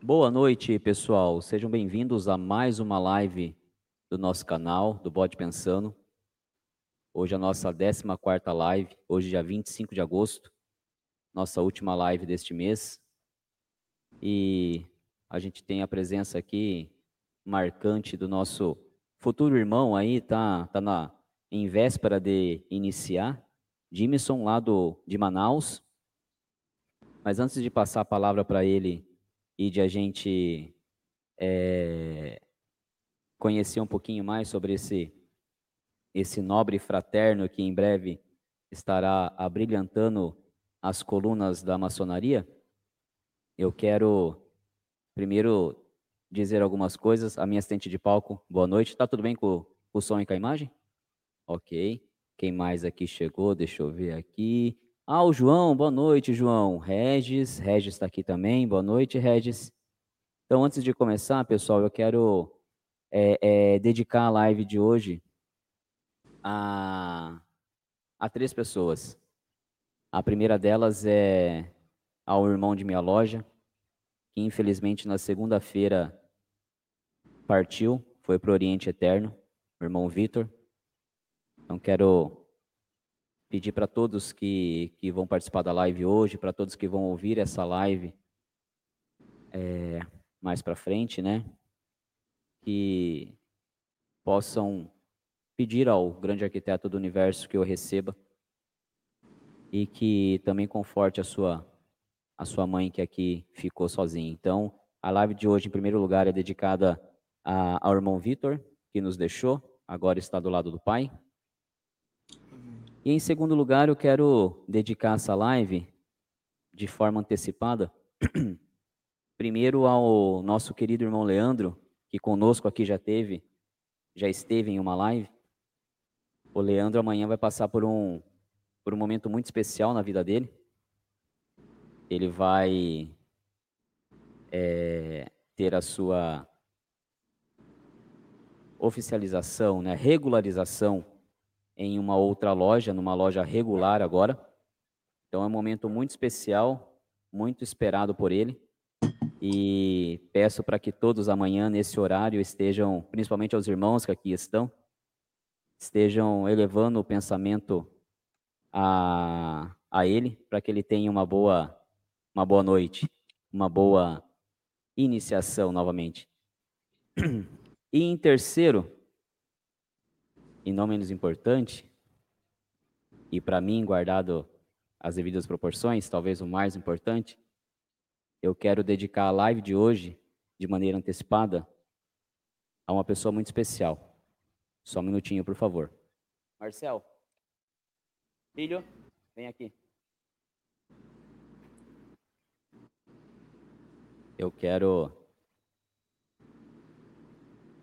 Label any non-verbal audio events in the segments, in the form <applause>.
Boa noite, pessoal. Sejam bem-vindos a mais uma live do nosso canal, do Bode Pensando. Hoje é a nossa 14ª live, hoje dia 25 de agosto, nossa última live deste mês. E a gente tem a presença aqui marcante do nosso futuro irmão aí, tá, tá na, em véspera de iniciar, Jimson lá do, de Manaus. Mas antes de passar a palavra para ele e de a gente é, conhecer um pouquinho mais sobre esse, esse nobre fraterno que em breve estará abrilhantando as colunas da maçonaria, eu quero primeiro dizer algumas coisas. A minha assistente de palco, boa noite. Tá tudo bem com, com o som e com a imagem? Ok. Quem mais aqui chegou? Deixa eu ver aqui. Ah, o João, boa noite, João. Regis, Regis está aqui também. Boa noite, Regis. Então, antes de começar, pessoal, eu quero é, é, dedicar a live de hoje a, a três pessoas. A primeira delas é ao irmão de minha loja, que infelizmente na segunda-feira partiu, foi para o Oriente Eterno, o irmão Vitor. Então, quero pedir para todos que, que vão participar da live hoje, para todos que vão ouvir essa live é, mais para frente, né? Que possam pedir ao grande arquiteto do universo que eu receba e que também conforte a sua a sua mãe que aqui ficou sozinha. Então, a live de hoje, em primeiro lugar, é dedicada a, ao irmão Vitor, que nos deixou, agora está do lado do pai. E em segundo lugar, eu quero dedicar essa live de forma antecipada, <clears throat> primeiro ao nosso querido irmão Leandro, que conosco aqui já teve, já esteve em uma live. O Leandro amanhã vai passar por um, por um momento muito especial na vida dele. Ele vai é, ter a sua oficialização, né, regularização em uma outra loja, numa loja regular agora. Então é um momento muito especial, muito esperado por ele. E peço para que todos amanhã, nesse horário, estejam, principalmente aos irmãos que aqui estão, estejam elevando o pensamento a, a ele, para que ele tenha uma boa, uma boa noite, uma boa iniciação novamente. <clears throat> E em terceiro, e não menos importante, e para mim, guardado as devidas proporções, talvez o mais importante, eu quero dedicar a live de hoje, de maneira antecipada, a uma pessoa muito especial. Só um minutinho, por favor. Marcel, filho, vem aqui. Eu quero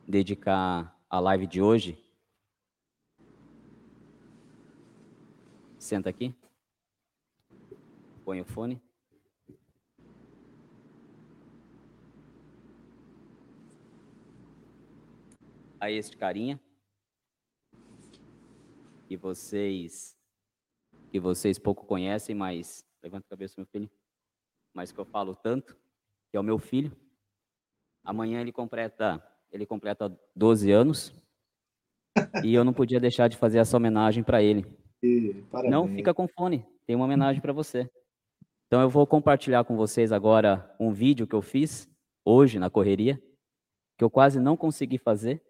dedicar a live de hoje Senta aqui. Põe o fone. A este carinha. Que vocês que vocês pouco conhecem, mas levanta a cabeça, meu filho. Mas que eu falo tanto, que é o meu filho. Amanhã ele completa, ele completa 12 anos. e eu não podia deixar de fazer essa homenagem para ele. Não fica com fone, tem uma homenagem para você. Então eu vou compartilhar com vocês agora um vídeo que eu fiz hoje na correria, que eu quase não consegui fazer,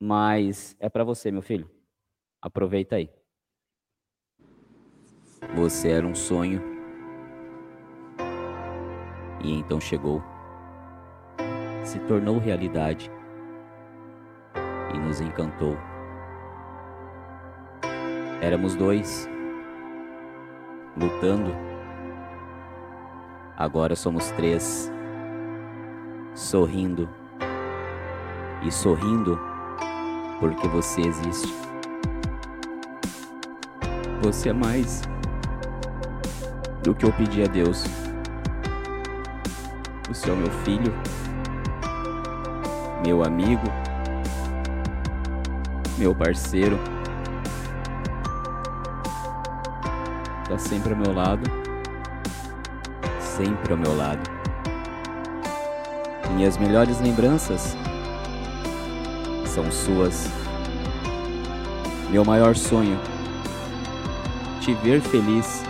mas é para você, meu filho. Aproveita aí. Você era um sonho. E então chegou. Se tornou realidade. E nos encantou. Éramos dois, lutando. Agora somos três, sorrindo. E sorrindo porque você existe. Você é mais do que eu pedi a Deus. Você é o meu filho, meu amigo, meu parceiro. Está sempre ao meu lado, sempre ao meu lado. Minhas melhores lembranças são suas. Meu maior sonho, te ver feliz.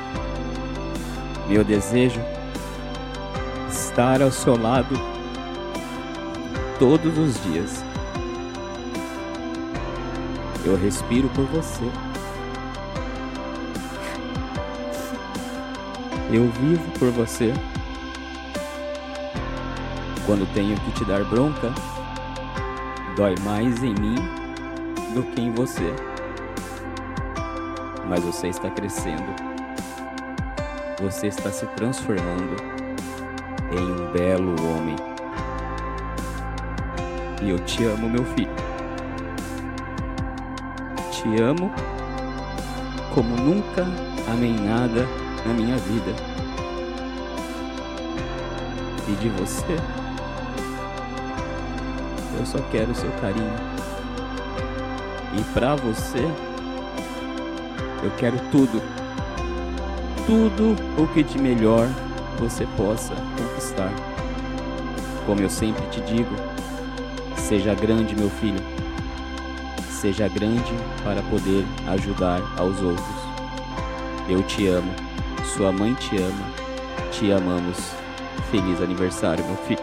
Meu desejo, estar ao seu lado todos os dias. Eu respiro por você. Eu vivo por você. Quando tenho que te dar bronca, dói mais em mim do que em você. Mas você está crescendo. Você está se transformando em um belo homem. E eu te amo, meu filho. Te amo como nunca amei nada na minha vida. E de você, eu só quero seu carinho. E para você, eu quero tudo. Tudo o que de melhor você possa conquistar. Como eu sempre te digo, seja grande, meu filho. Seja grande para poder ajudar aos outros. Eu te amo. Sua mãe te ama. Te amamos. Feliz aniversário, meu filho.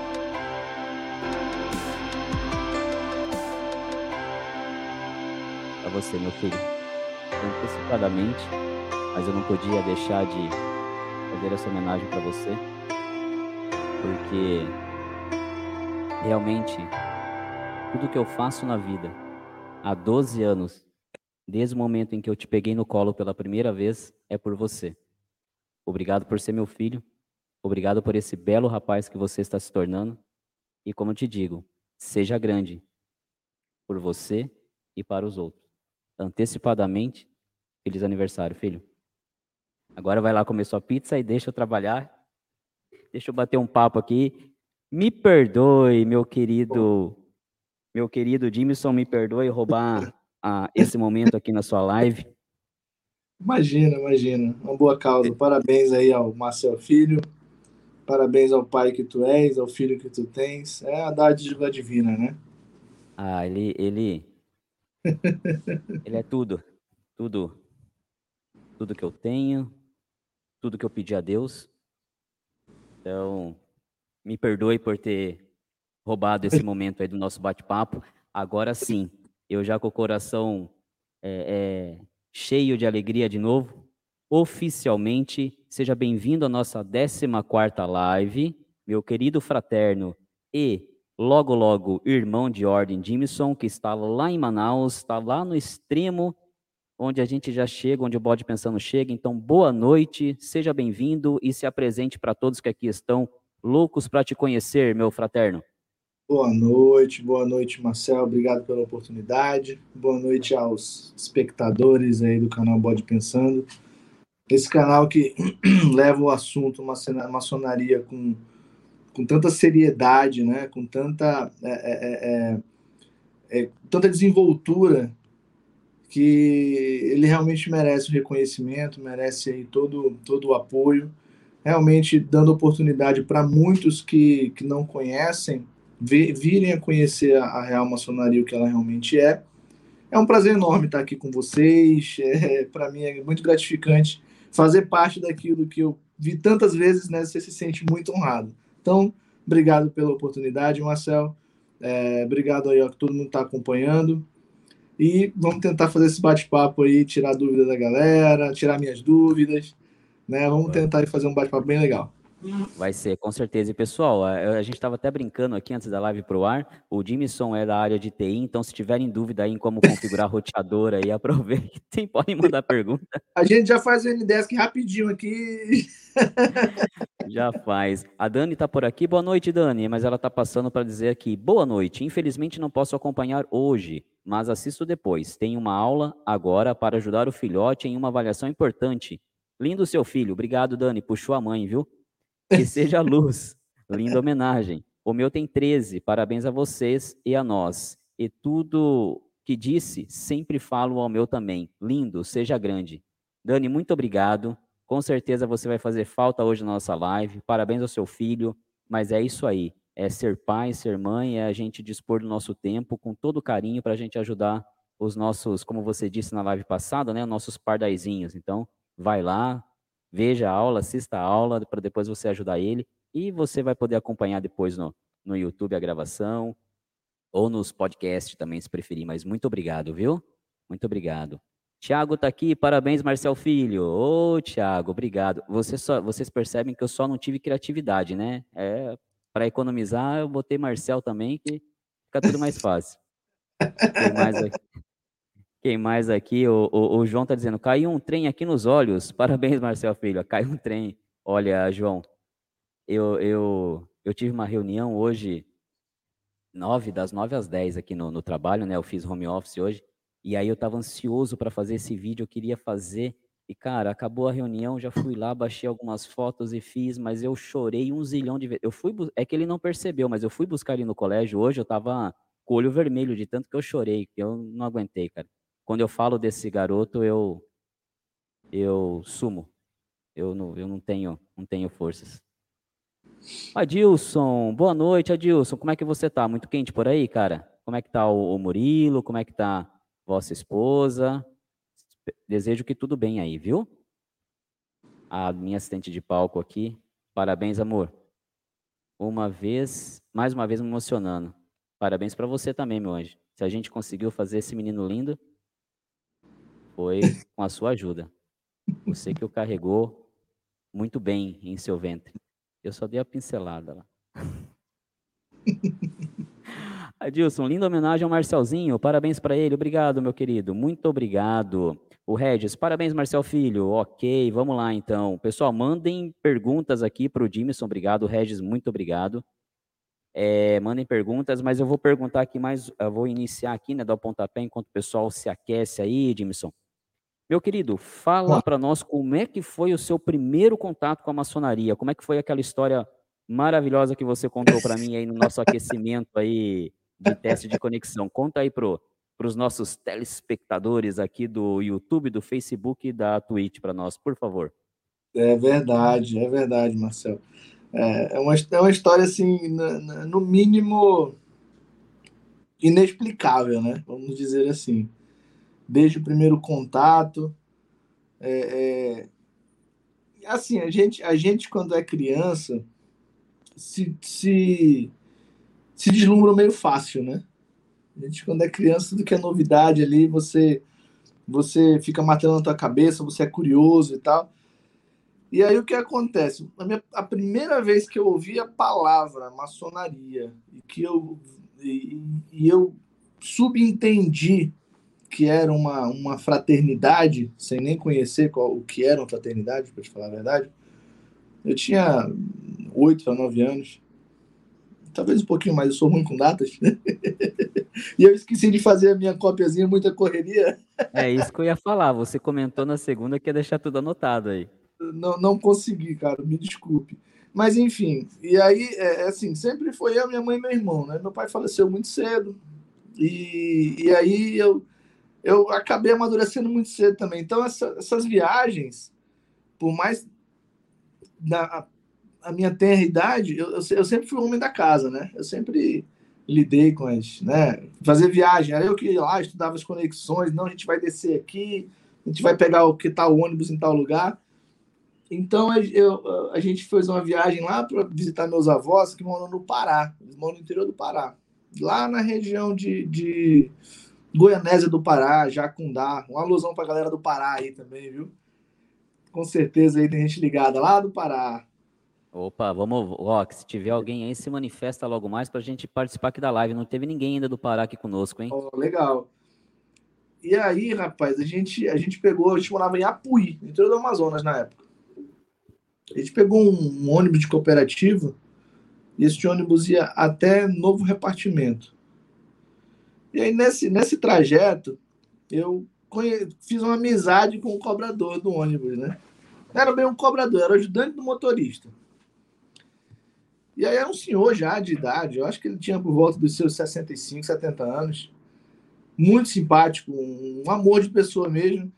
Para você, meu filho. Antecipadamente, mas eu não podia deixar de fazer essa homenagem para você, porque realmente tudo que eu faço na vida há 12 anos, desde o momento em que eu te peguei no colo pela primeira vez, é por você. Obrigado por ser meu filho. Obrigado por esse belo rapaz que você está se tornando. E como eu te digo, seja grande por você e para os outros. Antecipadamente, feliz aniversário, filho. Agora vai lá comer sua pizza e deixa eu trabalhar. Deixa eu bater um papo aqui. Me perdoe, meu querido, meu querido Jimson, me perdoe roubar <laughs> a, esse momento aqui na sua live. Imagina, imagina. Uma boa causa. Parabéns aí ao Marcel Filho. Parabéns ao pai que tu és, ao filho que tu tens. É a dádiva divina, né? Ah, ele, ele, <laughs> ele é tudo, tudo, tudo que eu tenho, tudo que eu pedi a Deus. Então, me perdoe por ter roubado esse momento aí do nosso bate-papo. Agora sim, eu já com o coração é, é, cheio de alegria de novo, oficialmente, seja bem-vindo à nossa 14ª live, meu querido fraterno e logo logo irmão de ordem Jimson, que está lá em Manaus, está lá no extremo onde a gente já chega, onde o bode pensando chega. Então, boa noite, seja bem-vindo e se apresente para todos que aqui estão loucos para te conhecer, meu fraterno. Boa noite, boa noite, Marcel. Obrigado pela oportunidade. Boa noite aos espectadores aí do canal Bode Pensando. Esse canal que <clears throat> leva o assunto maçonaria com, com tanta seriedade, né? com tanta, é, é, é, é, tanta desenvoltura que ele realmente merece o reconhecimento, merece aí todo, todo o apoio, realmente dando oportunidade para muitos que, que não conhecem virem a conhecer a, a real maçonaria, o que ela realmente é. É um prazer enorme estar aqui com vocês. É, <laughs> Para mim é muito gratificante fazer parte daquilo que eu vi tantas vezes, né? Você se sente muito honrado. Então, obrigado pela oportunidade, Marcel. É, obrigado aí, ó, que todo mundo está acompanhando. E vamos tentar fazer esse bate-papo aí, tirar dúvida da galera, tirar minhas dúvidas, né? Vamos tentar fazer um bate-papo bem legal. Vai ser, com certeza. E pessoal, a, a gente estava até brincando aqui antes da live pro ar. O Jimson é da área de TI, então se tiverem dúvida aí em como configurar a roteadora aí, <laughs> aproveitem, podem mandar pergunta. A gente já faz o Ndesk rapidinho aqui. Já faz. A Dani está por aqui. Boa noite, Dani. Mas ela está passando para dizer aqui: boa noite. Infelizmente não posso acompanhar hoje, mas assisto depois. Tenho uma aula agora para ajudar o filhote em uma avaliação importante. Lindo seu filho. Obrigado, Dani. Puxou a mãe, viu? Que seja luz. Linda homenagem. O meu tem 13. Parabéns a vocês e a nós. E tudo que disse, sempre falo ao meu também. Lindo, seja grande. Dani, muito obrigado. Com certeza você vai fazer falta hoje na nossa live. Parabéns ao seu filho. Mas é isso aí. é ser pai, ser mãe, é a gente dispor do nosso tempo com todo carinho para a gente ajudar os nossos, como você disse na live passada, né, nossos pardaizinhos. Então, vai lá, veja a aula, assista a aula, para depois você ajudar ele. E você vai poder acompanhar depois no, no YouTube a gravação, ou nos podcasts também, se preferir. Mas muito obrigado, viu? Muito obrigado. Tiago está aqui, parabéns, Marcel Filho. Ô, Tiago, obrigado. Você só, vocês percebem que eu só não tive criatividade, né? É, Para economizar, eu botei Marcel também, que fica tudo mais <laughs> fácil. Quem mais aqui? Quem mais aqui? O, o, o João está dizendo, caiu um trem aqui nos olhos. <laughs> Parabéns, Marcel Filho. Caiu um trem. Olha, João, eu, eu, eu tive uma reunião hoje, nove, das nove às dez aqui no, no trabalho, né? Eu fiz home office hoje. E aí eu estava ansioso para fazer esse vídeo, eu queria fazer. E, cara, acabou a reunião, já fui lá, baixei algumas fotos e fiz, mas eu chorei um zilhão de vezes. Eu fui, é que ele não percebeu, mas eu fui buscar ele no colégio hoje, eu estava com o olho vermelho de tanto que eu chorei, que eu não aguentei, cara quando eu falo desse garoto, eu eu sumo. Eu não, eu não tenho, não tenho forças. Adilson, boa noite, Adilson. Como é que você tá? Muito quente por aí, cara? Como é que tá o, o Murilo? Como é que tá vossa esposa? Desejo que tudo bem aí, viu? A minha assistente de palco aqui. Parabéns, amor. Uma vez, mais uma vez me emocionando. Parabéns para você também, meu anjo. Se a gente conseguiu fazer esse menino lindo, foi com a sua ajuda. Você que o carregou muito bem em seu ventre. Eu só dei a pincelada lá. <laughs> Adilson, linda homenagem ao Marcelzinho. Parabéns para ele. Obrigado, meu querido. Muito obrigado. O Regis, parabéns, Marcel Filho. Ok, vamos lá então. Pessoal, mandem perguntas aqui para o Dimison. Obrigado, Regis. Muito obrigado. É, mandem perguntas, mas eu vou perguntar aqui mais. Vou iniciar aqui, né? Dar o pontapé enquanto o pessoal se aquece aí, Dimison. Meu querido, fala para nós como é que foi o seu primeiro contato com a maçonaria, como é que foi aquela história maravilhosa que você contou para mim aí no nosso aquecimento aí de teste de conexão. Conta aí pro para os nossos telespectadores aqui do YouTube, do Facebook e da Twitch para nós, por favor. É verdade, é verdade, Marcelo. É, é uma, é uma história assim, no, no mínimo inexplicável, né? Vamos dizer assim desde o primeiro contato. É, é, assim, a gente, a gente, quando é criança, se, se, se deslumbra meio fácil, né? A gente, quando é criança, tudo que é novidade ali, você você fica matando na tua cabeça, você é curioso e tal. E aí o que acontece? A, minha, a primeira vez que eu ouvi a palavra maçonaria e que eu, e, e eu subentendi que era uma, uma fraternidade, sem nem conhecer qual, o que era uma fraternidade, para te falar a verdade. Eu tinha oito a nove anos, talvez um pouquinho mais, eu sou ruim com datas. <laughs> e eu esqueci de fazer a minha cópiazinha, muita correria. É isso que eu ia falar, você comentou na segunda que ia deixar tudo anotado aí. Não, não consegui, cara, me desculpe. Mas enfim, e aí, é, é assim, sempre foi eu, minha mãe e meu irmão, né? Meu pai faleceu muito cedo, e, e aí eu eu acabei amadurecendo muito cedo também. Então, essa, essas viagens, por mais da a minha tenra idade, eu, eu, eu, sempre fui homem da casa, né? Eu sempre lidei com as, né? Fazer viagem, era eu que ia lá, estudava as conexões, não, a gente vai descer aqui, a gente vai pegar o que tal ônibus em tal lugar. Então, eu, a gente fez uma viagem lá para visitar meus avós que moram no Pará, eles moram no interior do Pará, lá na região de, de Goianésia do Pará, Jacundá. Uma alusão para a galera do Pará aí também, viu? Com certeza aí tem gente ligada lá do Pará. Opa, vamos. Ó, se tiver alguém aí, se manifesta logo mais para a gente participar aqui da live. Não teve ninguém ainda do Pará aqui conosco, hein? Oh, legal. E aí, rapaz, a gente, a gente pegou, a gente morava em Apuí, no interior do Amazonas na época. A gente pegou um, um ônibus de cooperativa e esse ônibus ia até novo repartimento. E aí, nesse, nesse trajeto, eu conhe... fiz uma amizade com o cobrador do ônibus, né? Era bem um cobrador, era ajudante do motorista. E aí era um senhor já de idade, eu acho que ele tinha por volta dos seus 65, 70 anos. Muito simpático, um amor de pessoa mesmo.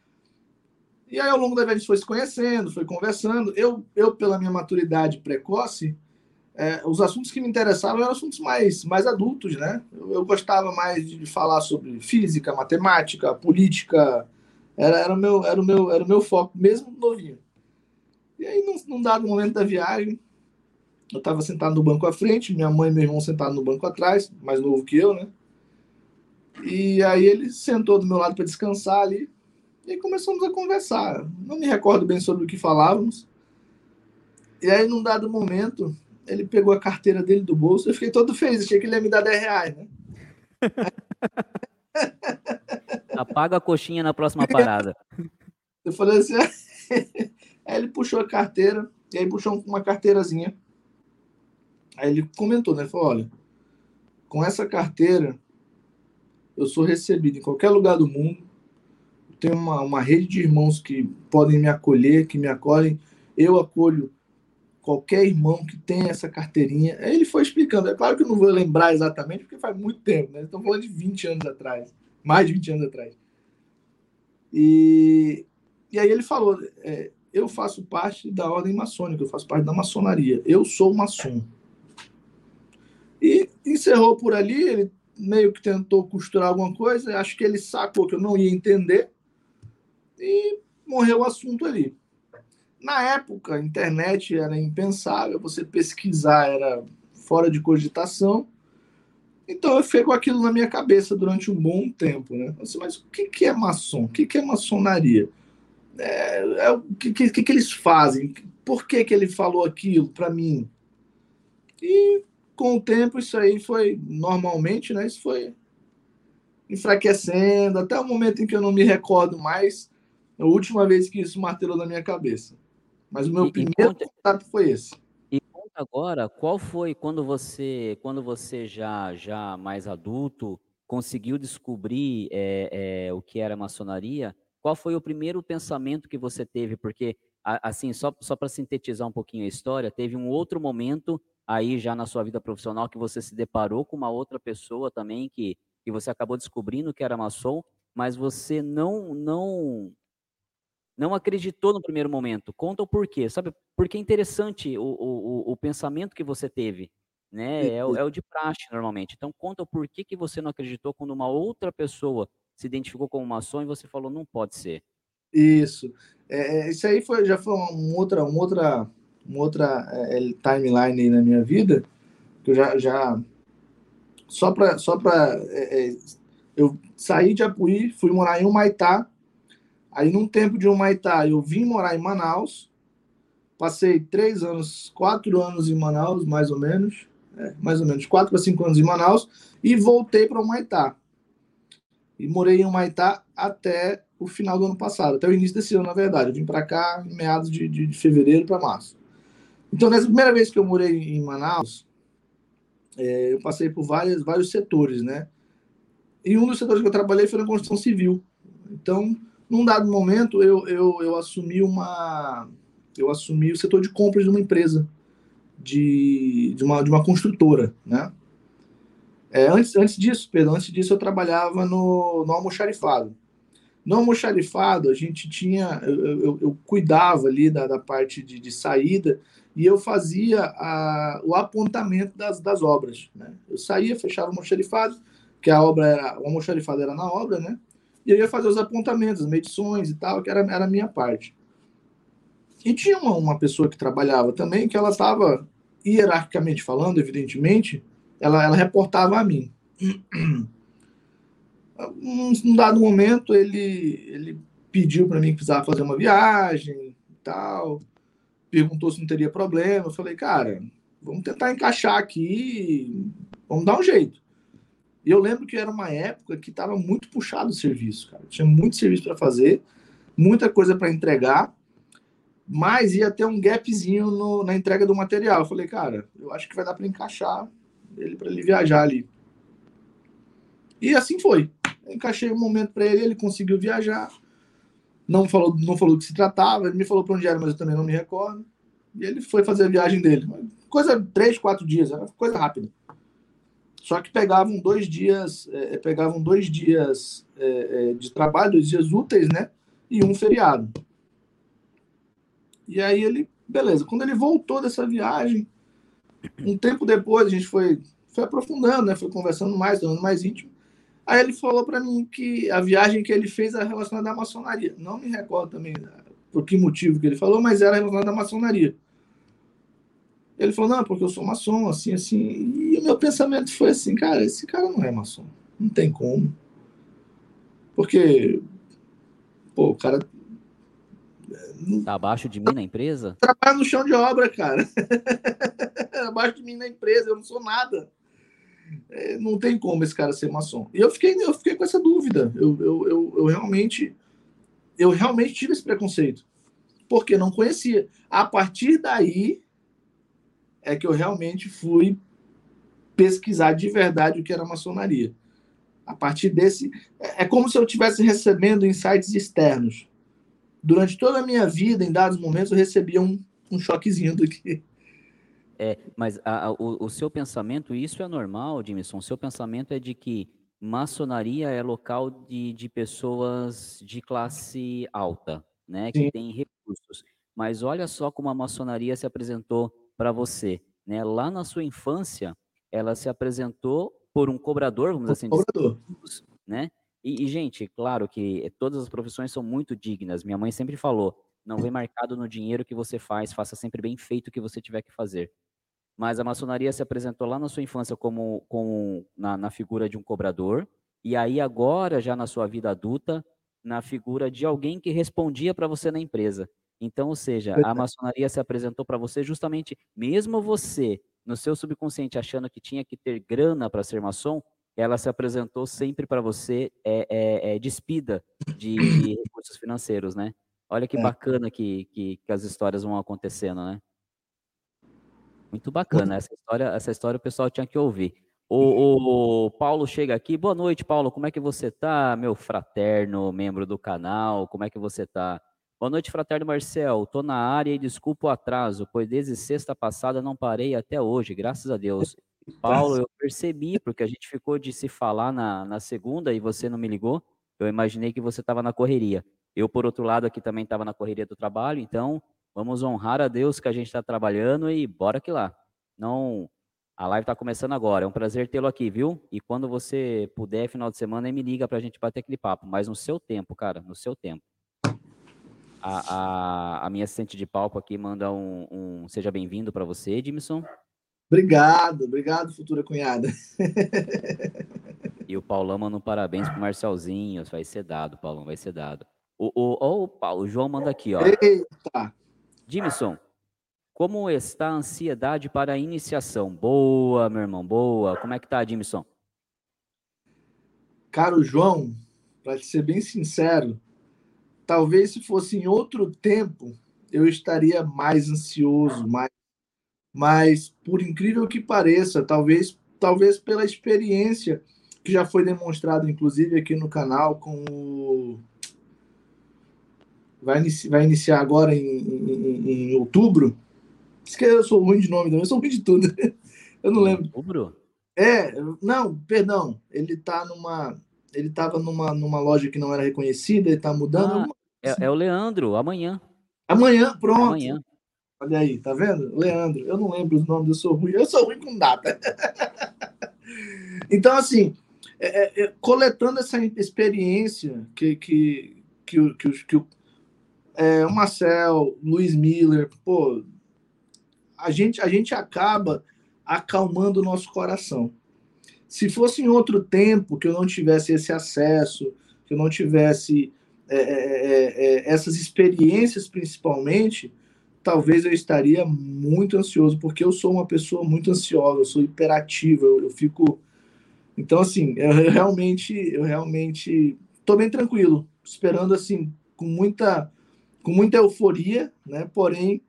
E aí, ao longo da gente foi se conhecendo, foi conversando. Eu, eu pela minha maturidade precoce, é, os assuntos que me interessavam eram assuntos mais, mais adultos, né? Eu, eu gostava mais de falar sobre física, matemática, política. Era, era, o meu, era, o meu, era o meu foco, mesmo novinho. E aí, num, num dado momento da viagem, eu estava sentado no banco à frente, minha mãe e meu irmão sentados no banco atrás, mais novo que eu, né? E aí ele sentou do meu lado para descansar ali. E começamos a conversar. Não me recordo bem sobre o que falávamos. E aí, num dado momento, ele pegou a carteira dele do bolso. Eu fiquei todo feliz, achei que ele ia me dar 10 reais, né? <laughs> Apaga a coxinha na próxima <laughs> parada. Eu falei assim. <laughs> aí ele puxou a carteira, e aí puxou uma carteirazinha. Aí ele comentou, né? Ele falou: olha, com essa carteira, eu sou recebido em qualquer lugar do mundo. Tenho uma, uma rede de irmãos que podem me acolher, que me acolhem. Eu acolho qualquer irmão que tenha essa carteirinha. Ele foi explicando. É claro que eu não vou lembrar exatamente, porque faz muito tempo, né? Estamos falando de 20 anos atrás, mais de 20 anos atrás. E, e aí ele falou: é, eu faço parte da ordem maçônica, eu faço parte da maçonaria. Eu sou maçom. E encerrou por ali, ele meio que tentou costurar alguma coisa, acho que ele sacou que eu não ia entender e morreu o assunto ali. Na época, a internet era impensável, você pesquisar era fora de cogitação. Então eu fiquei com aquilo na minha cabeça durante um bom tempo, né? Assim, mas o que, é maçom? O que, que é maçonaria? É, é, o que, que, que eles fazem? Por que, que ele falou aquilo para mim? E com o tempo isso aí foi, normalmente, né? Isso foi enfraquecendo, até o momento em que eu não me recordo mais, a última vez que isso martelou na minha cabeça. Mas o meu e, primeiro conta, contato foi esse. E conta agora, qual foi quando você, quando você já, já mais adulto, conseguiu descobrir é, é, o que era maçonaria? Qual foi o primeiro pensamento que você teve? Porque, assim, só, só para sintetizar um pouquinho a história, teve um outro momento aí já na sua vida profissional que você se deparou com uma outra pessoa também que, que você acabou descobrindo que era maçom, mas você não não não acreditou no primeiro momento. Conta o porquê, sabe? Porque é interessante o, o, o pensamento que você teve, né? É, o, é o de praxe, normalmente. Então, conta o porquê que você não acreditou quando uma outra pessoa se identificou como maçom e você falou, não pode ser. Isso. É, é isso aí foi, já foi uma outra, uma outra, uma outra é, é timeline aí na minha vida, que eu já... já só para só para é, é, eu saí de Apuí, fui morar em Humaitá, Aí, num tempo de Humaitá, eu vim morar em Manaus. Passei três anos, quatro anos em Manaus, mais ou menos. É, mais ou menos, quatro para cinco anos em Manaus. E voltei para Humaitá. E morei em Humaitá até o final do ano passado, até o início desse ano, na verdade. Eu vim para cá em meados de, de, de fevereiro para março. Então, nessa primeira vez que eu morei em Manaus, é, eu passei por várias, vários setores, né? E um dos setores que eu trabalhei foi na construção civil. Então, num dado momento, eu, eu, eu assumi uma. Eu assumi o setor de compras de uma empresa, de, de, uma, de uma construtora, né? É, antes, antes disso, Pedro, antes disso eu trabalhava no, no almoxarifado. No almoxarifado, a gente tinha, eu, eu, eu cuidava ali da, da parte de, de, saída e eu fazia a, o apontamento das, das obras. Né? Eu saía, fechava o almoxarifado, que a obra era, o almoxarifado era na obra, né? E eu ia fazer os apontamentos, as medições e tal, que era, era a minha parte. E tinha uma, uma pessoa que trabalhava também, que ela estava, hierarquicamente falando, evidentemente, ela, ela reportava a mim. Num dado momento, ele, ele pediu para mim que precisava fazer uma viagem e tal, perguntou se não teria problema. Eu falei, cara, vamos tentar encaixar aqui, vamos dar um jeito. E eu lembro que era uma época que estava muito puxado o serviço, cara. Tinha muito serviço para fazer, muita coisa para entregar, mas ia ter um gapzinho no, na entrega do material. Eu falei, cara, eu acho que vai dar para encaixar ele para ele viajar ali. E assim foi. Eu encaixei um momento para ele, ele conseguiu viajar. Não falou, não falou do que se tratava, ele me falou para onde era, mas eu também não me recordo. E ele foi fazer a viagem dele. Coisa três, quatro dias, coisa rápida. Só que pegavam dois dias, é, é, pegavam dois dias é, é, de trabalho, dois dias úteis, né? E um feriado. E aí ele, beleza. Quando ele voltou dessa viagem, Um tempo depois, a gente foi, foi aprofundando, né? Foi conversando mais, dando mais íntimo. Aí ele falou para mim que a viagem que ele fez era relacionada à maçonaria. Não me recordo também né, por que motivo que ele falou, mas era relacionada à maçonaria. Ele falou, não, porque eu sou maçom, assim, assim. E o meu pensamento foi assim, cara, esse cara não é maçom. Não tem como. Porque, pô, o cara. Tá abaixo de mim na empresa? Trabalha no chão de obra, cara. <laughs> abaixo de mim na empresa, eu não sou nada. É, não tem como esse cara ser maçom. E eu fiquei, eu fiquei com essa dúvida. Eu, eu, eu, eu realmente. Eu realmente tive esse preconceito. Porque não conhecia. A partir daí, é que eu realmente fui pesquisar de verdade o que era maçonaria. A partir desse. É, é como se eu estivesse recebendo insights externos. Durante toda a minha vida, em dados momentos, eu recebia um, um choquezinho daqui. É, mas a, a, o, o, seu pensamento, isso é normal, Jimson? O seu pensamento é de que maçonaria é local de, de pessoas de classe alta, né? Que tem recursos. Mas olha só como a maçonaria se apresentou para você, né? Lá na sua infância, ela se apresentou por um cobrador, vamos assim cobrador. dizer, né? E, e, gente, claro que todas as profissões são muito dignas. Minha mãe sempre falou: não vem marcado no dinheiro que você faz, faça sempre bem feito o que você tiver que fazer. Mas a maçonaria se apresentou lá na sua infância como, como na, na figura de um cobrador, e aí agora, já na sua vida adulta, na figura de alguém que respondia para você na empresa. Então, ou seja, a maçonaria se apresentou para você justamente, mesmo você, no seu subconsciente, achando que tinha que ter grana para ser maçom, ela se apresentou sempre para você é, é, é, despida de, de, <clears throat> recursos financeiros, né? Olha que é. bacana que, que, que, as histórias vão acontecendo, né? Muito bacana. Essa história, essa história o pessoal tinha que ouvir. O, o, Paulo chega aqui. Boa noite, Paulo. Como é que você tá, meu fraterno membro do canal? Como é que você tá? Boa noite, fraterno Marcel. Tô na área e desculpa o atraso, pois desde sexta passada não parei até hoje, graças a Deus. <laughs> Paulo, eu percebi, porque a gente ficou de se falar na, na segunda e você não me ligou. Eu imaginei que você estava na correria. Eu, por outro lado, aqui também estava na correria do trabalho, então vamos honrar a Deus que a gente está trabalhando e bora que lá. Não, a live está começando agora. É um prazer tê-lo aqui, viu? E quando você puder, final de semana, me liga para a gente bater aquele papo, mas no seu tempo, cara, no seu tempo. A, a, a minha assistente de palco aqui manda um, um seja bem-vindo para você, Edmilson. Obrigado, obrigado, futura cunhada. E o Paulão manda um parabéns pro Marcelzinho. Vai ser dado, Paulão, vai ser dado. O, o, o, o João manda aqui, ó. Eita! Jimson, como está a ansiedade para a iniciação? Boa, meu irmão, boa. Como é que tá, Jimson? Caro João, para ser bem sincero, Talvez se fosse em outro tempo, eu estaria mais ansioso, mais, mas por incrível que pareça, talvez, talvez pela experiência que já foi demonstrado, inclusive aqui no canal, com o vai, inici... vai iniciar agora em, em, em outubro. que eu sou ruim de nome, não. eu sou ruim de tudo. <laughs> Eu não lembro. Outubro? É, não, perdão. Ele tá numa. Ele estava numa, numa loja que não era reconhecida, ele está mudando. Ah, é, é, o Leandro, amanhã. Amanhã, pronto. Amanhã. Olha aí, tá vendo? Leandro, eu não lembro os nomes, eu sou ruim, eu sou ruim com data. <laughs> então, assim, é, é, é, coletando essa experiência que, que, que, que, que o, é, o Marcel, Luiz Miller, pô, a gente, a gente acaba acalmando o nosso coração. Se fosse em outro tempo que eu não tivesse esse acesso, que eu não tivesse é é, é, é, essas experiências, principalmente, talvez eu estaria muito ansioso, porque eu sou uma pessoa muito ansiosa, eu sou hiperativa, eu, eu fico. Então, assim, eu realmente, eu realmente estou bem tranquilo, esperando assim, com muita, com muita euforia, né? Porém,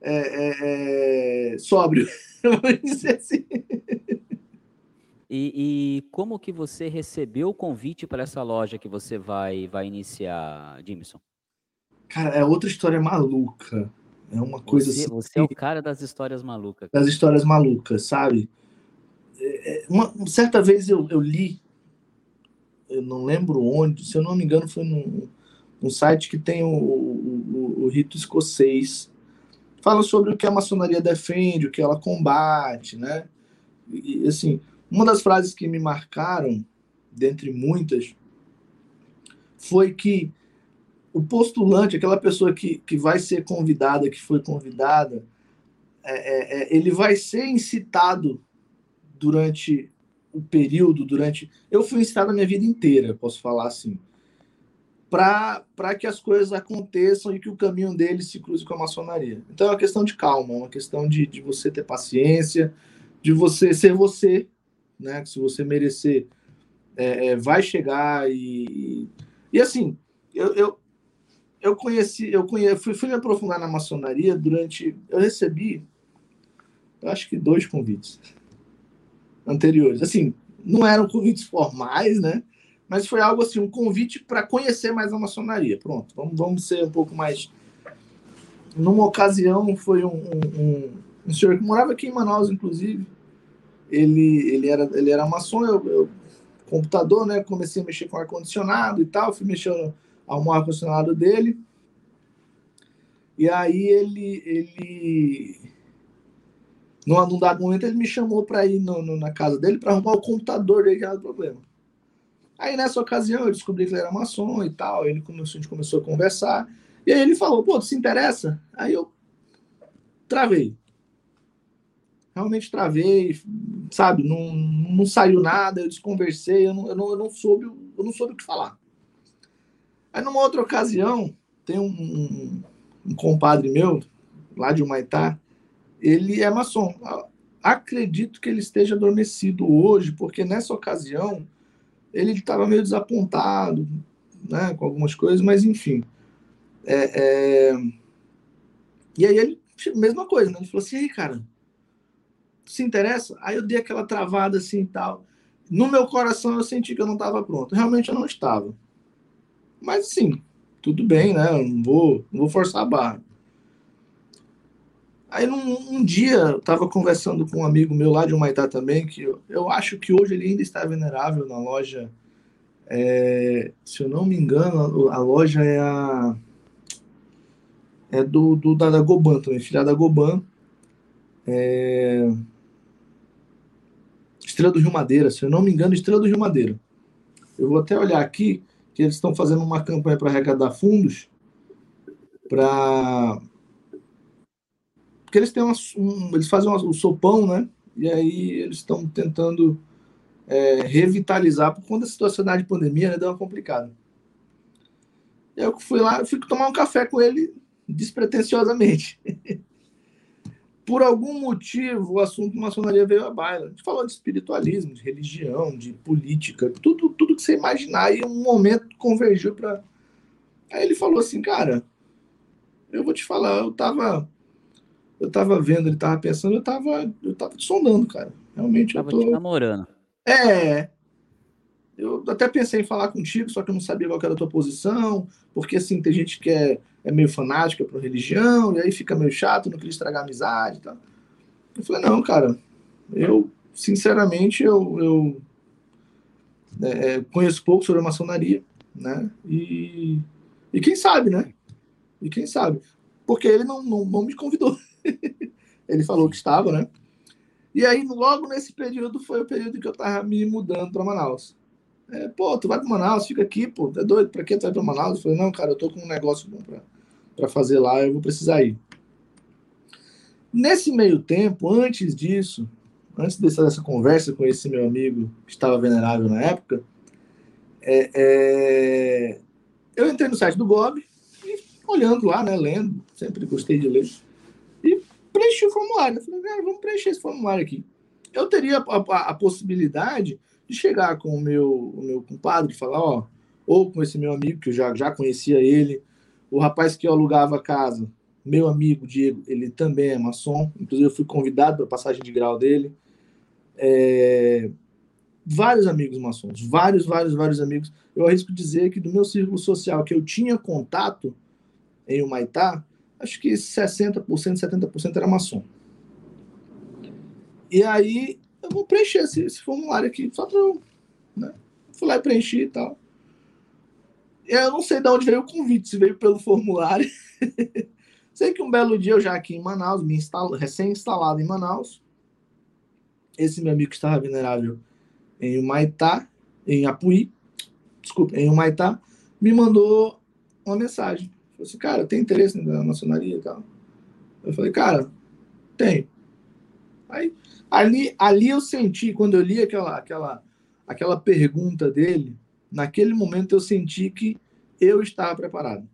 é, é, sóbrio, <laughs> vamos dizer assim. E, e, como que você recebeu o convite para essa loja que você vai, vai iniciar, Jimson? Cara, é outra história maluca. É uma coisa você, assim. Você é o cara das histórias malucas. Das histórias malucas, sabe? É, é, uma, certa vez eu, eu li, eu não lembro onde, se eu não me engano, foi num, num site que tem o, o, o, o rito escocês. fala sobre o que a maçonaria defende, o que ela combate, né? E, assim, uma das frases que me marcaram, dentre muitas, foi que o postulante, aquela pessoa que, que vai ser convidada, que foi convidada, é, é, é ele vai ser incitado durante o período, durante. Eu fui incitado a minha vida inteira, posso falar assim para que as coisas aconteçam e que o caminho dele se cruze com a maçonaria. Então é uma questão de calma, uma questão de, de você ter paciência, de você ser você, né? Que se você merecer, é, é, vai chegar e. E assim, eu, eu, eu conheci, eu conheci, fui, fui me aprofundar na maçonaria durante. Eu recebi, eu acho que dois convites anteriores. Assim, não eram convites formais, né? mas foi algo assim, um convite para conhecer mais a maçonaria. Pronto, vamos, vamos ser um pouco mais. Numa ocasião, foi um, um, um, um senhor que morava aqui em Manaus, inclusive. Ele, ele, era, ele era maçom, eu, eu computador, né? Comecei a mexer com ar-condicionado e tal, fui mexer no ar-condicionado dele. E aí ele, ele num, num dado momento, ele me chamou para ir no, no, na casa dele para arrumar o computador dele que era o problema. Aí nessa ocasião eu descobri que ele era maçom e tal, ele começou, a gente começou a conversar, e aí ele falou, pô, tu se interessa? Aí eu travei. Realmente travei, sabe, não, não saiu nada, eu desconversei, eu não, eu não, eu não soube, eu não soube o que falar. Aí numa outra ocasião, tem um, um, um compadre meu, lá de Humaitá, ele é maçom. Acredito que ele esteja adormecido hoje, porque nessa ocasião ele estava meio desapontado né, com algumas coisas, mas enfim. É, é... E aí ele, mesma coisa, né? Ele falou assim, cara, se interessa? Aí eu dei aquela travada assim e tal. No meu coração eu senti que eu não estava pronto. Realmente eu não estava. Mas assim, tudo bem, né? Eu não vou, não vou forçar a barra. Aí num, um dia eu estava conversando com um amigo meu lá de Humaitá também, que eu, eu acho que hoje ele ainda está venerável na loja. É, se eu não me engano, a, a loja é a. É do, do da, da Goban também, filha da Goban. É, Estrela do Rio Madeira, se eu não me engano, Estrela do Rio Madeira. Eu vou até olhar aqui que eles estão fazendo uma campanha para arrecadar fundos para porque eles têm uma, um, eles fazem o um sopão, né? E aí eles estão tentando é, revitalizar por conta da situação de pandemia, né? Deu uma complicada. Eu fui lá, eu fui tomar um café com ele despretensiosamente. <laughs> por algum motivo, o assunto maçonaria veio à baila. A gente falou de espiritualismo, de religião, de política, tudo, tudo que você imaginar. E um momento convergiu para. Aí ele falou assim, cara, eu vou te falar, eu tava eu tava vendo, ele tava pensando, eu tava, eu tava te sondando, cara. Realmente tava eu tô. Te namorando. É. Eu até pensei em falar contigo, só que eu não sabia qual era a tua posição, porque assim, tem gente que é, é meio fanática por religião, e aí fica meio chato, não queria estragar a amizade e tal. Eu falei, não, cara, eu, sinceramente, eu, eu é, é conheço pouco sobre a maçonaria, né? E, e quem sabe, né? E quem sabe? Porque ele não, não, não me convidou. <laughs> ele falou que estava, né? E aí, logo nesse período, foi o período que eu tava me mudando para Manaus. É, pô, tu vai para Manaus, fica aqui, pô, tá doido? Para que tu vai para Manaus? Eu falei, não, cara, eu tô com um negócio bom para fazer lá, eu vou precisar ir. Nesse meio tempo, antes disso, antes dessa, dessa conversa com esse meu amigo que estava venerável na época, é, é, eu entrei no site do Bob e olhando lá, né, lendo, sempre gostei de ler preenchi o formulário. Eu falei, cara, vamos preencher esse formulário aqui. Eu teria a, a, a possibilidade de chegar com o meu, o meu compadre e falar, ó, ou com esse meu amigo, que eu já, já conhecia ele, o rapaz que eu alugava a casa, meu amigo Diego, ele também é maçom, inclusive eu fui convidado para a passagem de grau dele. É... Vários amigos maçons, vários, vários, vários amigos. Eu arrisco dizer que do meu círculo social que eu tinha contato em Humaitá, acho que 60%, 70% era maçom. E aí eu vou preencher esse, esse formulário aqui, só para eu. Né? Fui lá e preenchi e tal. Eu não sei de onde veio o convite, se veio pelo formulário, <laughs> Sei que um belo dia eu já aqui em Manaus, me instalo, recém-instalado em Manaus, esse meu amigo que estava venerável em Humaitá, em Apuí, desculpa, em Humaitá, me mandou uma mensagem. Falei assim, cara, tem interesse na maçonaria e tal? Eu falei, cara, tem. Aí, ali, ali eu senti, quando eu li aquela, aquela, aquela pergunta dele, naquele momento eu senti que eu estava preparado.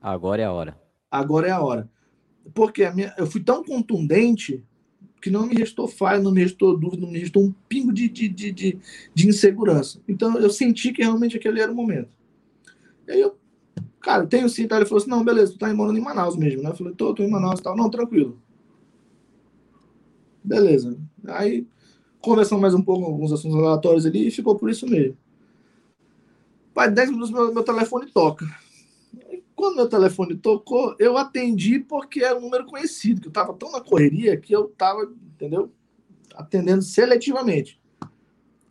Agora é a hora. Agora é a hora. Porque a minha, eu fui tão contundente que não me restou falha, não me restou dúvida, não me restou um pingo de, de, de, de, de insegurança. Então eu senti que realmente aquele era o momento. E aí eu, cara, tenho sim, tá? ele falou assim, não, beleza, tu tá morando em Manaus mesmo, né? Eu falei, tô, tô em Manaus e tal. Não, tranquilo. Beleza. Aí conversamos mais um pouco, alguns assuntos aleatórios ali, e ficou por isso mesmo. Pai, 10 minutos meu, meu telefone toca. Quando meu telefone tocou, eu atendi porque era um número conhecido, que eu estava tão na correria que eu estava, entendeu? Atendendo seletivamente.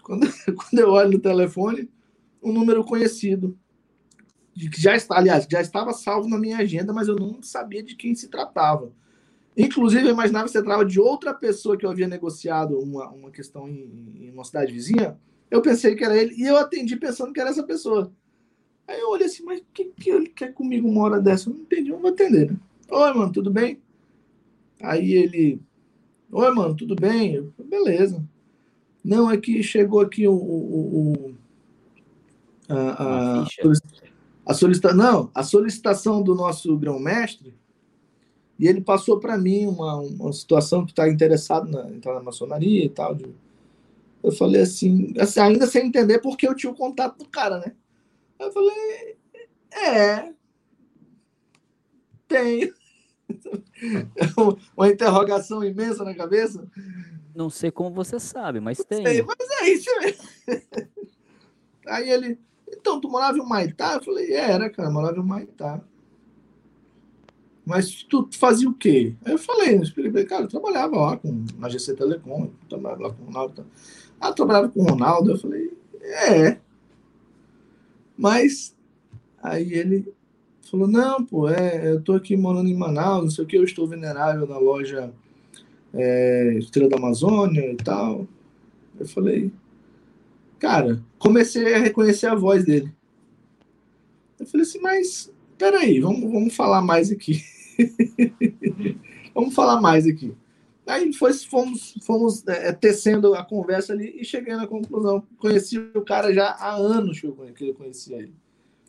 Quando, <laughs> quando eu olho no telefone, um número conhecido, que já está, aliás, já estava salvo na minha agenda, mas eu não sabia de quem se tratava. Inclusive, eu imaginava que se tratava de outra pessoa que eu havia negociado uma, uma questão em, em uma cidade vizinha. Eu pensei que era ele e eu atendi pensando que era essa pessoa. Aí eu olhei assim, mas o que, que ele quer comigo uma hora dessa? Eu não entendi, eu vou atender, né? Oi, mano, tudo bem? Aí ele, oi, mano, tudo bem? Eu, Beleza. Não, é que chegou aqui o, o, o a, a, a solicitação, não, a solicitação do nosso grão-mestre, e ele passou para mim uma, uma situação que está interessado na, entrar na maçonaria e tal. De, eu falei assim, assim, ainda sem entender porque eu tinha o contato do cara, né? Eu falei, é, tem. <laughs> Uma interrogação imensa na cabeça. Não sei como você sabe, mas tem. Sei, mas é isso mesmo. <laughs> Aí ele, então, tu morava em Maitá? Eu falei, é, era, cara, morava em Maitá. Mas tu fazia o quê? Aí eu falei, eu cara, eu trabalhava lá com, na GC Telecom, trabalhava lá com o Ronaldo. Ah, trabalhava com o Ronaldo. Eu falei, é. Mas aí ele falou: Não, pô, é, eu tô aqui morando em Manaus, não sei o que, eu estou venerável na loja é, Estrela da Amazônia e tal. Eu falei: Cara, comecei a reconhecer a voz dele. Eu falei assim: Mas peraí, vamos, vamos falar mais aqui. <laughs> <laughs> vamos falar mais aqui. Aí foi, fomos, fomos é, tecendo a conversa ali e cheguei na conclusão. Conheci o cara já há anos que eu, conhecia ele.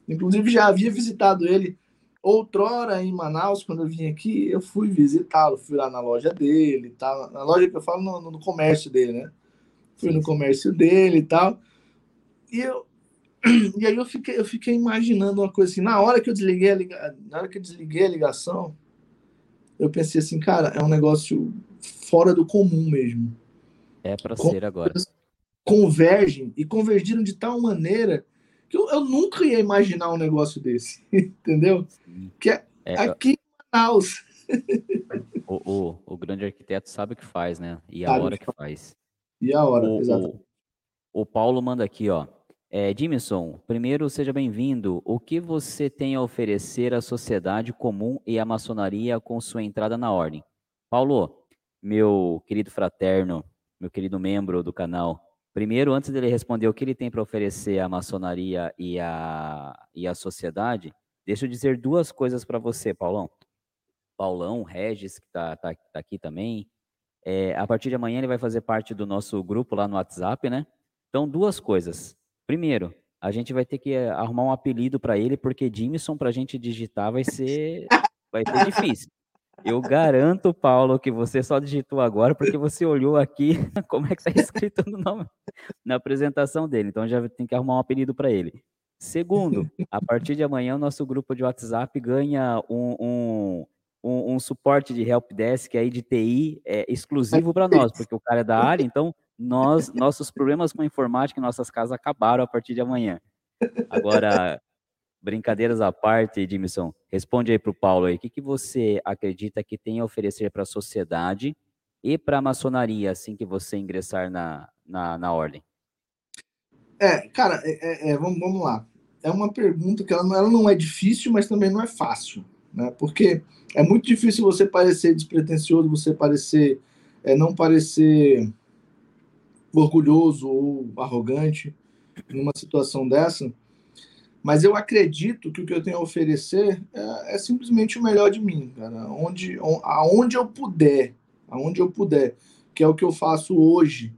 Inclusive, já havia visitado ele outrora em Manaus, quando eu vim aqui, eu fui visitá-lo, fui lá na loja dele, tá? na loja que eu falo no, no comércio dele, né? Fui no comércio dele e tal. E eu, <clears throat> e aí eu fiquei, eu fiquei imaginando uma coisa assim, na hora que eu desliguei a liga, na hora que eu desliguei a ligação, eu pensei assim, cara, é um negócio fora do comum mesmo. É para ser agora. Convergem e convergiram de tal maneira que eu, eu nunca ia imaginar um negócio desse, <laughs> entendeu? Que é, é aqui em Manaus. O, o, o, grande arquiteto sabe o que faz, né? E a sabe hora que faz. E a hora, o, exato. O, o Paulo manda aqui, ó. É, primeiro seja bem-vindo. O que você tem a oferecer à sociedade comum e à maçonaria com sua entrada na ordem? Paulo, meu querido fraterno, meu querido membro do canal, primeiro, antes dele responder o que ele tem para oferecer à maçonaria e à, e à sociedade, deixa eu dizer duas coisas para você, Paulão. Paulão, Regis, que está tá, tá aqui também. É, a partir de amanhã ele vai fazer parte do nosso grupo lá no WhatsApp, né? Então, duas coisas. Primeiro, a gente vai ter que arrumar um apelido para ele, porque Jimson, para a gente digitar, vai ser, vai ser difícil. Eu garanto, Paulo, que você só digitou agora porque você olhou aqui <laughs> como é que está escrito no nome na apresentação dele. Então já tem que arrumar um apelido para ele. Segundo, a partir de amanhã o nosso grupo de WhatsApp ganha um, um, um, um suporte de helpdesk aí de TI é, exclusivo para nós, porque o cara é da área. Então nós nossos problemas com informática em nossas casas acabaram a partir de amanhã. Agora Brincadeiras à parte, Edmilson, responde aí para o Paulo aí. O que, que você acredita que tem a oferecer para a sociedade e para a maçonaria assim que você ingressar na, na, na ordem? É, cara, é, é, é, vamos, vamos lá. É uma pergunta que ela não, ela não é difícil, mas também não é fácil. né? Porque é muito difícil você parecer despretensioso, você parecer é, não parecer orgulhoso ou arrogante numa situação dessa. Mas eu acredito que o que eu tenho a oferecer é, é simplesmente o melhor de mim, cara. Onde, aonde eu puder, aonde eu puder, que é o que eu faço hoje,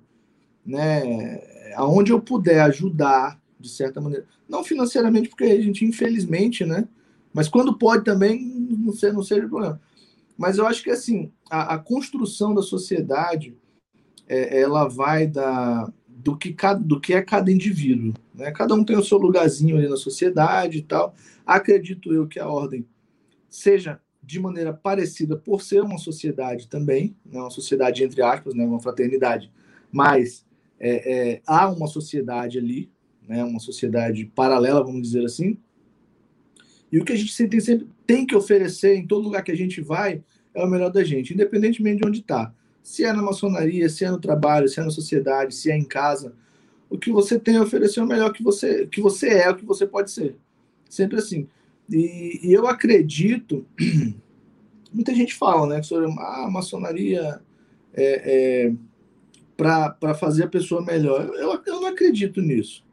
né? Aonde eu puder ajudar, de certa maneira. Não financeiramente, porque a gente, infelizmente, né? Mas quando pode também, não, sei, não seja problema. Mas eu acho que, assim, a, a construção da sociedade, é, ela vai da, do, que cada, do que é cada indivíduo. Né? Cada um tem o seu lugarzinho ali na sociedade e tal. Acredito eu que a ordem seja de maneira parecida por ser uma sociedade também, né? uma sociedade entre aspas, né? uma fraternidade, mas é, é, há uma sociedade ali, né? uma sociedade paralela, vamos dizer assim, e o que a gente tem, sempre tem que oferecer em todo lugar que a gente vai é o melhor da gente, independentemente de onde está. Se é na maçonaria, se é no trabalho, se é na sociedade, se é em casa, o que você tem a oferecer é o melhor que você, que você é, o que você pode ser. Sempre assim. E, e eu acredito, <clears throat> muita gente fala, né, sobre ah, a maçonaria é, é para fazer a pessoa melhor. Eu, eu não acredito nisso.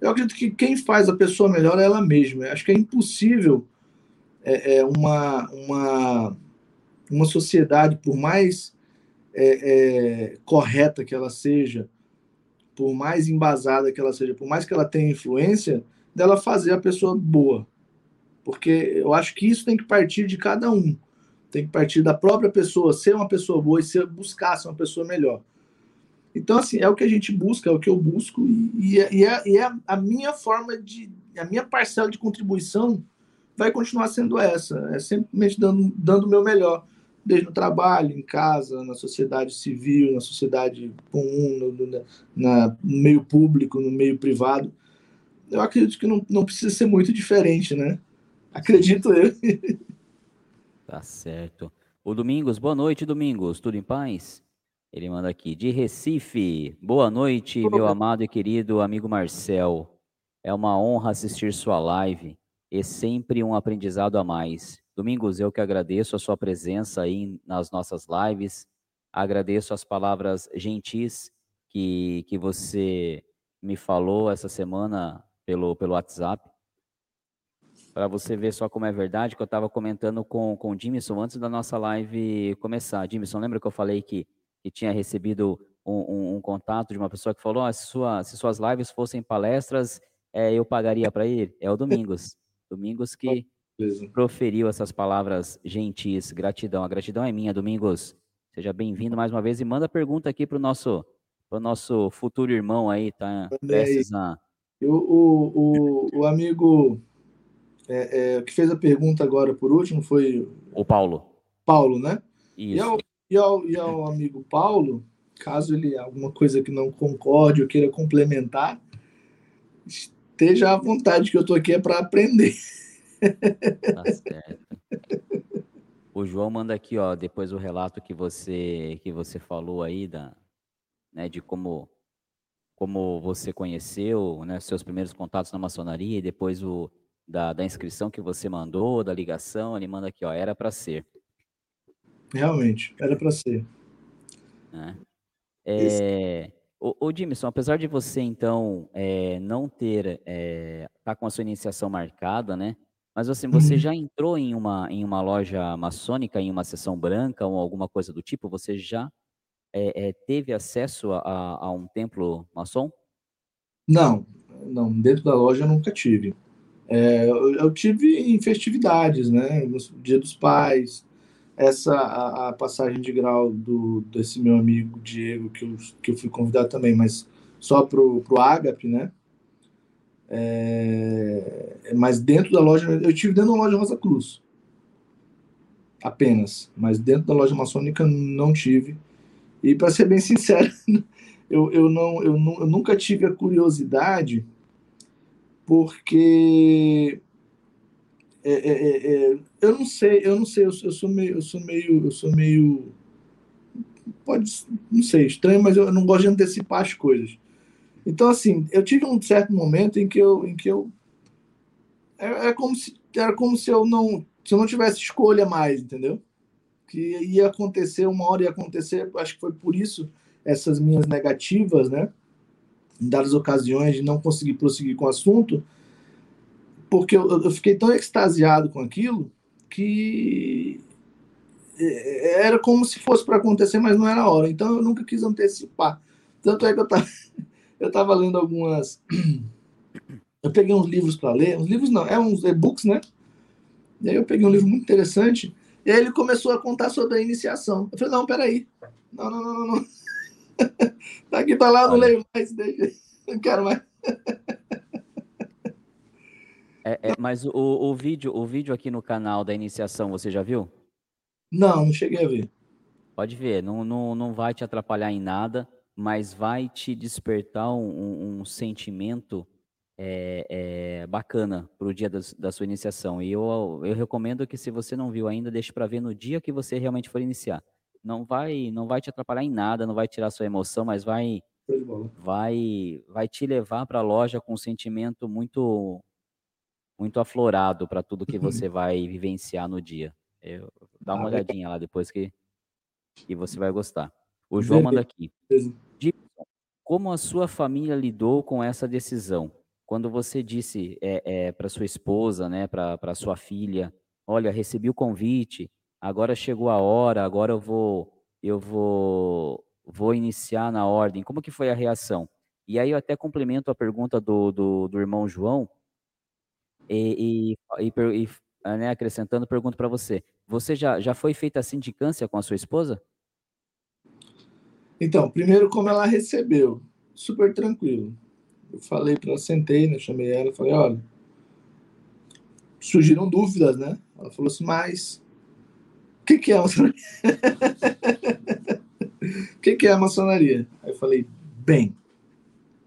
Eu acredito que quem faz a pessoa melhor é ela mesma. Eu acho que é impossível é, é uma, uma, uma sociedade, por mais é, é, correta que ela seja, por mais embasada que ela seja, por mais que ela tenha influência, dela fazer a pessoa boa. Porque eu acho que isso tem que partir de cada um. Tem que partir da própria pessoa, ser uma pessoa boa e ser, buscar ser uma pessoa melhor. Então, assim, é o que a gente busca, é o que eu busco, e, e, é, e, é, é a minha forma de. A minha parcela de contribuição vai continuar sendo essa. É simplesmente dando, dando o meu melhor desde no trabalho, em casa, na sociedade civil, na sociedade comum, no, no, na, no meio público, no meio privado. Eu acredito que não, não precisa ser muito diferente, né? Acredito eu. Tá certo. O Domingos, boa noite, Domingos. Tudo em paz? Ele manda aqui, de Recife. Boa noite, meu amado e querido amigo Marcel. É uma honra assistir sua live e sempre um aprendizado a mais. Domingos, eu que agradeço a sua presença aí nas nossas lives, agradeço as palavras gentis que, que você me falou essa semana pelo, pelo WhatsApp, para você ver só como é verdade, que eu estava comentando com, com o Jimson antes da nossa live começar. Jimson, lembra que eu falei que, que tinha recebido um, um, um contato de uma pessoa que falou, oh, se, sua, se suas lives fossem palestras, é, eu pagaria para ele? É o Domingos. Domingos que Beleza. proferiu essas palavras gentis. Gratidão. A gratidão é minha, Domingos. Seja bem-vindo mais uma vez e manda pergunta aqui para o nosso, nosso futuro irmão aí, tá? Prestes a... o, o, o amigo é, é, que fez a pergunta agora por último foi. O Paulo. Paulo, né? Isso. E ao, e ao, e ao amigo Paulo, caso ele alguma coisa que não concorde ou queira complementar, esteja à vontade, que eu estou aqui é para aprender. <laughs> Tá certo. O João manda aqui, ó, depois o relato que você que você falou aí da, né, de como como você conheceu, né, seus primeiros contatos na maçonaria e depois o da, da inscrição que você mandou, da ligação, ele manda aqui, ó, era para ser. Realmente, era para ser. Né? É, Jimson, apesar de você então é, não ter, é, tá com a sua iniciação marcada, né? Mas assim, você uhum. já entrou em uma, em uma loja maçônica, em uma sessão branca ou alguma coisa do tipo? Você já é, é, teve acesso a, a, um templo maçom? Não, não. Dentro da loja eu nunca tive. É, eu, eu, tive em festividades, né? No Dia dos Pais. Essa a, a, passagem de grau do desse meu amigo Diego que eu, que eu fui convidado também, mas só pro pro Ágape, né? É, mas dentro da loja, eu tive dentro da loja Rosa Cruz. Apenas. Mas dentro da loja maçônica não tive. E para ser bem sincero, <laughs> eu, eu, não, eu, eu nunca tive a curiosidade, porque é, é, é, é eu não sei, eu não sei, eu, eu, sou meio, eu sou meio, eu sou meio, pode, não sei, estranho, mas eu não gosto de antecipar as coisas. Então, assim, eu tive um certo momento em que eu. Em que eu é, é como se, era como se eu não se eu não tivesse escolha mais, entendeu? Que ia acontecer, uma hora ia acontecer, acho que foi por isso essas minhas negativas, né? Em dadas ocasiões de não conseguir prosseguir com o assunto, porque eu, eu fiquei tão extasiado com aquilo que é, era como se fosse para acontecer, mas não era a hora. Então eu nunca quis antecipar. Tanto é que eu estava eu tava lendo algumas. <clears throat> Eu peguei uns livros para ler, uns livros não, é uns e-books, né? E aí eu peguei um livro muito interessante, e aí ele começou a contar sobre a iniciação. Eu falei, não, peraí. Não, não, não, não. não. <laughs> Daqui para lá eu não leio mais. <laughs> Não quero mais. É, é, mas o, o, vídeo, o vídeo aqui no canal da iniciação, você já viu? Não, não cheguei a ver. Pode ver, não, não, não vai te atrapalhar em nada, mas vai te despertar um, um sentimento é, é, bacana para o dia da, da, sua iniciação. E eu, eu recomendo que, se você não viu ainda, deixe para ver no dia que você realmente for iniciar. Não vai, não vai te atrapalhar em nada, não vai tirar sua emoção, mas vai, vai, vai te levar para a loja com um sentimento muito muito aflorado para tudo que você <laughs> vai vivenciar no dia. Eu, dá uma ah, olhadinha lá depois que, que você vai gostar. O João manda aqui. Como a sua família lidou com essa decisão? Quando você disse é, é, para sua esposa, né, para sua filha, olha, recebi o convite, agora chegou a hora, agora eu vou, eu vou, vou iniciar na ordem. Como que foi a reação? E aí eu até complemento a pergunta do, do, do irmão João, e, e, e, e né, acrescentando, pergunto para você: você já, já foi feita a sindicância com a sua esposa? Então, primeiro, como ela recebeu, super tranquilo. Eu falei para ela, sentei, né, chamei ela, falei: olha, surgiram dúvidas, né? Ela falou assim: mas o que, que é a maçonaria? O <laughs> que, que é a maçonaria? Aí eu falei: bem.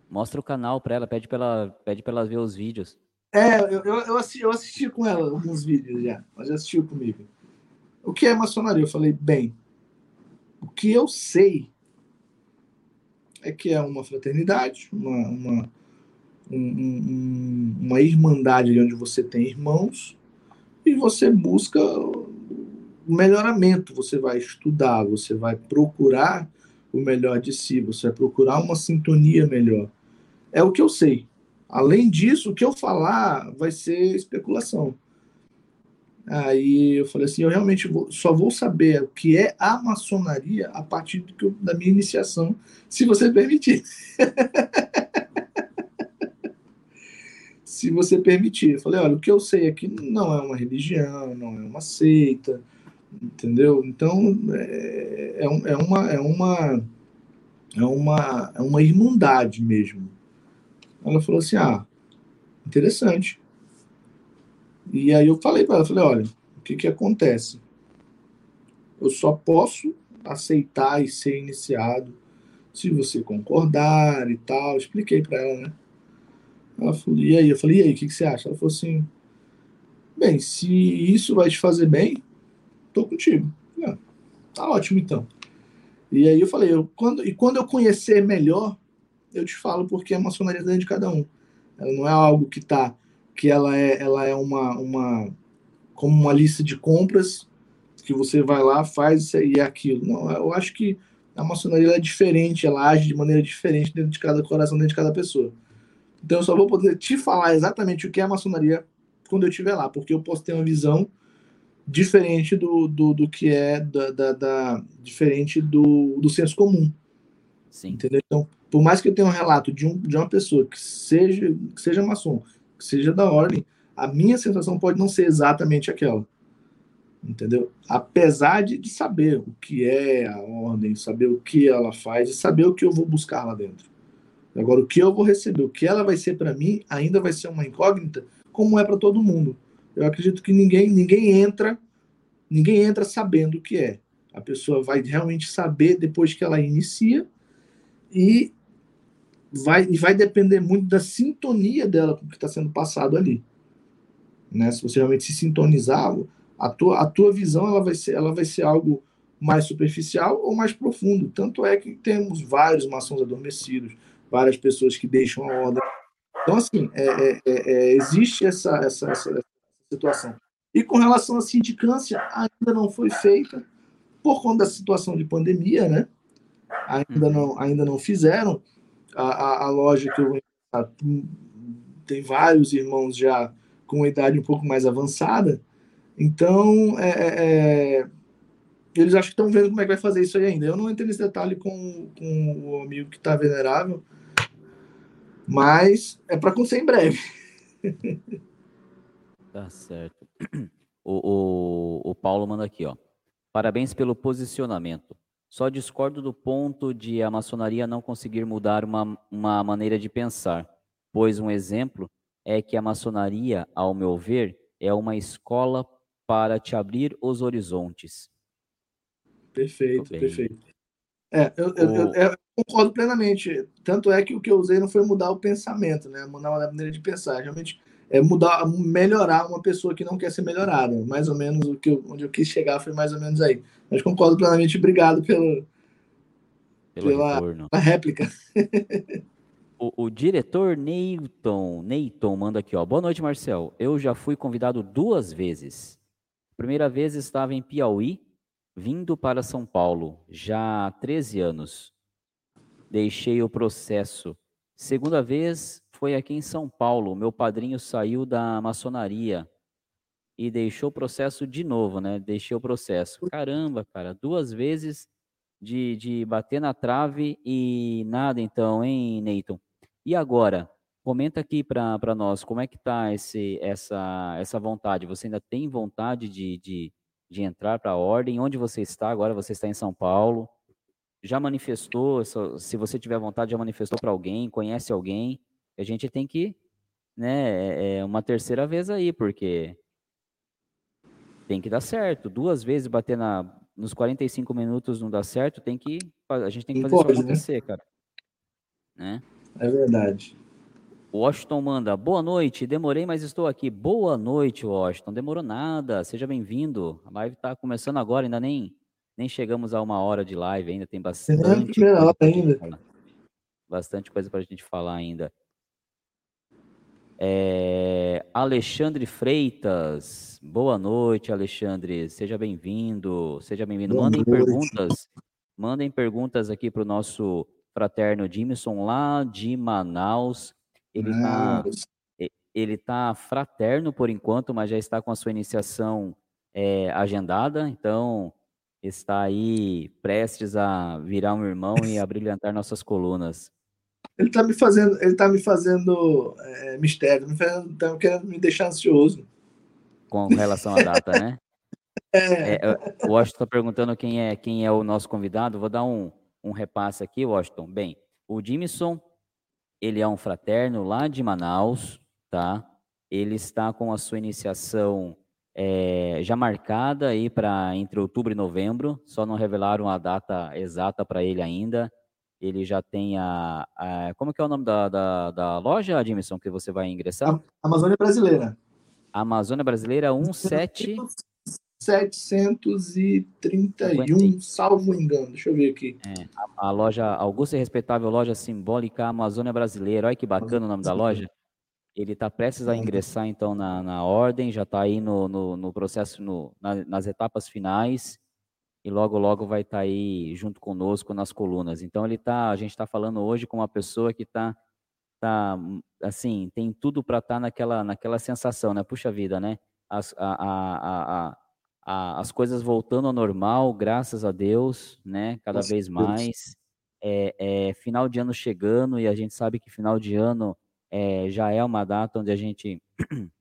Mostra o canal para ela, pede para ela, pede ela ver os vídeos. É, eu, eu, assisti, eu assisti com ela alguns vídeos já. Ela já assistiu comigo. O que é maçonaria? Eu falei, bem, o que eu sei é que é uma fraternidade, uma, uma, um, um, uma irmandade onde você tem irmãos e você busca o melhoramento. Você vai estudar, você vai procurar o melhor de si, você vai procurar uma sintonia melhor. É o que eu sei. Além disso, o que eu falar vai ser especulação. Aí eu falei assim, eu realmente vou, só vou saber o que é a maçonaria a partir eu, da minha iniciação, se você permitir. <laughs> se você permitir. Eu falei, olha, o que eu sei aqui não é uma religião, não é uma seita, entendeu? Então é, é, é uma é uma é uma é uma irmandade mesmo. Ela falou assim: ah, interessante. E aí eu falei para ela, falei, olha, o que que acontece? Eu só posso aceitar e ser iniciado se você concordar e tal. Expliquei para ela, né? Ela falou, e aí? Eu falei, e aí, o que, que você acha? Ela falou assim, bem, se isso vai te fazer bem, tô contigo. Falei, ah, tá ótimo então. E aí eu falei, eu, quando, e quando eu conhecer melhor, eu te falo porque a maçonaria é dentro de cada um. Ela não é algo que tá, que ela é, ela é uma, uma, como uma lista de compras que você vai lá, faz isso e é aquilo. Não, eu acho que a maçonaria é diferente, ela age de maneira diferente dentro de cada coração, dentro de cada pessoa. Então eu só vou poder te falar exatamente o que é a maçonaria quando eu estiver lá, porque eu posso ter uma visão diferente do, do, do que é da, da, da, diferente do, do senso comum. Sim. Entendeu? Então, por mais que eu tenha um relato de, um, de uma pessoa que seja, que seja maçom, seja da ordem, a minha sensação pode não ser exatamente aquela. Entendeu? Apesar de, de saber o que é a ordem, saber o que ela faz e saber o que eu vou buscar lá dentro. Agora, o que eu vou receber, o que ela vai ser para mim, ainda vai ser uma incógnita, como é para todo mundo. Eu acredito que ninguém, ninguém entra, ninguém entra sabendo o que é. A pessoa vai realmente saber depois que ela inicia e vai, e vai depender muito da sintonia dela com o que está sendo passado ali. Né? Se você realmente se sintonizar, a tua, a tua visão ela vai, ser, ela vai ser algo mais superficial ou mais profundo. Tanto é que temos vários maçons adormecidos, várias pessoas que deixam a ordem. Então, assim, é, é, é, é existe essa, essa, essa, situação. E com relação à sindicância, ainda não foi feita, por conta da situação de pandemia, né? Ainda uhum. não, ainda não fizeram. A, a, a loja que eu vou tem vários irmãos já com idade um pouco mais avançada. Então, é, é, é eles acho que estão vendo como é que vai fazer isso aí ainda. Eu não entrei nesse detalhe com, com o amigo que está venerável, mas é para acontecer em breve. Tá certo. O, o, o Paulo manda aqui, ó. Parabéns pelo posicionamento. Só discordo do ponto de a maçonaria não conseguir mudar uma, uma maneira de pensar, pois um exemplo é que a maçonaria, ao meu ver, é uma escola para te abrir os horizontes. Perfeito, perfeito. É, eu, o... eu, eu, eu, concordo plenamente. Tanto é que o que eu usei não foi mudar o pensamento, né? Mudar a maneira de pensar. Realmente é mudar, melhorar uma pessoa que não quer ser melhorada. Mais ou menos o que eu, onde eu quis chegar foi mais ou menos aí. Mas concordo plenamente. Obrigado pelo, pelo pela, pela réplica. O, o, diretor Neyton, Neyton manda aqui, ó. Boa noite, Marcel. Eu já fui convidado duas vezes. Primeira vez estava em Piauí, vindo para São Paulo, já há 13 anos. Deixei o processo. Segunda vez foi aqui em São Paulo. Meu padrinho saiu da maçonaria e deixou o processo de novo, né? Deixei o processo. Caramba, cara, duas vezes de, de bater na trave e nada então, hein, Neyton? E agora, comenta aqui para nós, como é que tá esse, essa, essa vontade? Você ainda tem vontade de, de de entrar para a ordem. Onde você está agora? Você está em São Paulo. Já manifestou, se você tiver vontade, já manifestou para alguém, conhece alguém. A gente tem que, né, é, é uma terceira vez aí, porque tem que dar certo. Duas vezes bater na, nos 45 minutos não dá certo, tem que a gente tem que fazer isso né? acontecer, né? cara. Né? É verdade. Washington manda, boa noite, demorei, mas estou aqui. Boa noite, Washington, demorou nada, seja bem-vindo. A live está começando agora, ainda nem, nem chegamos a uma hora de live, ainda tem bastante, é coisa, ainda. bastante coisa para a gente falar ainda. É, Alexandre Freitas, boa noite, Alexandre, seja bem-vindo, seja bem-vindo. Mandem noite. perguntas, mandem perguntas aqui para o nosso fraterno Jimson lá de Manaus. Ele está ele tá fraterno por enquanto, mas já está com a sua iniciação é, agendada, então está aí prestes a virar um irmão e a brilhantar nossas colunas. Ele está me fazendo, ele tá me fazendo é, mistério, me fazendo, tá querendo me deixar ansioso. Com relação à data, né? <laughs> É. É, o Washington está perguntando quem é, quem é o nosso convidado. Vou dar um, um repasse aqui, Washington. Bem, o Jimson ele é um fraterno lá de Manaus, tá? Ele está com a sua iniciação é, já marcada aí para entre outubro e novembro, só não revelaram a data exata para ele ainda. Ele já tem a, a, Como que é o nome da, da, da loja, Admissão, que você vai ingressar? Amazônia Brasileira. Amazônia Brasileira 17. 731, salvo engano. Deixa eu ver aqui. É, a, a, loja Augusta e Respeitável Loja Simbólica Amazônia Brasileira. Olha que bacana o nome da loja. Ele está prestes a ingressar, então, na, na ordem, já está aí no, no, no processo, no, na, nas etapas finais, e logo, logo vai estar tá aí junto conosco nas colunas. Então, ele tá, a gente está falando hoje com uma pessoa que está, tá, assim, tem tudo para estar tá naquela, naquela sensação, né? Puxa vida, né? As, a, a, a, a, as coisas voltando ao normal, graças a Deus, né? Cada Nossa, vez mais. É, é, final de ano chegando e a gente sabe que final de ano é, já é uma data onde a gente <clears throat>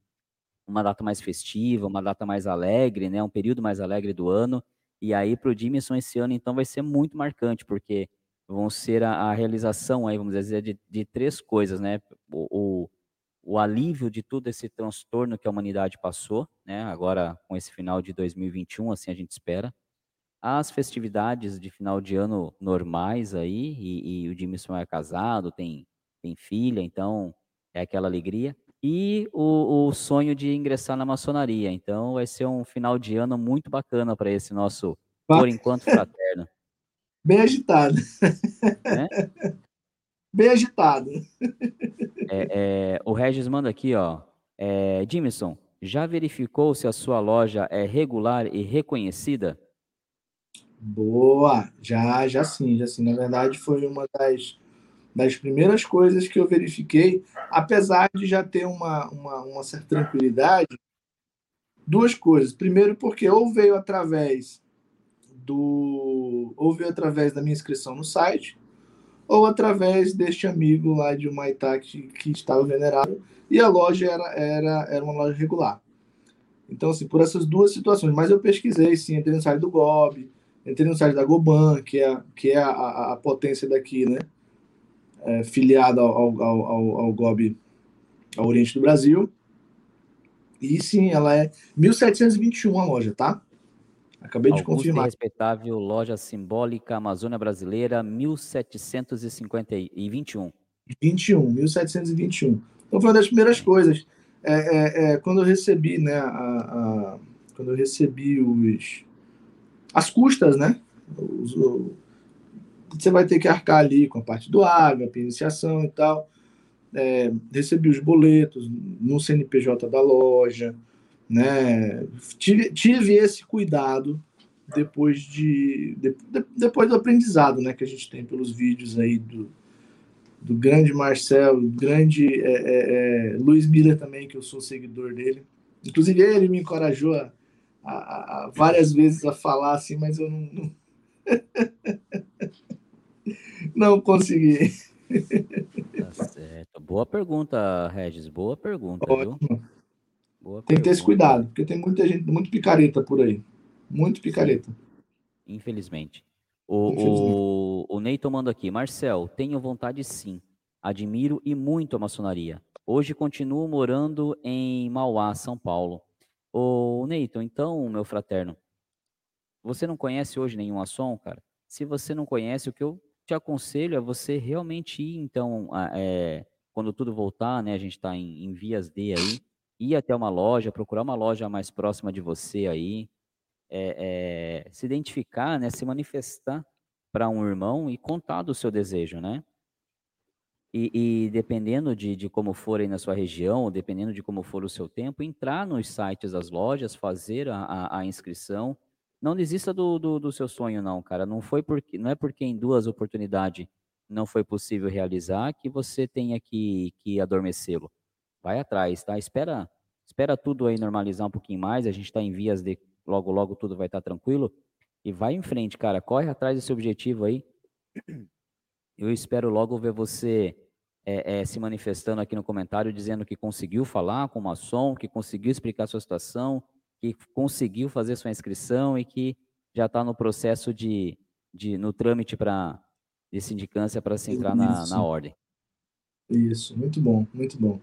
uma data mais festiva, uma data mais alegre, né? Um período mais alegre do ano. E aí para o Dimison esse ano então vai ser muito marcante porque vão ser a, a realização aí vamos dizer de, de três coisas, né? O, o o alívio de todo esse transtorno que a humanidade passou, né? Agora com esse final de 2021, assim a gente espera. As festividades de final de ano normais aí, e, e o Jimson é casado, tem, tem filha, então é aquela alegria. E o, o sonho de ingressar na maçonaria. Então vai ser um final de ano muito bacana para esse nosso, por enquanto, fraterno. <laughs> Bem agitado. É? <laughs> Bem agitado. É, é, o Regis manda aqui, ó. É, Jimson, já verificou se a sua loja é regular e reconhecida? Boa, já, já sim, já sim. Na verdade, foi uma das, das primeiras coisas que eu verifiquei, apesar de já ter uma, uma, uma certa tranquilidade. Duas coisas. Primeiro, porque ou veio através do. ou veio através da minha inscrição no site, ou através deste amigo lá de Humaitá que, que estava venerável, e a loja era, era, era uma loja regular. Então, assim, por essas duas situações. Mas eu pesquisei, sim, entrei no site do GOB, entrei no site da Goban, que é, que é a, a, a potência daqui, né? É, filiada ao, ao, ao, ao GOB, ao Oriente do Brasil. E sim, ela é 1721 a loja, tá? Acabei de confirmar. respeitável loja simbólica Amazônia Brasileira, 1751. 21, 1721. Então foi uma das primeiras coisas. É, é, é, quando eu recebi, né, a, a, quando eu recebi os, as custas, né? Os, o, você vai ter que arcar ali com a parte do ágape, iniciação e tal. É, recebi os boletos no CNPJ da loja, né? Tive, tive esse cuidado depois de, de, depois do aprendizado, né, que a gente tem pelos vídeos aí do, do grande Marcel, do grande é, é, é, Luiz Miller também, que eu sou seguidor dele. Inclusive ele me encorajou a, a, a várias vezes a falar assim, mas eu não. Não, <laughs> não consegui. Tá certo. Boa pergunta, Regis. Boa pergunta. Ótimo. Boa tem que ter esse cuidado, porque tem muita gente, muito picareta por aí. Muito picareta. Infelizmente. O, o, o Ney tomando aqui. Marcel, tenho vontade sim. Admiro e muito a maçonaria. Hoje continuo morando em Mauá, São Paulo. Ô, Neyton, então, meu fraterno, você não conhece hoje nenhum maçom, cara? Se você não conhece, o que eu te aconselho é você realmente ir, então, é, quando tudo voltar, né, a gente está em, em, vias de aí, ir até uma loja, procurar uma loja mais próxima de você aí, é, é, se identificar, né, se manifestar para um irmão e contar do seu desejo, né? E, e, dependendo de, de como for aí na sua região, dependendo de como for o seu tempo, entrar nos sites das lojas, fazer a, a, a inscrição. Não desista do, do, do, seu sonho, não, cara. Não foi porque não é porque em duas oportunidades não foi possível realizar que você tenha que, que adormecê-lo. Vai atrás, tá? Espera, espera tudo aí normalizar um pouquinho mais. A gente está em vias de logo, logo tudo vai estar tá tranquilo. E vai em frente, cara. Corre atrás desse objetivo aí. Eu espero logo ver você é, é, se manifestando aqui no comentário, dizendo que conseguiu falar com o maçom, que conseguiu explicar a sua situação, que conseguiu fazer sua inscrição e que já está no processo de, de no trâmite para de sindicância para se entrar na, na ordem. Isso, muito bom, muito bom.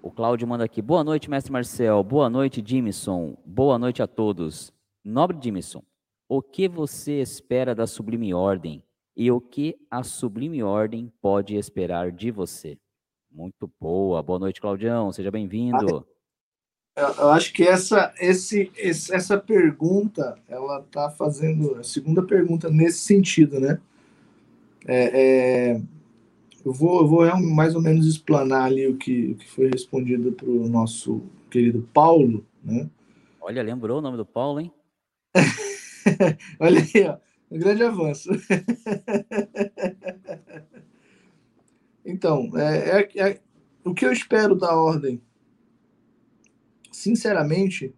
O Cláudio manda aqui. Boa noite, mestre Marcel. Boa noite, Jimison. Boa noite a todos. Nobre Jimison, o que você espera da Sublime Ordem? e o que a Sublime Ordem pode esperar de você. Muito boa. Boa noite, Claudião. Seja bem-vindo. Eu acho que essa, esse, essa pergunta, ela está fazendo a segunda pergunta nesse sentido, né? É, é, eu, vou, eu vou mais ou menos explanar ali o que, o que foi respondido para o nosso querido Paulo, né? Olha, lembrou o nome do Paulo, hein? <laughs> Olha aí, ó. Um grande avanço. <laughs> então, é, é, é, o que eu espero da ordem, sinceramente,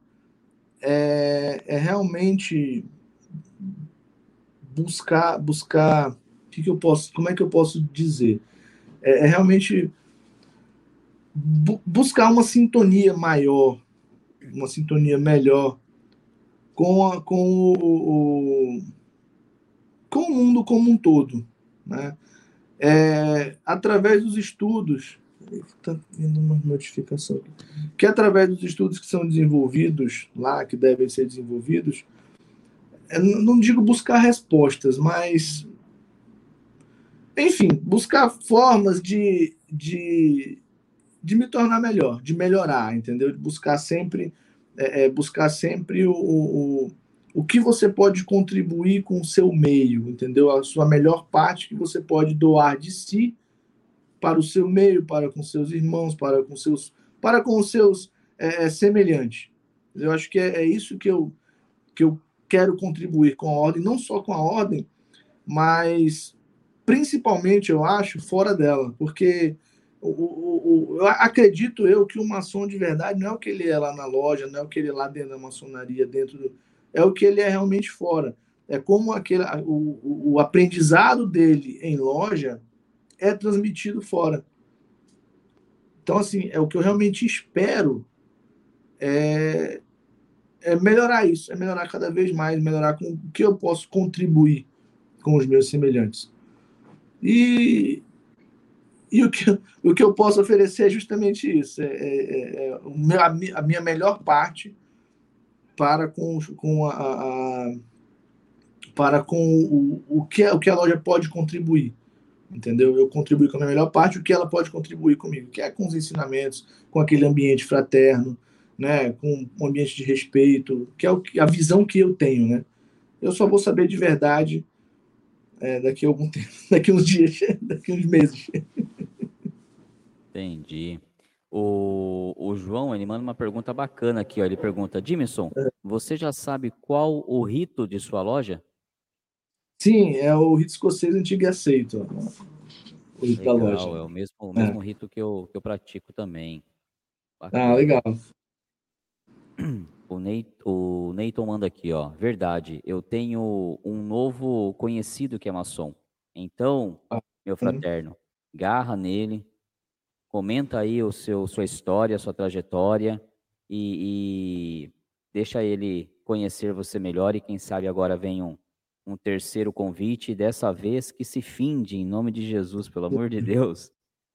é, é realmente buscar, buscar, que, que eu posso, como é que eu posso dizer? É, é realmente bu buscar uma sintonia maior, uma sintonia melhor com, a, com o, o com o mundo como um todo. Né? É, através dos estudos, está vindo uma notificação aqui, que através dos estudos que são desenvolvidos lá, que devem ser desenvolvidos, é, não digo buscar respostas, mas enfim, buscar formas de, de, de me tornar melhor, de melhorar, entendeu? De buscar sempre, é, é buscar sempre o, o, o que você pode contribuir com o seu meio, entendeu? A sua melhor parte que você pode doar de si para o seu meio, para com seus irmãos, para com seus, para com os seus é, é semelhante. Eu acho que é, é, isso que eu, que eu quero contribuir com a ordem, não só com a ordem, mas principalmente, eu acho, fora dela, porque o, o, o, eu acredito eu que o maçom de verdade não é o que ele é lá na loja, não é o que ele é lá dentro da maçonaria, dentro do, é o que ele é realmente fora. É como aquele, o, o aprendizado dele em loja é transmitido fora. Então, assim, é o que eu realmente espero é, é melhorar isso, é melhorar cada vez mais, melhorar com o que eu posso contribuir com os meus semelhantes. E, e o, que, o que eu posso oferecer é justamente isso: é, é, é a minha melhor parte para com, com a, a para com o, o, que, o que a loja pode contribuir. Entendeu? Eu contribuo com a minha melhor parte, o que ela pode contribuir comigo, que é com os ensinamentos, com aquele ambiente fraterno, né, com um ambiente de respeito, que é o, a visão que eu tenho, né? Eu só vou saber de verdade é, daqui a algum <laughs> tempo, daqui uns dias, <laughs> daqui uns meses. Entendi. O, o João, ele manda uma pergunta bacana aqui, ó. Ele pergunta, Dimison, é. você já sabe qual o rito de sua loja? Sim, é o rito escocês antigo e aceito. O rito legal, da loja. É o mesmo, o mesmo é. rito que eu, que eu pratico também. Bacana. Ah, legal. O, Ney, o Neyton manda aqui, ó. Verdade, eu tenho um novo conhecido que é maçom. Então, ah, meu fraterno, garra nele, comenta aí o seu, sua história, sua trajetória e, e deixa ele conhecer você melhor. E quem sabe agora vem um, um terceiro convite, dessa vez que se finde em nome de Jesus, pelo amor de Deus,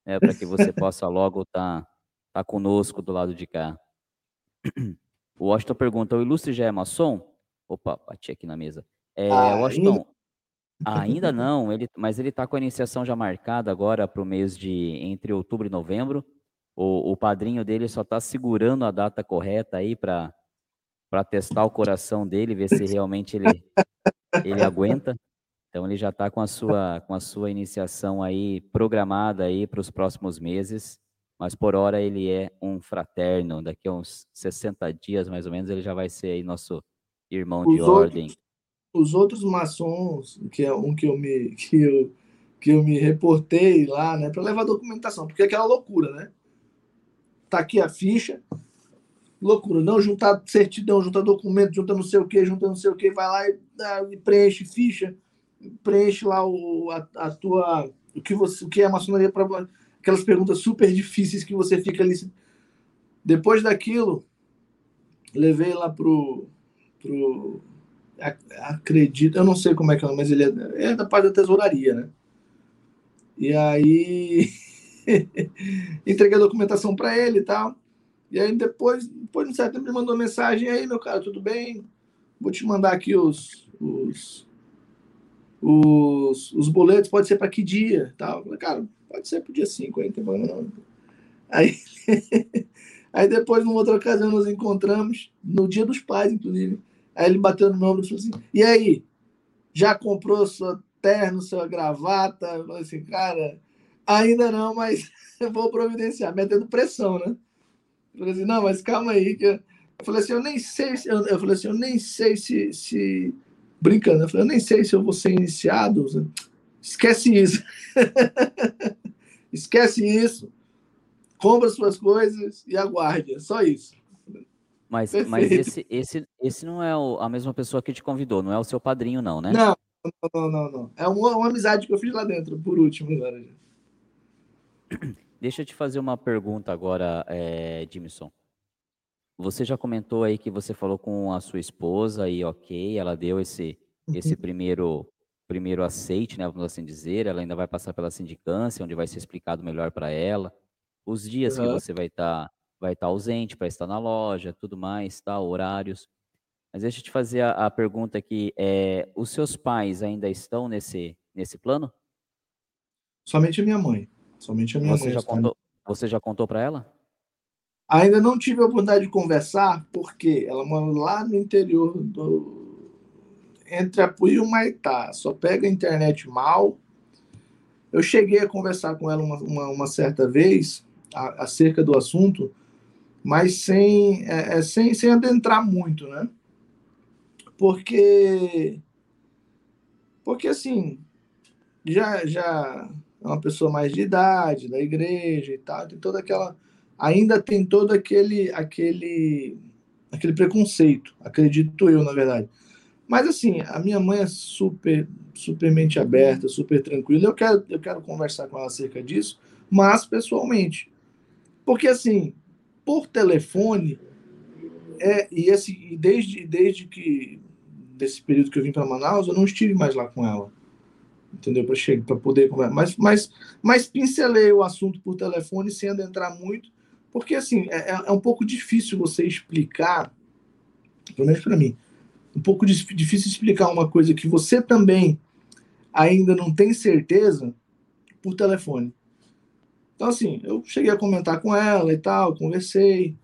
né, para que você possa logo estar tá, tá conosco do lado de cá. O Washington pergunta: o ilustre já é maçom? Opa, bati aqui na mesa. É, ah, Washington, ainda... ainda <laughs> não, ele, mas ele está com a iniciação já marcada agora para o mês de entre outubro e novembro. O, o padrinho dele só está segurando a data correta aí para testar o coração dele, ver se realmente ele, ele aguenta. Então ele já está com a sua com a sua iniciação aí programada aí para os próximos meses mas por hora ele é um fraterno. Daqui a uns 60 dias, mais ou menos, ele já vai ser aí nosso irmão os de outros, ordem. Os outros maçons, que é um que eu me, <laughs> que eu, que eu me reportei lá, né, para levar documentação, porque é aquela loucura, né? Tá aqui a ficha, loucura, não juntar certidão, juntar documento, junta não sei o que, junta não sei o que, vai lá e, e preenche ficha, preenche lá o, a, a tua o que você o que é a maçonaria para aquelas perguntas super difíceis que você fica ali. Depois daquilo, levei lá pro. pro acredito, eu não sei como é que é, mas ele é, é da parte da tesouraria, né? E aí <laughs> entreguei a documentação para ele e tal. E aí depois, depois de um certo tempo, ele mandou mensagem aí, meu cara, tudo bem? Vou te mandar aqui os, os, os, os boletos, pode ser para que dia? Tal. Falei, cara, Pode ser pro dia 5 aí, não não. Aí, <laughs> aí depois, numa outra ocasião, nos encontramos, no dia dos pais, inclusive. Aí ele bateu no meu ombro e falou assim: E aí, já comprou sua terno, sua gravata? Eu falei assim, cara, ainda não, mas <laughs> vou providenciar, metendo pressão, né? Eu falei assim, não, mas calma aí, que eu, eu falei assim, eu nem sei se. Eu, eu falei assim, eu nem sei se. se... Brincando, eu falei, eu nem sei se eu vou ser iniciado. Esquece isso. <laughs> Esquece isso. Compra suas coisas e aguarde. É só isso. Mas, mas esse, esse, esse não é o, a mesma pessoa que te convidou, não é o seu padrinho, não, né? Não, não, não, não. É uma, uma amizade que eu fiz lá dentro, por último, agora. <clears throat> Deixa eu te fazer uma pergunta agora, é, Jimson. Você já comentou aí que você falou com a sua esposa e ok, ela deu esse, esse uhum. primeiro primeiro aceite, né, vamos assim dizer, ela ainda vai passar pela sindicância, onde vai ser explicado melhor para ela, os dias uhum. que você vai estar tá, vai estar tá ausente para estar na loja, tudo mais, tá, horários. Mas deixa eu te fazer a, a pergunta aqui, é, os seus pais ainda estão nesse, nesse plano? Somente a minha mãe. Somente a minha você mãe. Já contou, você já contou para ela? Ainda não tive a oportunidade de conversar, porque ela mora lá no interior do, entre Apuí e o Maitá. Só pega a internet mal. Eu cheguei a conversar com ela uma, uma, uma certa vez a, acerca do assunto, mas sem, é, é, sem, sem adentrar muito, né? Porque, porque assim, já, já é uma pessoa mais de idade, da igreja e tal, tem toda aquela, ainda tem todo aquele, aquele, aquele preconceito, acredito eu, na verdade. Mas assim, a minha mãe é super, super mente aberta, super tranquila. Eu quero, eu quero conversar com ela acerca disso, mas pessoalmente. Porque assim, por telefone, é, e esse, desde, desde que desse período que eu vim para Manaus, eu não estive mais lá com ela. Entendeu? Para chegar, para poder conversar. Mas, mas, mas pincelei o assunto por telefone sem adentrar muito, porque assim, é, é, é um pouco difícil você explicar, pelo menos para mim, um pouco difícil explicar uma coisa que você também ainda não tem certeza por telefone. Então, assim, eu cheguei a comentar com ela e tal, conversei,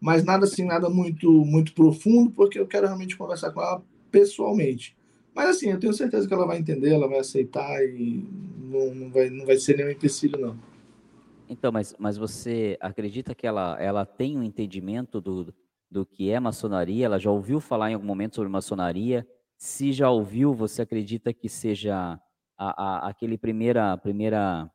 mas nada assim, nada muito, muito profundo, porque eu quero realmente conversar com ela pessoalmente. Mas, assim, eu tenho certeza que ela vai entender, ela vai aceitar e não, não, vai, não vai ser nenhum empecilho, não. Então, mas, mas você acredita que ela, ela tem um entendimento do, do que é maçonaria? Ela já ouviu falar em algum momento sobre maçonaria? Se já ouviu, você acredita que seja a, a, aquele primeira, primeira,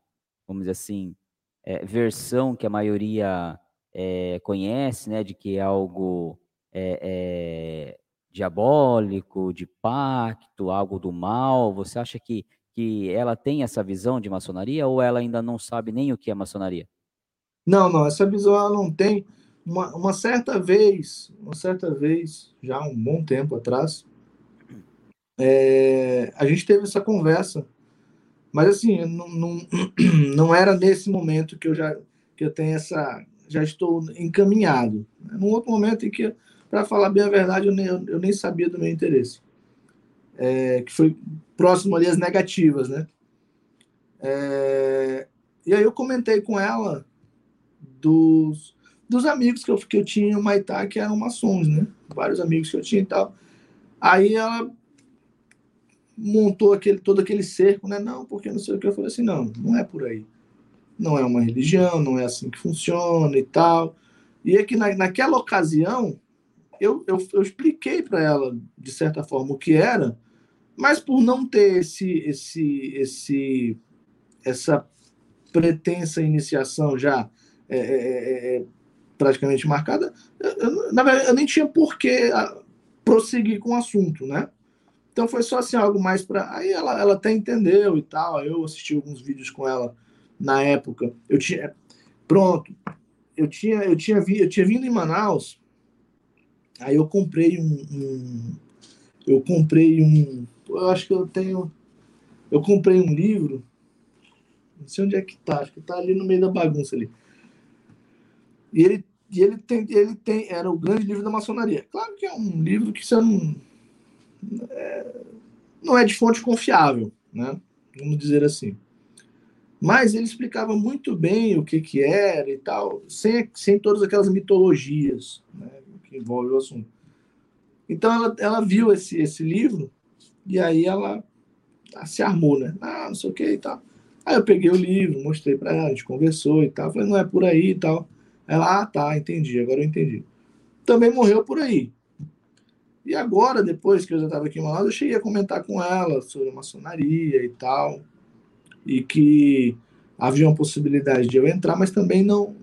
vamos dizer assim, é, versão que a maioria é, conhece, né, de que é algo é, diabólico, de pacto, algo do mal? Você acha que, que ela tem essa visão de maçonaria ou ela ainda não sabe nem o que é maçonaria? Não, não, essa visão ela não tem uma, uma certa vez, uma certa vez, já um bom tempo atrás, é, a gente teve essa conversa, mas assim, não, não, <clears throat> não era nesse momento que eu já que eu tenho essa, já estou encaminhado. Num outro momento em que, para falar bem a verdade, eu nem, eu nem sabia do meu interesse, é, que foi próximo ali às negativas, né? É, e aí eu comentei com ela dos dos amigos que eu, que eu tinha em Maitá, que eram maçons, né? Vários amigos que eu tinha e tal. Aí ela montou aquele, todo aquele cerco, né? Não, porque não sei o que. Eu falei assim, não, não é por aí. Não é uma religião, não é assim que funciona e tal. E é que na, naquela ocasião, eu, eu, eu expliquei para ela, de certa forma, o que era, mas por não ter esse, esse, esse, essa pretensa iniciação já é, é, é, é praticamente marcada, eu, na verdade, eu nem tinha por que ah, prosseguir com o assunto, né? Então foi só assim, algo mais para. Aí ela, ela até entendeu e tal. Eu assisti alguns vídeos com ela na época. Eu tinha. Pronto. Eu tinha, eu tinha, vi, eu tinha vindo em Manaus. Aí eu comprei um, um. eu comprei um. Eu acho que eu tenho. Eu comprei um livro. Não sei onde é que tá. Acho que tá ali no meio da bagunça ali. E ele, e ele, tem, ele tem, era o grande livro da maçonaria. Claro que é um livro que você não é, não é de fonte confiável, né? Vamos dizer assim. Mas ele explicava muito bem o que, que era e tal, sem, sem todas aquelas mitologias né, que envolvem o assunto. Então ela, ela viu esse, esse livro e aí ela se armou, né? Ah, não sei o que e tal. Aí eu peguei o livro, mostrei para ela, a gente conversou e tal. Falei, não é por aí e tal. Ela, ah, tá, entendi, agora eu entendi. Também morreu por aí. E agora, depois que eu já estava aqui em Manaus, eu cheguei a comentar com ela sobre maçonaria e tal, e que havia uma possibilidade de eu entrar, mas também não.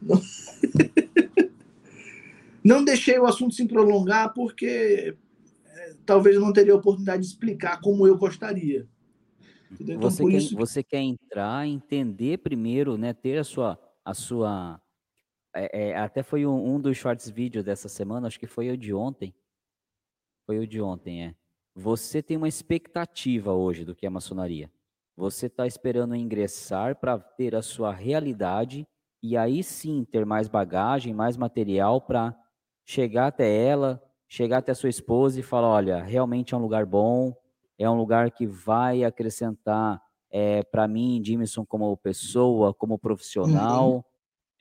Não, <laughs> não deixei o assunto se prolongar, porque é, talvez eu não teria oportunidade de explicar como eu gostaria. Então, você, quer, isso... você quer entrar, entender primeiro, né, ter a sua, a sua é, é, até foi um, um, dos shorts vídeo dessa semana, acho que foi o de ontem. Foi o de ontem, é. Você tem uma expectativa hoje do que é maçonaria. Você está esperando ingressar para ter a sua realidade e aí sim ter mais bagagem, mais material para chegar até ela, chegar até a sua esposa e falar: olha, realmente é um lugar bom, é um lugar que vai acrescentar é, eh, para mim, Jimson, como pessoa, como profissional. Uhum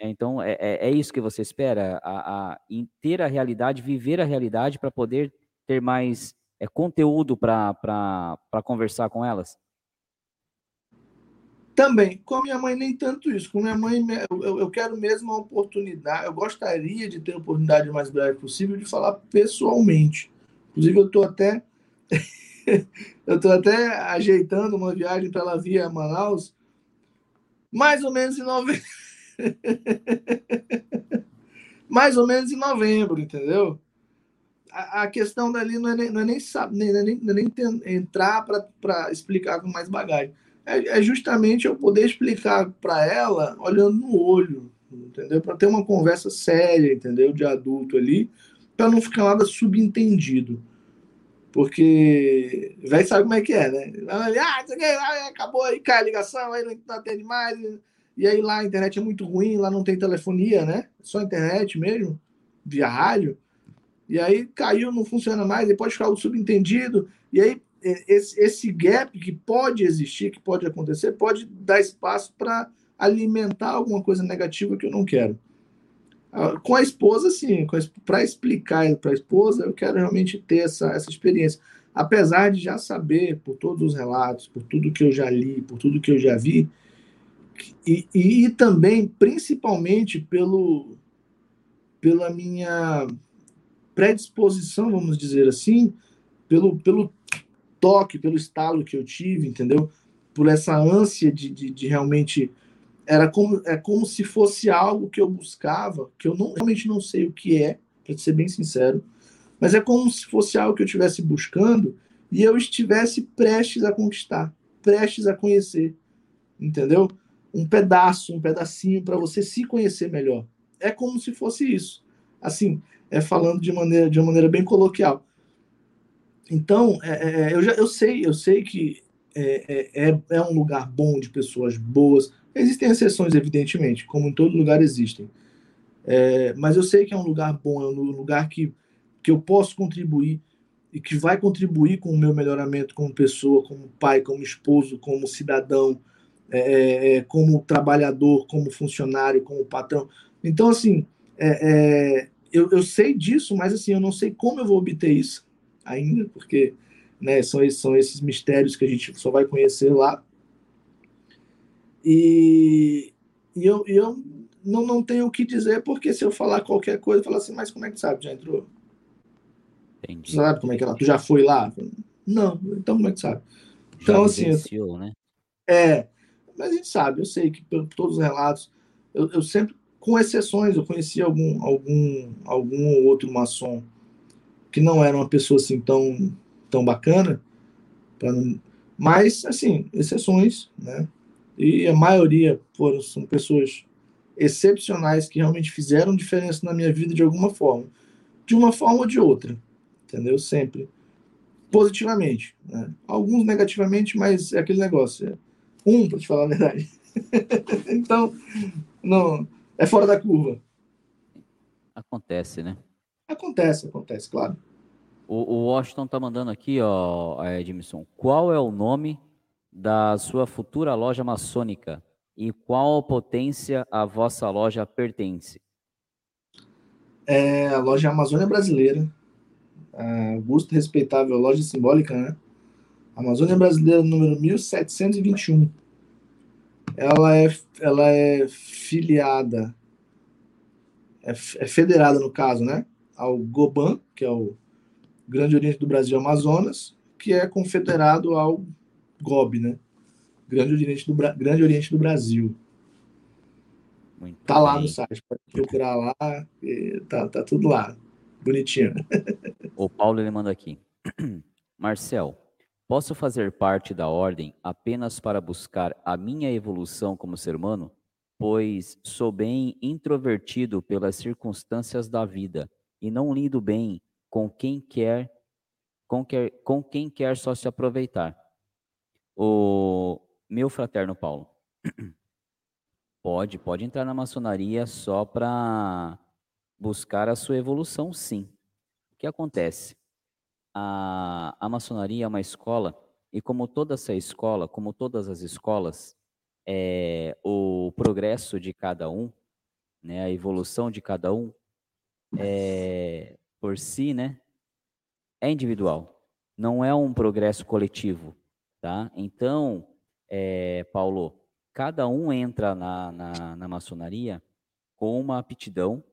é, então, é, é, é, isso que você espera? A, a, ter a realidade, viver a realidade para poder ter mais é, conteúdo para conversar com elas? Também, com a minha mãe nem tanto isso. Com minha mãe, eu, eu quero mesmo a oportunidade, eu gostaria de ter a oportunidade mais breve possível de falar pessoalmente. Inclusive, eu estou até <laughs> eu estou até ajeitando uma viagem para ela vir a Manaus, mais ou menos em novembro. <laughs> mais ou menos em novembro, entendeu? A, a questão dali não é nem, não é nem, nem, nem, nem entrar para explicar com mais bagagem é, é justamente eu poder explicar para ela olhando no olho, entendeu? Para ter uma conversa séria, entendeu? De adulto ali, para não ficar nada subentendido. Porque velho sabe como é que é, né? Ah, acabou aí, cai a ligação, aí não atende mais. E aí lá a internet é muito ruim, lá não tem telefonia, né? Só internet mesmo, via rádio. E aí caiu, não funciona mais, pode ficar o subentendido. E aí esse, esse gap que pode existir, que pode acontecer, pode dar espaço para alimentar alguma coisa negativa que eu não quero. Ah, com a esposa, sim, para explicar para a esposa, eu quero realmente ter essa, essa experiência. Apesar de já saber, por todos os relatos, por tudo que eu já li, por tudo que eu já vi, e, e, e também, principalmente, pelo, pela minha predisposição, vamos dizer assim, pelo, pelo toque, pelo estalo que eu tive, entendeu? Por essa ânsia de, de, de realmente. Era como, é como se fosse algo que eu buscava, que eu não, realmente não sei o que é, para ser bem sincero, mas é como se fosse algo que eu estivesse buscando e eu estivesse prestes a conquistar, prestes a conhecer, entendeu? Um pedaço, um pedacinho para você se conhecer melhor. É como se fosse isso. Assim, é falando de maneira, de uma maneira bem coloquial. Então, é, é, eu, já, eu sei, eu sei que é, é, é, é um lugar bom de pessoas boas. Existem exceções, evidentemente, como em todo lugar existem. É, mas eu sei que é um lugar bom, é um lugar que, que eu posso contribuir e que vai contribuir com o meu melhoramento como pessoa, como pai, como esposo, como cidadão, é, é como trabalhador, como funcionário, como patrão. Então, assim, é, eu, eu sei disso, mas assim, eu não sei como eu vou obter isso ainda, porque né, são, esses, são esses mistérios que a gente só vai conhecer lá. E, e eu, eu não, não tenho o que dizer, porque se eu falar qualquer coisa, falar assim, mas como é que sabe? Já entrou? Entendi. Sabe como é que ela? Tu já foi lá? Não, então como é que sabe? Então, assim. Eu, né? É, mas a gente sabe, eu sei que por todos os relatos, eu, eu sempre, com exceções, eu conheci algum, algum, algum outro maçom que não era uma pessoa assim tão, tão bacana, não... mas, assim, exceções, né? E a maioria foram, são pessoas excepcionais que realmente fizeram diferença na minha vida de alguma forma. De uma forma ou de outra, entendeu? Sempre. Positivamente. Né? Alguns negativamente, mas é aquele negócio. É um, para te falar a verdade. <laughs> então, não, é fora da curva. Acontece, né? Acontece, acontece, claro. O, o Washington tá mandando aqui, ó, Edmilson. Qual é o nome da sua futura loja maçônica e qual potência a vossa loja pertence? É a loja Amazônia Brasileira. A Augusto Respeitável Loja Simbólica, né? Amazônia Brasileira número 1721. Ela é, ela é filiada, é, é federada no caso, né? Ao Goban, que é o Grande Oriente do Brasil Amazonas, que é confederado ao GOB, né? Grande Oriente do, Bra... Grande Oriente do Brasil. Muito tá bem. lá no site, pode procurar lá, tá, tá tudo lá. Bonitinho. O Paulo ele manda aqui. <clears throat> Marcel, posso fazer parte da ordem apenas para buscar a minha evolução como ser humano? Pois sou bem introvertido pelas circunstâncias da vida e não lido bem com quem quer com, quer, com quem quer só se aproveitar. O meu fraterno Paulo, <clears throat> pode, pode entrar na maçonaria só para buscar a sua evolução, sim. O que acontece? A, a maçonaria é uma escola e como toda essa escola, como todas as escolas, é, o progresso de cada um, né, a evolução de cada um é, por si, né, é individual, não é um progresso coletivo, tá? Então, é, Paulo, cada um entra na, na, na maçonaria com uma aptidão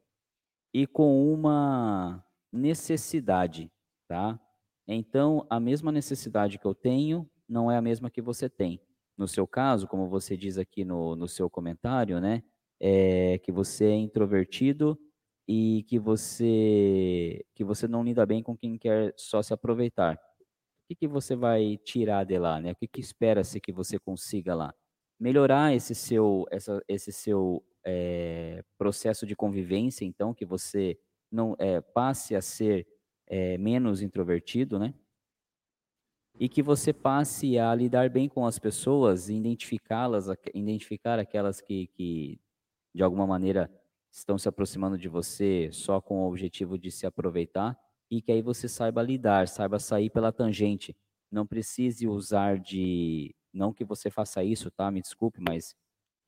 e com uma necessidade, tá? Então, a mesma necessidade que eu tenho não é a mesma que você tem. No seu caso, como você diz aqui no, no seu comentário, né? É que você é introvertido e que você que você não lida bem com quem quer só se aproveitar. O que, que você vai tirar de lá, né? O que, que espera-se que você consiga lá? Melhorar esse seu essa, esse seu é, processo de convivência, então, que você não é, passe a ser é, menos introvertido, né? e que você passe a lidar bem com as pessoas, identificá-las, identificar aquelas que, que de alguma maneira estão se aproximando de você só com o objetivo de se aproveitar e que aí você saiba lidar, saiba sair pela tangente. Não precise usar de, não que você faça isso, tá? Me desculpe, mas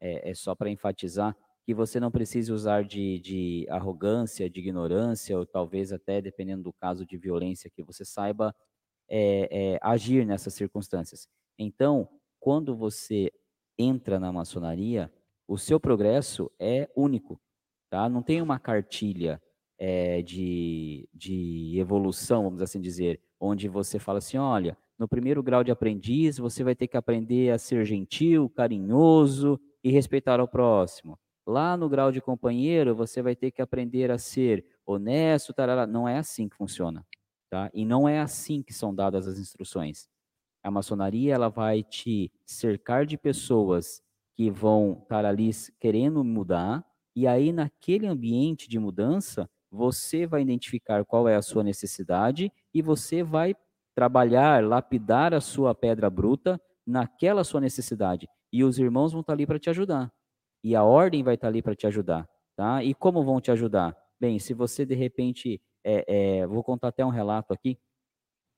é, é só para enfatizar que você não precise usar de, de arrogância, de ignorância ou talvez até dependendo do caso de violência que você saiba é, é, agir nessas circunstâncias. Então, quando você entra na maçonaria, o seu progresso é único, tá? Não tem uma cartilha é, de, de evolução, vamos assim dizer, onde você fala assim, olha, no primeiro grau de aprendiz, você vai ter que aprender a ser gentil, carinhoso e respeitar ao próximo. Lá no grau de companheiro, você vai ter que aprender a ser honesto, tarará. não é assim que funciona. Tá? E não é assim que são dadas as instruções. A maçonaria ela vai te cercar de pessoas que vão estar ali querendo mudar, e aí naquele ambiente de mudança, você vai identificar qual é a sua necessidade e você vai trabalhar, lapidar a sua pedra bruta naquela sua necessidade. E os irmãos vão estar ali para te ajudar. E a ordem vai estar ali para te ajudar. Tá? E como vão te ajudar? Bem, se você de repente é, é, vou contar até um relato aqui.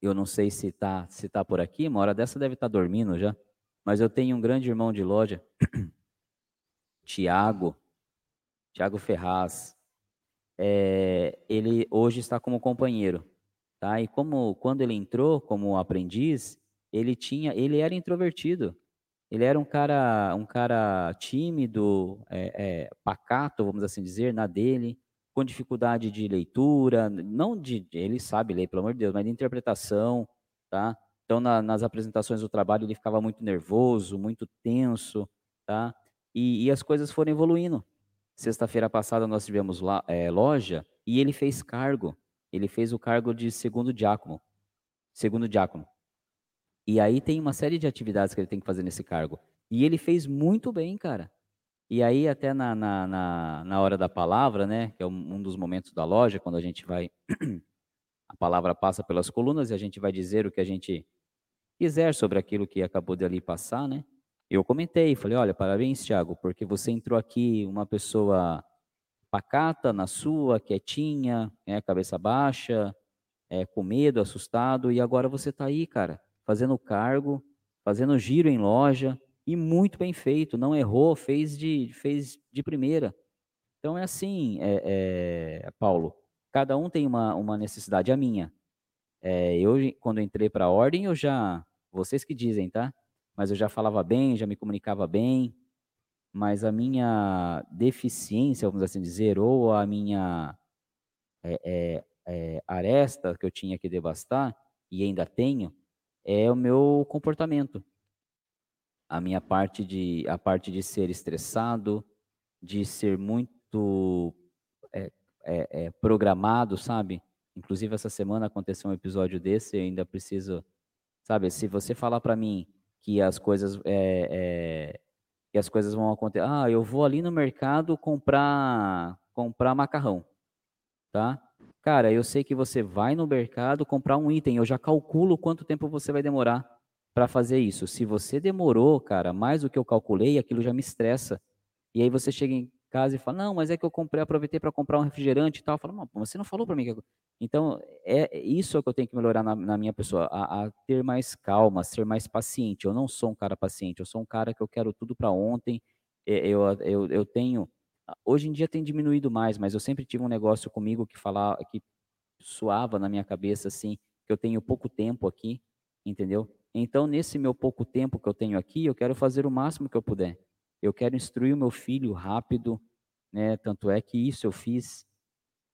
Eu não sei se está se tá por aqui, uma hora dessa deve estar tá dormindo já. Mas eu tenho um grande irmão de loja, <clears throat> Tiago, Tiago Ferraz. É, ele hoje está como companheiro, tá? E como quando ele entrou como aprendiz, ele tinha, ele era introvertido. Ele era um cara, um cara tímido, é, é, pacato, vamos assim dizer, na dele com dificuldade de leitura, não de, ele sabe ler, pelo amor de Deus, mas de interpretação, tá? Então, na, nas apresentações do trabalho, ele ficava muito nervoso, muito tenso, tá? E, e as coisas foram evoluindo. Sexta-feira passada nós tivemos lá, é, loja e ele fez cargo. Ele fez o cargo de segundo diácono. Segundo diácono. E aí tem uma série de atividades que ele tem que fazer nesse cargo. E ele fez muito bem, cara. E aí, até na, na, na, na hora da palavra, né, que é um, um dos momentos da loja, quando a gente vai, <clears throat> a palavra passa pelas colunas e a gente vai dizer o que a gente quiser sobre aquilo que acabou de ali passar, né? Eu comentei, falei, olha, parabéns, Tiago, porque você entrou aqui uma pessoa pacata na sua, quietinha, né, cabeça baixa, é, com medo, assustado, e agora você está aí, cara, fazendo cargo, fazendo giro em loja, e muito bem feito, não errou, fez de, fez de primeira. Então é assim, é, é, Paulo, cada um tem uma, uma necessidade, a minha. É, eu, quando entrei para a ordem, eu já, vocês que dizem, tá? Mas eu já falava bem, já me comunicava bem, mas a minha deficiência, vamos assim dizer, ou a minha é, é, aresta que eu tinha que devastar, e ainda tenho, é o meu comportamento a minha parte de a parte de ser estressado, de ser muito é, programado, sabe? Inclusive essa semana aconteceu um episódio desse, eu ainda preciso, sabe? Se você falar para mim que as coisas é, é, que as coisas vão acontecer, ah, eu vou ali no mercado comprar comprar macarrão, tá? Cara, eu sei que você vai no mercado comprar um item, eu já calculo quanto tempo você vai demorar para fazer isso. Se você demorou, cara, mais do que eu calculei, aquilo já me estressa. E aí você chega em casa e fala, não, mas é que eu comprei, aproveitei para comprar um refrigerante e tal. Fala, não, você não falou para mim. Que... Então, é isso que eu tenho que melhorar na, na minha pessoa, a, a, ter mais calma, ser mais paciente. Eu não sou um cara paciente, eu sou um cara que eu quero tudo para ontem. Eu, eu, eu tenho, hoje em dia tem diminuído mais, mas eu sempre tive um negócio comigo que falava, que suava na minha cabeça assim, que eu tenho pouco tempo aqui, entendeu? Então, nesse meu pouco tempo que eu tenho aqui, eu quero fazer o máximo que eu puder. Eu quero instruir o meu filho rápido, né? Tanto é que isso eu fiz.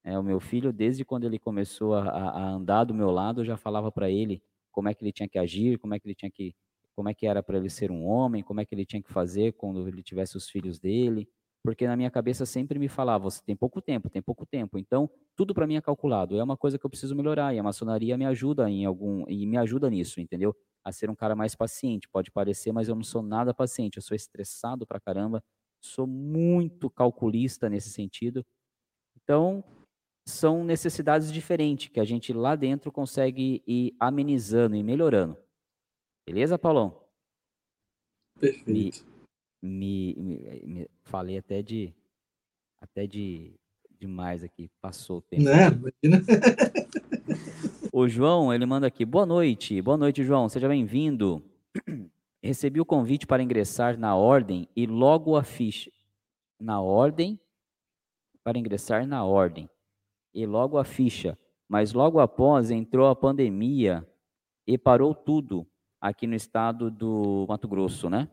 É, o meu filho, desde quando ele começou a, a andar do meu lado, eu já falava para ele como é que ele tinha que agir, como é que ele tinha que, como é que era para ele ser um homem, como é que ele tinha que fazer quando ele tivesse os filhos dele, porque na minha cabeça sempre me falava, você tem pouco tempo, tem pouco tempo, então tudo para mim é calculado, é uma coisa que eu preciso melhorar e a maçonaria me ajuda em algum e me ajuda nisso, entendeu? A ser um cara mais paciente, pode parecer, mas eu não sou nada paciente, eu sou estressado pra caramba, sou muito calculista nesse sentido. Então, são necessidades diferentes que a gente lá dentro consegue ir amenizando e melhorando. Beleza, Paulão? Perfeito. Me, me, me, falei até de até de demais aqui, passou o tempo. Né? Imagina. <laughs> o João, ele manda aqui: "Boa noite. Boa noite, João. Seja bem-vindo. <clears throat> Recebi o convite para ingressar na ordem e logo a ficha na ordem para ingressar na ordem e logo a ficha, mas logo após entrou a pandemia e parou tudo aqui no estado do Mato Grosso, né?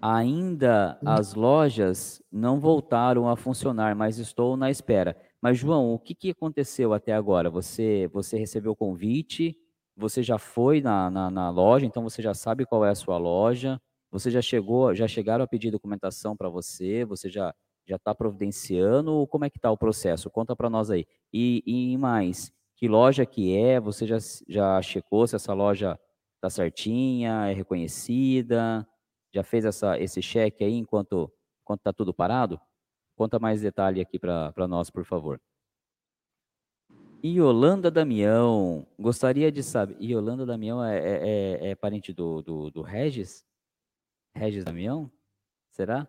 Ainda as lojas não voltaram a funcionar, mas estou na espera. Mas João, o que, que aconteceu até agora? Você você recebeu o convite? Você já foi na, na, na loja? Então você já sabe qual é a sua loja? Você já chegou, já chegaram a pedir documentação para você? Você já já está providenciando? Como é que está o processo? Conta para nós aí. E, e mais, que loja que é? Você já, já checou se essa loja está certinha, é reconhecida? Já fez essa, esse cheque aí enquanto está tudo parado? Conta mais detalhe aqui para nós, por favor. Yolanda Damião, gostaria de saber. Yolanda Damião é, é, é, é parente do, do, do Regis? Regis Damião? Será?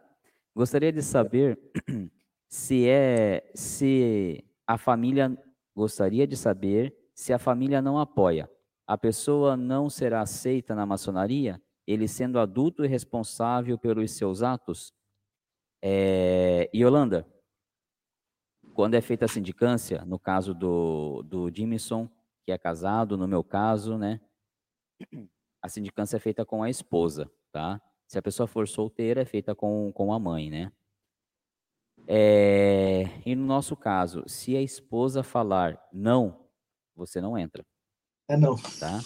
Gostaria de saber <clears throat> se é se a família gostaria de saber se a família não apoia. A pessoa não será aceita na maçonaria, ele sendo adulto e responsável pelos seus atos? É, Yolanda, quando é feita a sindicância, no caso do, do Jimison, que é casado, no meu caso, né? A sindicância é feita com a esposa, tá? Se a pessoa for solteira, é feita com, com a mãe, né? É, e no nosso caso, se a esposa falar não, você não entra. É não. Tá?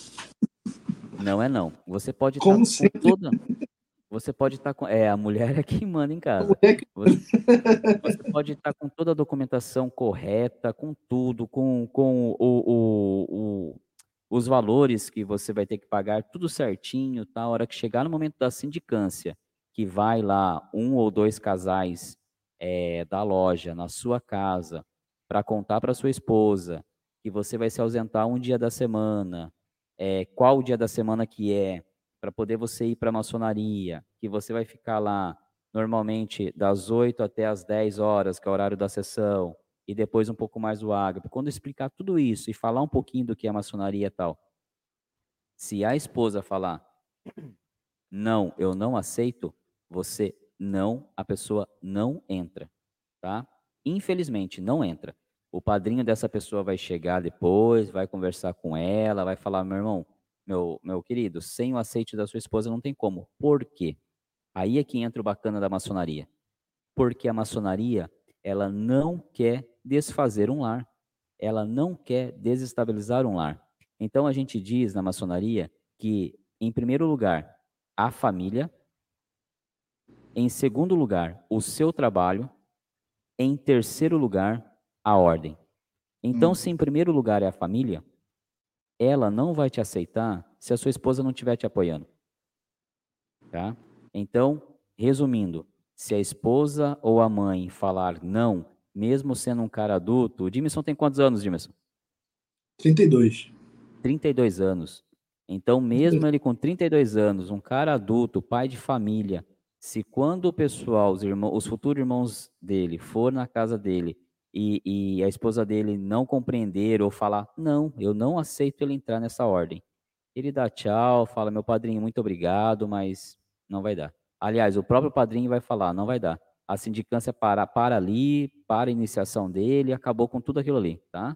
Não é não. Você pode Como estar com toda. Você pode estar com. É, a mulher é quem manda em casa. Você, <laughs> você, pode estar com toda a documentação correta, com tudo, com, com o, o, o, os valores que você vai ter que pagar, tudo certinho, tá? A hora que chegar no momento da sindicância, que vai lá um ou dois casais é, da loja na sua casa para contar para sua esposa que você vai se ausentar um dia da semana, é, qual o dia da semana que é, para poder você ir para a maçonaria, que você vai ficar lá normalmente das 8 até as 10 horas, que é o horário da sessão, e depois um pouco mais do ágape. Quando explicar tudo isso e falar um pouquinho do que é maçonaria e tal, se a esposa falar, não, eu não aceito, você não, a pessoa não entra, tá? Infelizmente, não entra. O padrinho dessa pessoa vai chegar depois, vai conversar com ela, vai falar, meu irmão, meu, meu querido, sem o aceite da sua esposa não tem como. Por quê? Aí é que entra o bacana da maçonaria. Porque a maçonaria, ela não quer desfazer um lar. Ela não quer desestabilizar um lar. Então a gente diz na maçonaria que, em primeiro lugar, a família, em segundo lugar, o seu trabalho, em terceiro lugar, a ordem. Então, hum. se em primeiro lugar é a família, ela não vai te aceitar se a sua esposa não estiver te apoiando. Tá? Então, resumindo, se a esposa ou a mãe falar não, mesmo sendo um cara adulto. O Dimerson tem quantos anos, Dimerson? 32. 32 anos. Então, mesmo ele com 32 anos, um cara adulto, pai de família, se quando o pessoal, os, irmãos, os futuros irmãos dele, for na casa dele e, e, a esposa dele não compreender ou falar, não, eu não aceito ele entrar nessa ordem. Ele dá tchau, fala, meu padrinho, muito obrigado, mas não vai dar. Aliás, o próprio padrinho vai falar, não vai dar a sindicância para, para ali, para a iniciação dele, acabou com tudo aquilo ali, tá?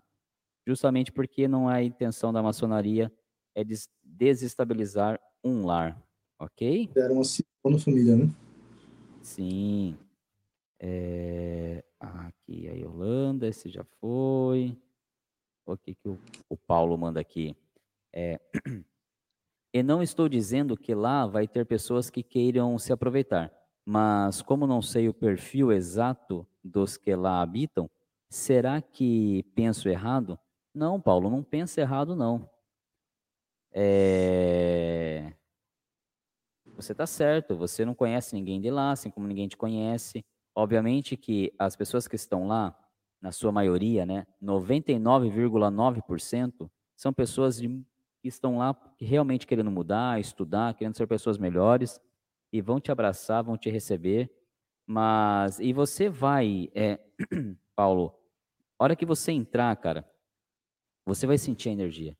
Justamente porque não é a intenção da maçonaria é desestabilizar um lar, ok? Era uma segunda família, né? Sim. É... Aqui a Yolanda, esse já foi. O que, que o, o Paulo manda aqui? É... <clears throat> E não estou dizendo que lá vai ter pessoas que queiram se aproveitar, mas como não sei o perfil exato dos que lá habitam, será que penso errado? Não, Paulo, não pensa errado, não. É... Você está certo, você não conhece ninguém de lá, assim como ninguém te conhece. Obviamente que as pessoas que estão lá, na sua maioria, né, 99,9% são pessoas de que estão lá realmente querendo mudar, estudar, querendo ser pessoas melhores e vão te abraçar, vão te receber. Mas e você vai, é, <clears throat> Paulo, hora que você entrar, cara, você vai sentir a energia.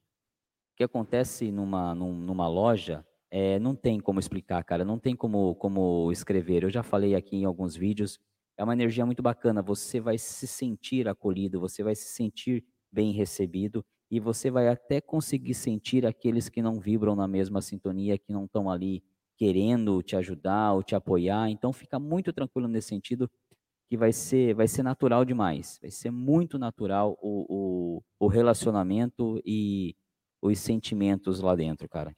O que acontece numa, numa loja é, não tem como explicar, cara, não tem como, como escrever. Eu já falei aqui em alguns vídeos, é uma energia muito bacana. Você vai se sentir acolhido, você vai se sentir bem recebido e você vai até conseguir sentir aqueles que não vibram na mesma sintonia, que não estão ali querendo te ajudar ou te apoiar. Então fica muito tranquilo nesse sentido que vai ser vai ser natural demais, vai ser muito natural o, o, o relacionamento e os sentimentos lá dentro, cara.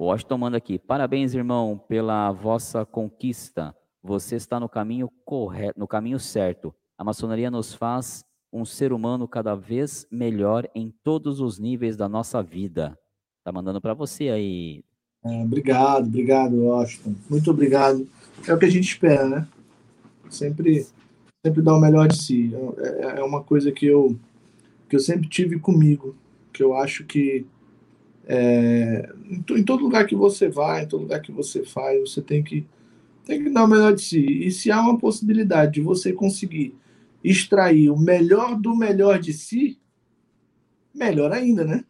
Washington manda aqui, parabéns irmão pela vossa conquista. Você está no caminho correto, no caminho certo. A maçonaria nos faz um ser humano cada vez melhor em todos os níveis da nossa vida. Tá mandando para você aí. É, obrigado, obrigado, Washington. Muito obrigado. É o que a gente espera, né? Sempre, sempre dar o melhor de si. É, é uma coisa que eu, que eu sempre tive comigo, que eu acho que é, em todo lugar que você vai, em todo lugar que você faz, você tem que, tem que dar o melhor de si. E se há uma possibilidade de você conseguir extrair o melhor do melhor de si, melhor ainda, né?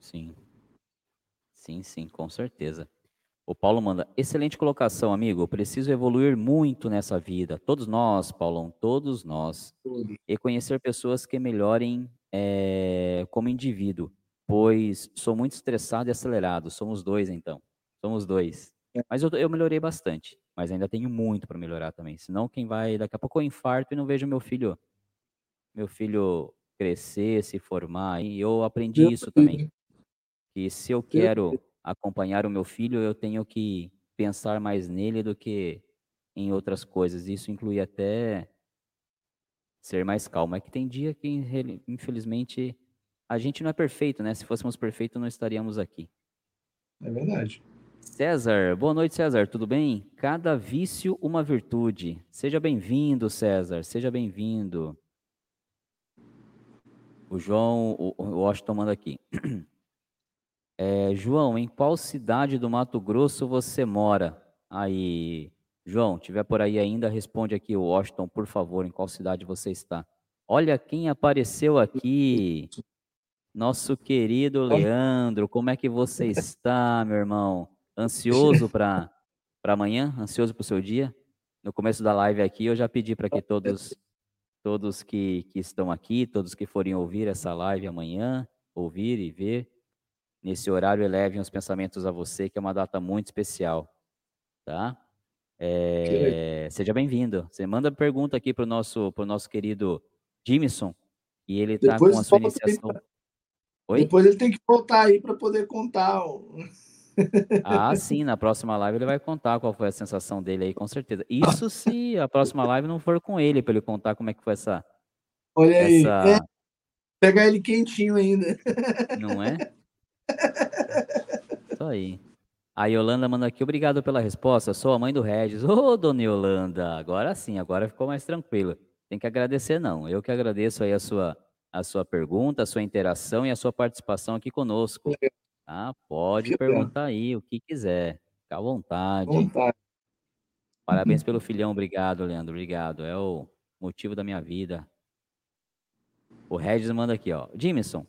Sim. Sim, sim, com certeza. O Paulo manda, excelente colocação, amigo. Preciso evoluir muito nessa vida. Todos nós, Paulão, todos nós. E conhecer pessoas que melhorem é, como indivíduo, pois sou muito estressado e acelerado. Somos dois, então. Somos dois. É. Mas eu, eu melhorei bastante mas ainda tenho muito para melhorar também. Senão quem vai, daqui a pouco eu infarto e não vejo meu filho, meu filho crescer, se formar. E eu aprendi isso também. Que se eu quero acompanhar o meu filho, eu tenho que pensar mais nele do que em outras coisas. Isso inclui até ser mais calmo. É que tem dia que, infelizmente, a gente não é perfeito, né? Se fôssemos perfeitos, não estaríamos aqui. É verdade. César, boa noite, César, tudo bem? Cada vício, uma virtude. Seja bem-vindo, César, seja bem-vindo. O João, o, o Washington manda aqui. <clears throat> É, João, em qual cidade do Mato Grosso você mora? Aí, João, tiver por aí ainda, responde aqui, o Washington, por favor, em qual cidade você está? Olha quem apareceu aqui. Nosso querido Leandro, como é que você está, meu irmão? Ansioso para amanhã? Ansioso para o seu dia? No começo da live aqui, eu já pedi para que todos todos que, que estão aqui, todos que forem ouvir essa live amanhã, ouvir e ver, nesse horário elevem os pensamentos a você, que é uma data muito especial, tá? É, seja bem-vindo. Você manda pergunta aqui para o nosso, pro nosso querido Jimison, e ele está com a sua iniciação. Oi? Depois ele tem que voltar aí para poder contar. <laughs> Ah, sim, na próxima live ele vai contar qual foi a sensação dele aí, com certeza. Isso se a próxima live não for com ele, para ele contar como é que foi essa. Olha aí, é, pegar ele quentinho ainda. Não é? <laughs> Isso aí. A Yolanda manda aqui, obrigado pela resposta. Sou a mãe do Regis. Ô, oh, dona Yolanda, agora sim, agora ficou mais tranquilo. Tem que agradecer, não. Eu que agradeço aí a sua, a sua pergunta, a sua interação e a sua participação aqui conosco. Tá? Pode perguntar aí o que quiser. Fica à vontade. vontade. Parabéns pelo <laughs> filhão. Obrigado, Leandro. Obrigado. É o motivo da minha vida. O Regis manda aqui, ó. Jimison,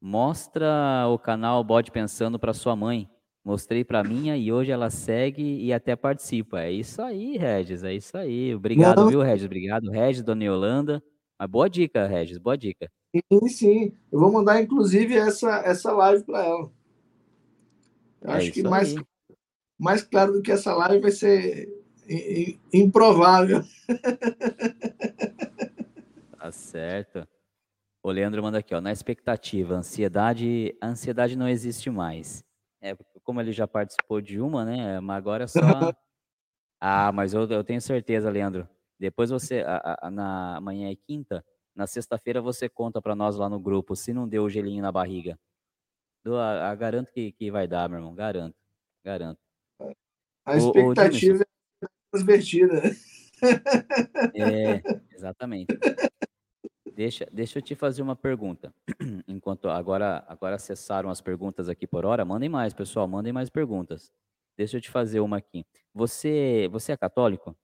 mostra o canal Bode Pensando para sua mãe. Mostrei para minha e hoje ela segue e até participa. É isso aí, Regis. É isso aí. Obrigado, Não. viu, Regis? Obrigado, Regis, Dona Yolanda. Mas boa dica, Regis. Boa dica. Sim, sim. Eu vou mandar, inclusive, essa, essa live para ela. Eu é acho que mais, mais claro do que essa live vai ser improvável. <laughs> Tá certo. O Leandro manda aqui, ó, na expectativa, ansiedade, a ansiedade não existe mais. É, como ele já participou de uma, né? Mas agora é só. <laughs> ah, mas eu, eu tenho certeza, Leandro. Depois você, a, a, na amanhã é quinta, na sexta-feira você conta para nós lá no grupo se não deu o gelinho na barriga. Do, a, a, garanto que, que vai dar, meu irmão. Garanto. Garanto. A expectativa é transvertida. É, exatamente. Deixa, deixa eu te fazer uma pergunta. <clears throat> Enquanto agora, agora cessaram as perguntas aqui por hora, mandem mais, pessoal, mandem mais perguntas. Deixa eu te fazer uma aqui. Você, você é católico?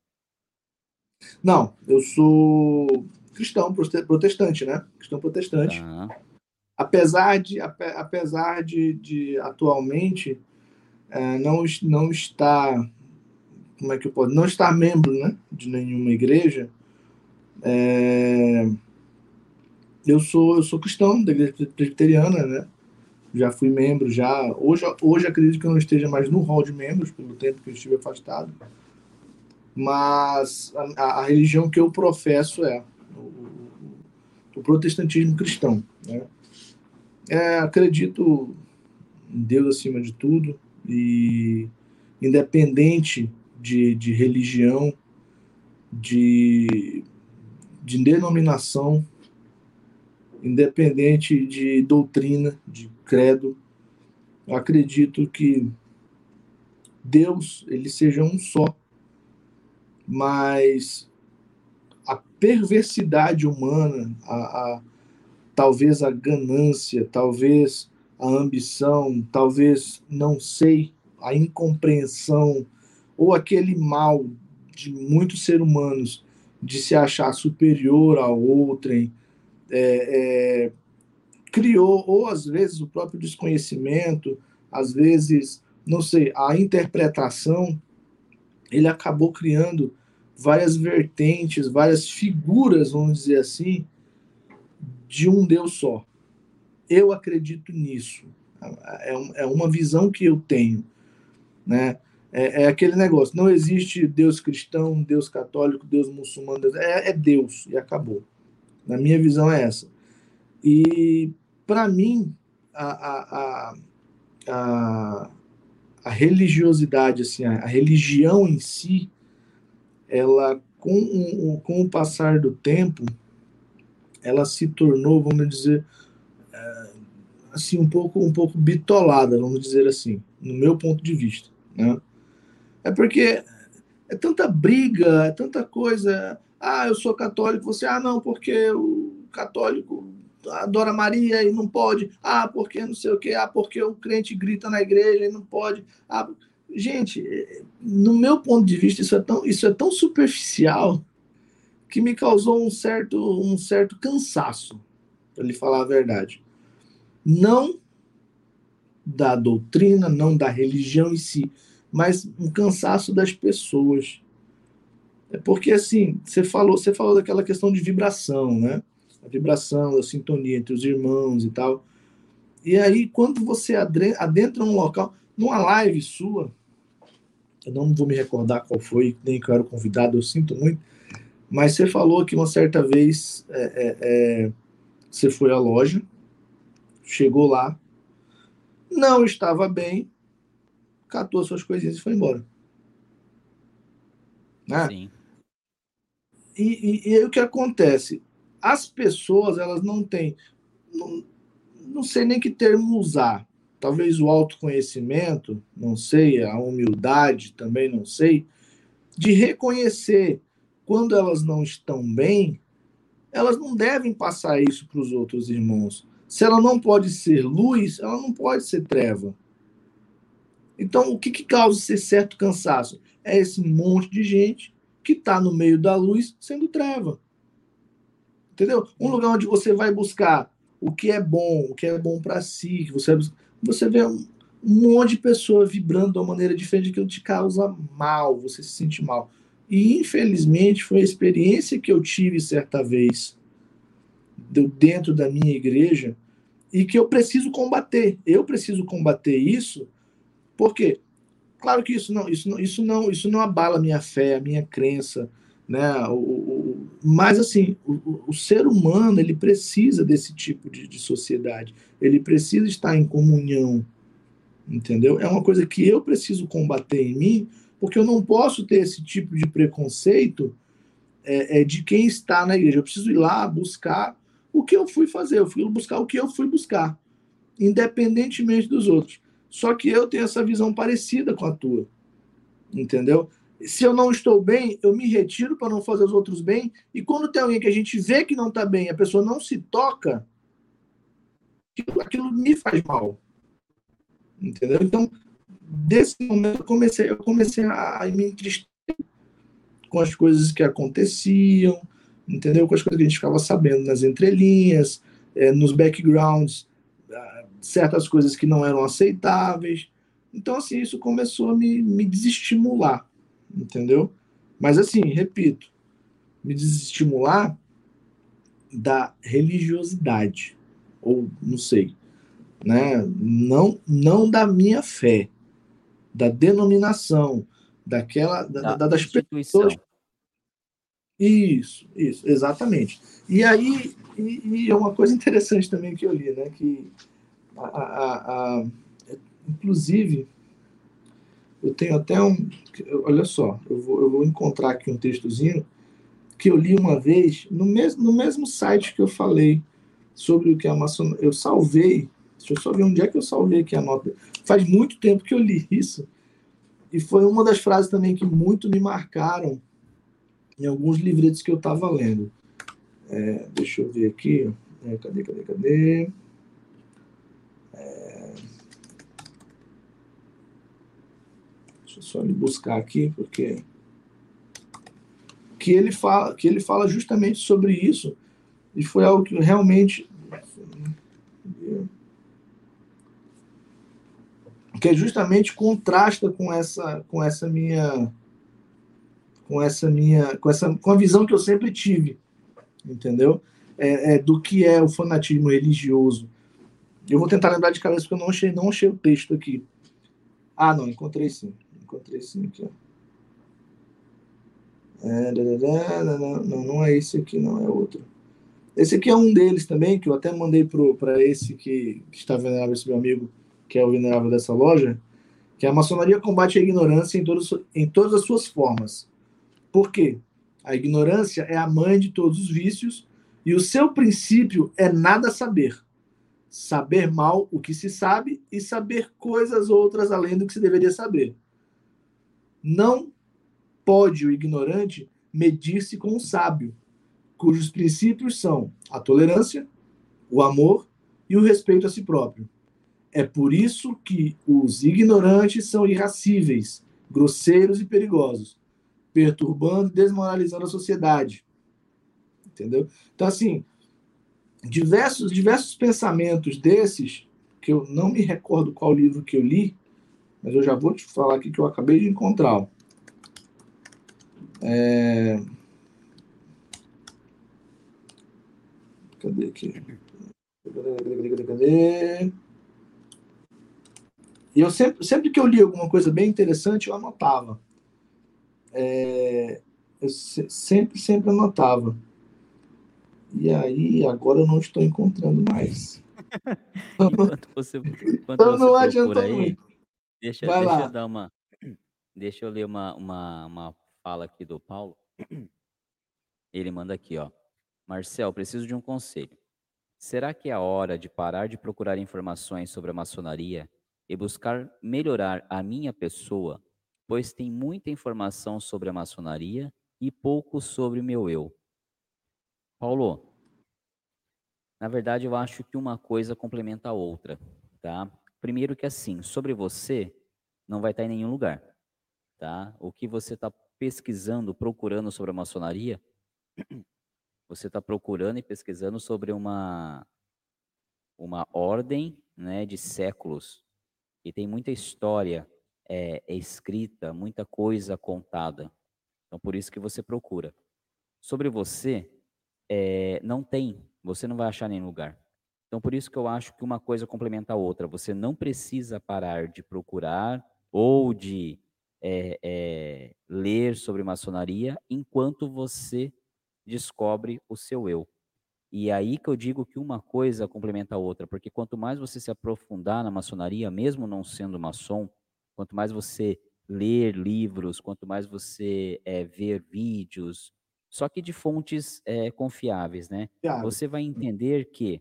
Não, eu sou cristão protestante, né? Cristão protestante. Tá. Apesar de, apesar de, de atualmente é, não, não estar, como é que eu posso, não estar membro, né, de nenhuma igreja. É, eu sou eu sou cristão da igreja presbiteriana, né? Já fui membro, já hoje hoje acredito que eu não esteja mais no hall de membros pelo tempo que eu estive afastado. Mas a, a religião que eu professo é o, o, protestantismo cristão, né? É, acredito em Deus acima de tudo e independente de, de religião, de, de denominação, independente de doutrina, de credo, acredito que Deus ele seja um só, mas a perversidade humana, a, a, talvez a ganância, talvez a ambição, talvez não sei, a incompreensão ou aquele mal de muitos seres humanos de se achar superior a outrem, é, é, criou, ou às vezes o próprio desconhecimento, às vezes, não sei, a interpretação, ele acabou criando várias vertentes, várias figuras, vamos dizer assim, de um Deus só. Eu acredito nisso. É, é uma visão que eu tenho. Né? É, é, aquele negócio: não existe Deus cristão, Deus católico, Deus muçulmano, Deus, é, é Deus e acabou. Na minha visão é essa. E, para mim, a, a, a, a, religiosidade, assim, a, religião em si, ela, com, com o passar do tempo, ela se tornou, vamos dizer, é, assim, um pouco, um pouco bitolada, vamos dizer assim, no meu ponto de vista. Né? É porque é tanta briga, é tanta coisa ah, eu sou católico, você, ah, não, porque o católico adora Maria e não pode. Ah, porque não sei o quê. Ah, porque o crente grita na igreja e não pode. Ah, gente, no meu ponto de vista, isso é tão, isso é tão superficial que me causou um certo, um certo cansaço, para lhe falar a verdade. Não da doutrina, não da religião em si, mas um cansaço das pessoas. É porque assim, você falou, você falou daquela questão de vibração, né? A vibração, a sintonia entre os irmãos e tal. E aí, quando você adentra um local, numa live sua, eu não vou me recordar qual foi, nem que eu era convidado, eu sinto muito, mas você falou que uma certa vez é, é, é, você foi à loja, chegou lá, não estava bem, catou suas coisinhas e foi embora. Né? Sim. E, e, e aí o que acontece? As pessoas, elas não têm, não, não sei nem que termo usar. Talvez o autoconhecimento, não sei, a humildade também, não sei, de reconhecer quando elas não estão bem, elas não devem passar isso para os outros irmãos. Se ela não pode ser luz, ela não pode ser treva. Então, o que, que causa esse certo cansaço? É esse monte de gente que está no meio da luz sendo treva. Entendeu? Um lugar onde você vai buscar o que é bom, o que é bom para si, que você você vê um, um monte de pessoa vibrando de uma maneira diferente que te causa mal, você se sente mal. E infelizmente foi a experiência que eu tive certa vez dentro da minha igreja e que eu preciso combater. Eu preciso combater isso porque Claro que isso não, isso não, isso não, isso não abala a minha fé, a minha crença, né? O, o, mas assim, o, o, ser humano ele precisa desse tipo de, de sociedade, ele precisa estar em comunhão, entendeu? É uma coisa que eu preciso combater em mim, porque eu não posso ter esse tipo de preconceito é, é, de quem está na igreja. Eu preciso ir lá buscar o que eu fui fazer, eu fui buscar o que eu fui buscar, independentemente dos outros. Só que eu tenho essa visão parecida com a tua. Entendeu? Se eu não estou bem, eu me retiro para não fazer os outros bem. E quando tem alguém que a gente vê que não está bem, a pessoa não se toca, aquilo, aquilo me faz mal. Entendeu? Então, desse momento, eu comecei, eu comecei a, a me entristecer com as coisas que aconteciam, entendeu? Com as coisas que a gente ficava sabendo nas entrelinhas, é, nos backgrounds certas coisas que não eram aceitáveis. Então, assim, isso começou a me, me desestimular, entendeu? Mas, assim, repito, me desestimular da religiosidade, ou não sei, né? Não, não da minha fé, da denominação, daquela, da, da, das pessoas. Isso, isso, exatamente. E aí, e, e é uma coisa interessante também que eu li, né? Que a, a, a, inclusive, eu tenho até um. Olha só, eu vou, eu vou encontrar aqui um textozinho que eu li uma vez no mesmo, no mesmo site que eu falei sobre o que a maçonaria. Eu salvei. Deixa eu só ver onde é que eu salvei aqui a nota. Faz muito tempo que eu li isso. E foi uma das frases também que muito me marcaram em alguns livretos que eu estava lendo. É, deixa eu ver aqui. É, cadê, cadê, cadê? Deixa só me buscar aqui, porque que ele fala, que ele fala justamente sobre isso. E foi algo que realmente que é justamente contrasta com essa com essa minha com essa minha com essa com a visão que eu sempre tive, entendeu? É, é, do que é o fanatismo religioso. Eu vou tentar lembrar de cabeça porque eu não achei não achei o texto aqui. Ah, não, encontrei sim encontrei sim aqui. É, não, não é esse aqui, não é outro. Esse aqui é um deles também, que eu até mandei para esse que, que está venerável, esse meu amigo, que é o venerável dessa loja, que a maçonaria combate a ignorância em, todos, em todas as suas formas. Por quê? A ignorância é a mãe de todos os vícios e o seu princípio é nada saber. Saber mal o que se sabe e saber coisas outras além do que se deveria saber. Não pode o ignorante medir-se com o sábio, cujos princípios são a tolerância, o amor e o respeito a si próprio. É por isso que os ignorantes são irracíveis, grosseiros e perigosos, perturbando e desmoralizando a sociedade. Entendeu? Então, assim, diversos, diversos pensamentos desses, que eu não me recordo qual livro que eu li, mas eu já vou te falar aqui que eu acabei de encontrar. É... Cadê aqui? Cadê, cadê, cadê, E eu sempre, sempre que eu li alguma coisa bem interessante, eu anotava. É... Eu sempre, sempre anotava. E aí, agora eu não estou encontrando mais. <laughs> enquanto você, enquanto então não adianta aí, muito. Deixa, Vai deixa lá. eu dar uma. Deixa eu ler uma, uma, uma fala aqui do Paulo. Ele manda aqui, ó. Marcel, preciso de um conselho. Será que é a hora de parar de procurar informações sobre a maçonaria e buscar melhorar a minha pessoa, pois tem muita informação sobre a maçonaria e pouco sobre o meu eu? Paulo, na verdade eu acho que uma coisa complementa a outra, tá? Primeiro que assim, sobre você não vai estar em nenhum lugar, tá? O que você está pesquisando, procurando sobre a maçonaria, <clears throat> você está procurando e pesquisando sobre uma uma ordem, né, de séculos e tem muita história é, é escrita, muita coisa contada. Então por isso que você procura. Sobre você, é, não tem, você não vai achar em nenhum lugar. Então, por isso que eu acho que uma coisa complementa a outra. Você não precisa parar de procurar ou de é, é, ler sobre maçonaria enquanto você descobre o seu eu. E aí que eu digo que uma coisa complementa a outra, porque quanto mais você se aprofundar na maçonaria, mesmo não sendo maçom, quanto mais você ler livros, quanto mais você é, ver vídeos, só que de fontes é, confiáveis, né? Você vai entender que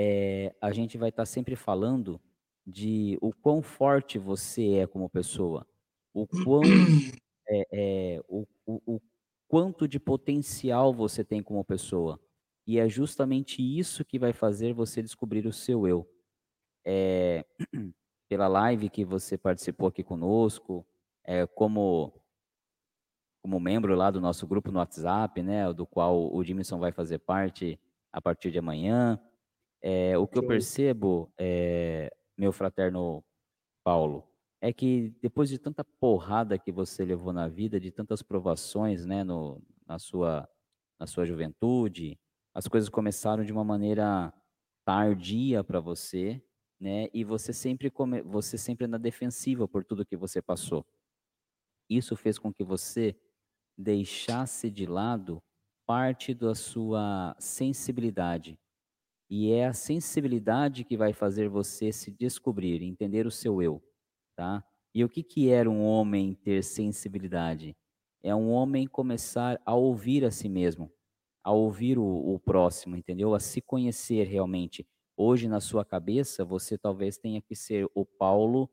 é, a gente vai estar tá sempre falando de o quão forte você é como pessoa, o quão é, <coughs> o, o, o quanto de potencial você tem como pessoa. E é justamente isso que vai fazer você descobrir o seu eu. É, <clears throat> pela live que você participou aqui conosco, é, como como membro lá do nosso grupo no WhatsApp, né, do qual o Jimson vai fazer parte a partir de amanhã. É, o que eu percebo, é, meu fraterno Paulo, é que depois de tanta porrada que você levou na vida, de tantas provações, né, no, na sua na sua juventude, as coisas começaram de uma maneira tardia para você, né? E você sempre come, você sempre na defensiva por tudo que você passou. Isso fez com que você deixasse de lado parte da sua sensibilidade. E é a sensibilidade que vai fazer você se descobrir, entender o seu eu tá? E o que, que era um homem ter sensibilidade? É um homem começar a ouvir a si mesmo, a ouvir o, o próximo, entendeu? A se conhecer realmente. Hoje, na sua cabeça, você talvez tenha que ser o Paulo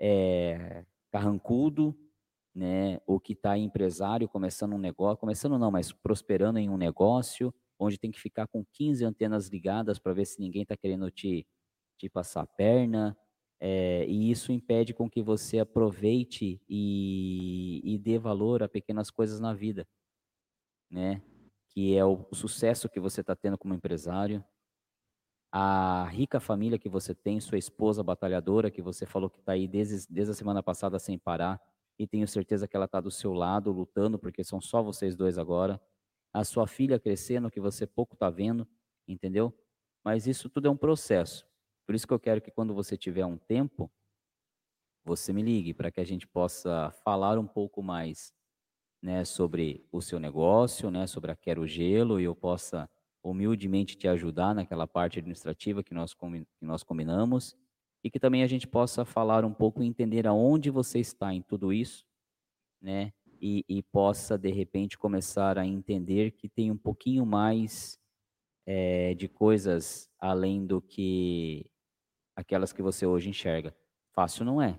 é, carrancudo, né? O que está empresário, começando um negócio, começando não, mas prosperando em um negócio, onde tem que ficar com 15 antenas ligadas para ver se ninguém está querendo te, te passar a perna, é, e isso impede com que você aproveite e, e dê valor a pequenas coisas na vida, né? Que é o, o sucesso que você está tendo como empresário, a rica família que você tem, sua esposa batalhadora, que você falou que está aí desde, desde a semana passada sem parar, e tenho certeza que ela está do seu lado, lutando, porque são só vocês dois agora. A sua filha crescendo, que você pouco está vendo, entendeu? Mas isso tudo é um processo. Por isso que eu quero que quando você tiver um tempo, você me ligue para que a gente possa falar um pouco mais, né, sobre o seu negócio, né, sobre a Quero Gelo e eu possa humildemente te ajudar naquela parte administrativa que nós, que nós combinamos e que também a gente possa falar um pouco e entender aonde você está em tudo isso, né, e, e possa de repente começar a entender que tem um pouquinho mais é, de coisas além do que aquelas que você hoje enxerga. Fácil não é,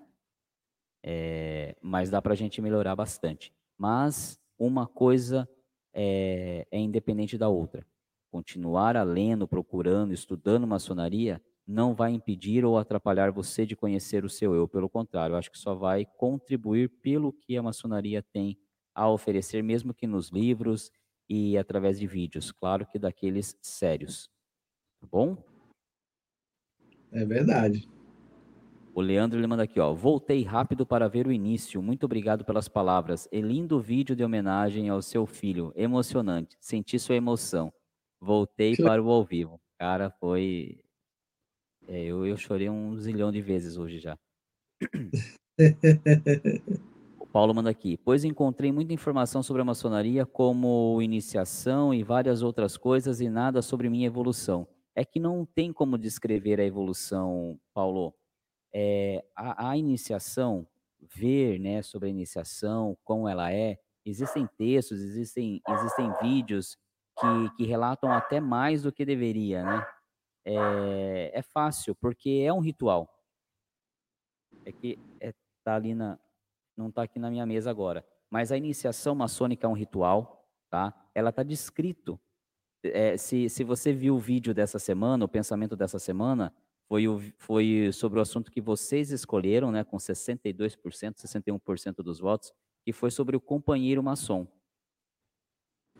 é mas dá para a gente melhorar bastante. Mas uma coisa é, é independente da outra. Continuar a lendo, procurando, estudando maçonaria não vai impedir ou atrapalhar você de conhecer o seu eu. Pelo contrário, acho que só vai contribuir pelo que a maçonaria tem a oferecer, mesmo que nos livros e através de vídeos. Claro que daqueles sérios. Tá bom? É verdade. O Leandro ele manda aqui, ó. Voltei rápido para ver o início. Muito obrigado pelas palavras. E lindo vídeo de homenagem ao seu filho. Emocionante. Senti sua emoção. Voltei que... para o ao vivo. Cara, foi. É, eu, eu chorei um zilhão de vezes hoje já. <laughs> o Paulo manda aqui. Pois encontrei muita informação sobre a maçonaria, como iniciação e várias outras coisas, e nada sobre minha evolução é que não tem como descrever a evolução, Paulo. É, a, a, iniciação, ver né, sobre a iniciação, como ela é, existem textos, existem, existem vídeos que, que relatam até mais do que deveria, né? É, é fácil, porque é um ritual. É que é, tá ali na, não está aqui na minha mesa agora. Mas a iniciação maçônica é um ritual, tá? Ela está descrito é, se, se você viu o vídeo dessa semana, o pensamento dessa semana, foi, o, foi sobre o assunto que vocês escolheram, né, com 62%, 61% dos votos, que foi sobre o companheiro maçom.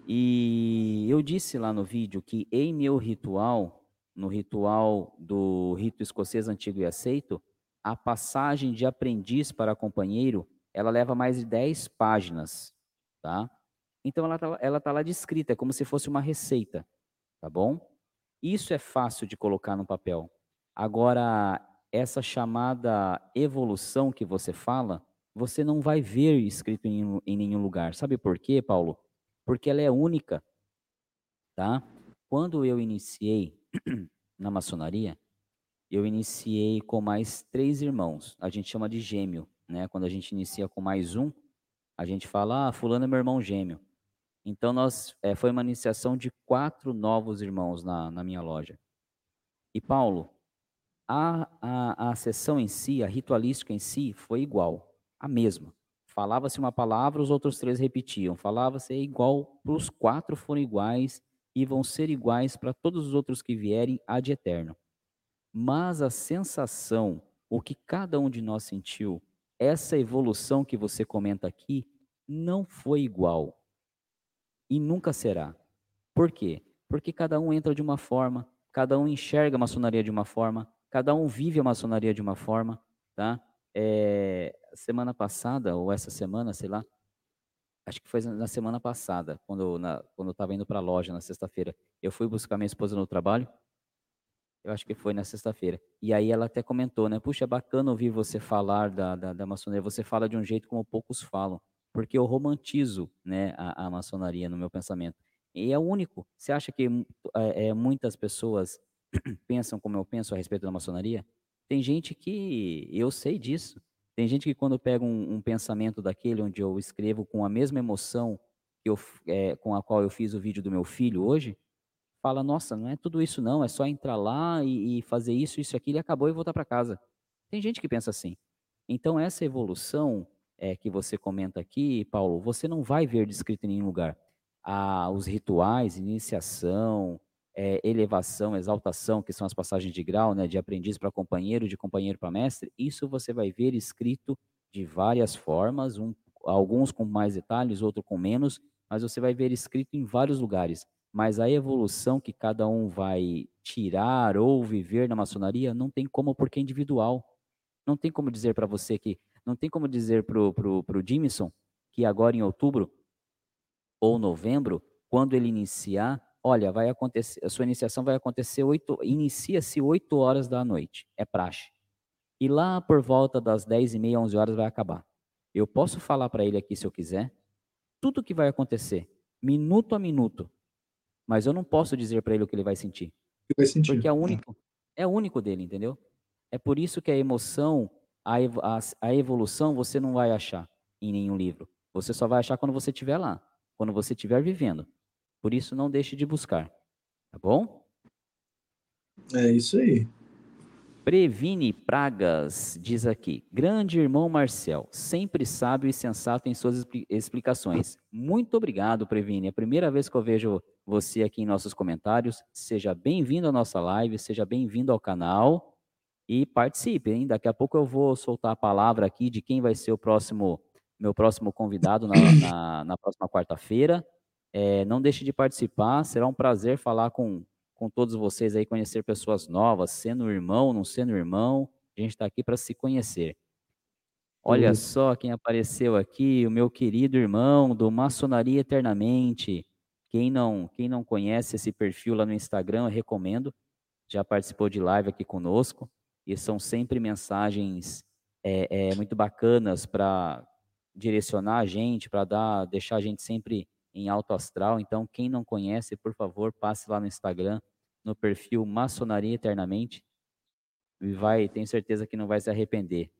E eu disse lá no vídeo que em meu ritual, no ritual do rito escocês antigo e aceito, a passagem de aprendiz para companheiro, ela leva mais de 10 páginas, tá? Então ela está ela tá lá descrita, é como se fosse uma receita, tá bom? Isso é fácil de colocar no papel. Agora, essa chamada evolução que você fala, você não vai ver escrito em, em nenhum lugar. Sabe por quê, Paulo? Porque ela é única, tá? Quando eu iniciei <clears throat> na maçonaria, eu iniciei com mais três irmãos. A gente chama de gêmeo, né? Quando a gente inicia com mais um, a gente fala, ah, fulano é meu irmão gêmeo. Então, nós, é, foi uma iniciação de quatro novos irmãos na, na minha loja. E, Paulo, a, a, a sessão em si, a ritualística em si, foi igual, a mesma. Falava-se uma palavra, os outros três repetiam. Falava-se igual, para os quatro foram iguais e vão ser iguais para todos os outros que vierem ad eterno. Mas a sensação, o que cada um de nós sentiu, essa evolução que você comenta aqui, não foi igual. E nunca será. Por quê? Porque cada um entra de uma forma, cada um enxerga a maçonaria de uma forma, cada um vive a maçonaria de uma forma, tá? É, semana passada, ou essa semana, sei lá, acho que foi na semana passada, quando, na, quando eu estava indo para a loja na sexta-feira, eu fui buscar minha esposa no trabalho, eu acho que foi na sexta-feira, e aí ela até comentou, né, puxa, é bacana ouvir você falar da, da, da maçonaria, você fala de um jeito como poucos falam, porque eu romantizo, né, a, a maçonaria no meu pensamento, e é único, você acha que é, é muitas pessoas <clears throat> pensam como eu penso a respeito da maçonaria? Tem gente que eu sei disso. Tem gente que quando pega um, um pensamento daquele onde eu escrevo com a mesma emoção que eu, é, com a qual eu fiz o vídeo do meu filho hoje, fala: Nossa, não é tudo isso não, é só entrar lá e, e fazer isso, isso, aquilo e acabou e voltar para casa. Tem gente que pensa assim. Então essa evolução é, que você comenta aqui, Paulo, você não vai ver descrito em nenhum lugar. Ah, os rituais, iniciação, é, elevação, exaltação, que são as passagens de grau, né, de aprendiz para companheiro, de companheiro para mestre, isso você vai ver escrito de várias formas, um, alguns com mais detalhes, outros com menos, mas você vai ver escrito em vários lugares. Mas a evolução que cada um vai tirar ou viver na maçonaria não tem como, porque é individual. Não tem como dizer para você que, não tem como dizer para o Jimison que agora em outubro ou novembro, quando ele iniciar, olha, vai acontecer, a sua iniciação vai acontecer oito, inicia-se 8 horas da noite, é praxe. E lá por volta das 10 e meia, 11 horas vai acabar. Eu posso falar para ele aqui se eu quiser, tudo que vai acontecer, minuto a minuto, mas eu não posso dizer para ele o que ele vai sentir. Vai sentir. Porque é único, é único dele, entendeu? É por isso que a emoção, a, a, a evolução você não vai achar em nenhum livro. Você só vai achar quando você estiver lá, quando você estiver vivendo. Por isso, não deixe de buscar. Tá bom? É isso aí. Previne Pragas diz aqui: Grande irmão Marcel, sempre sábio e sensato em suas explicações. Muito obrigado, Previne. É a primeira vez que eu vejo você aqui em nossos comentários. Seja bem-vindo à nossa live, seja bem-vindo ao canal e participe, hein? Daqui a pouco eu vou soltar a palavra aqui de quem vai ser o próximo, meu próximo convidado na, na, na próxima quarta-feira. É, não deixe de participar, será um prazer falar com, com todos vocês aí, conhecer pessoas novas, sendo irmão, não sendo irmão, a gente está aqui para se conhecer. Olha só quem apareceu aqui, o meu querido irmão do Maçonaria Eternamente. Quem não, quem não conhece esse perfil lá no Instagram, eu recomendo. Já participou de live aqui conosco. E são sempre mensagens é, é, muito bacanas para direcionar a gente, para dar, deixar a gente sempre em alto astral. Então, quem não conhece, por favor, passe lá no Instagram, no perfil Maçonaria Eternamente. E vai, tenho certeza que não vai se arrepender.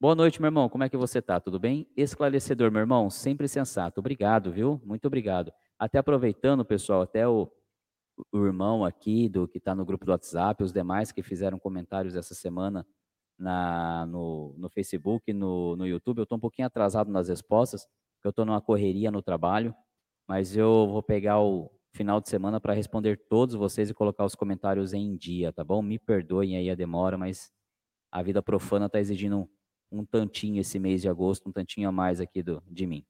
Boa noite, meu irmão. Como é que você tá? Tudo bem? Esclarecedor, meu irmão, sempre sensato. Obrigado, viu? Muito obrigado. Até aproveitando, pessoal, até o, o irmão aqui do que está no grupo do WhatsApp, os demais que fizeram comentários essa semana na, no, no Facebook, no, no YouTube. Eu estou um pouquinho atrasado nas respostas, porque eu estou numa correria no trabalho mas eu vou pegar o final de semana para responder todos vocês e colocar os comentários em dia, tá bom? Me perdoem aí a demora, mas a vida profana está exigindo um, um, tantinho esse mês de agosto, um tantinho a mais aqui do, de mim.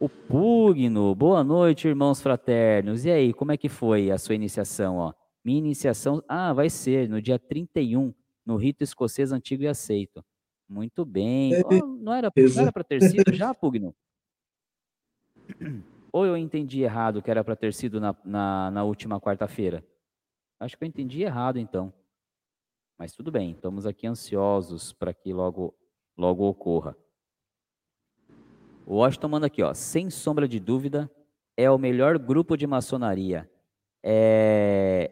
O Pugno, boa noite, irmãos fraternos. E aí, como é que foi a sua iniciação? Ó? Minha iniciação, ah, vai ser no dia 31, no rito escocês antigo e aceito. Muito bem. Oh, não era para ter sido já, Pugno? <laughs> Ou eu entendi errado que era para ter sido na, na, na última quarta-feira? Acho que eu entendi errado, então. Mas tudo bem, estamos aqui ansiosos para que logo, logo ocorra. O Washington manda aqui, ó. Sem sombra de dúvida, é o melhor grupo de maçonaria. É,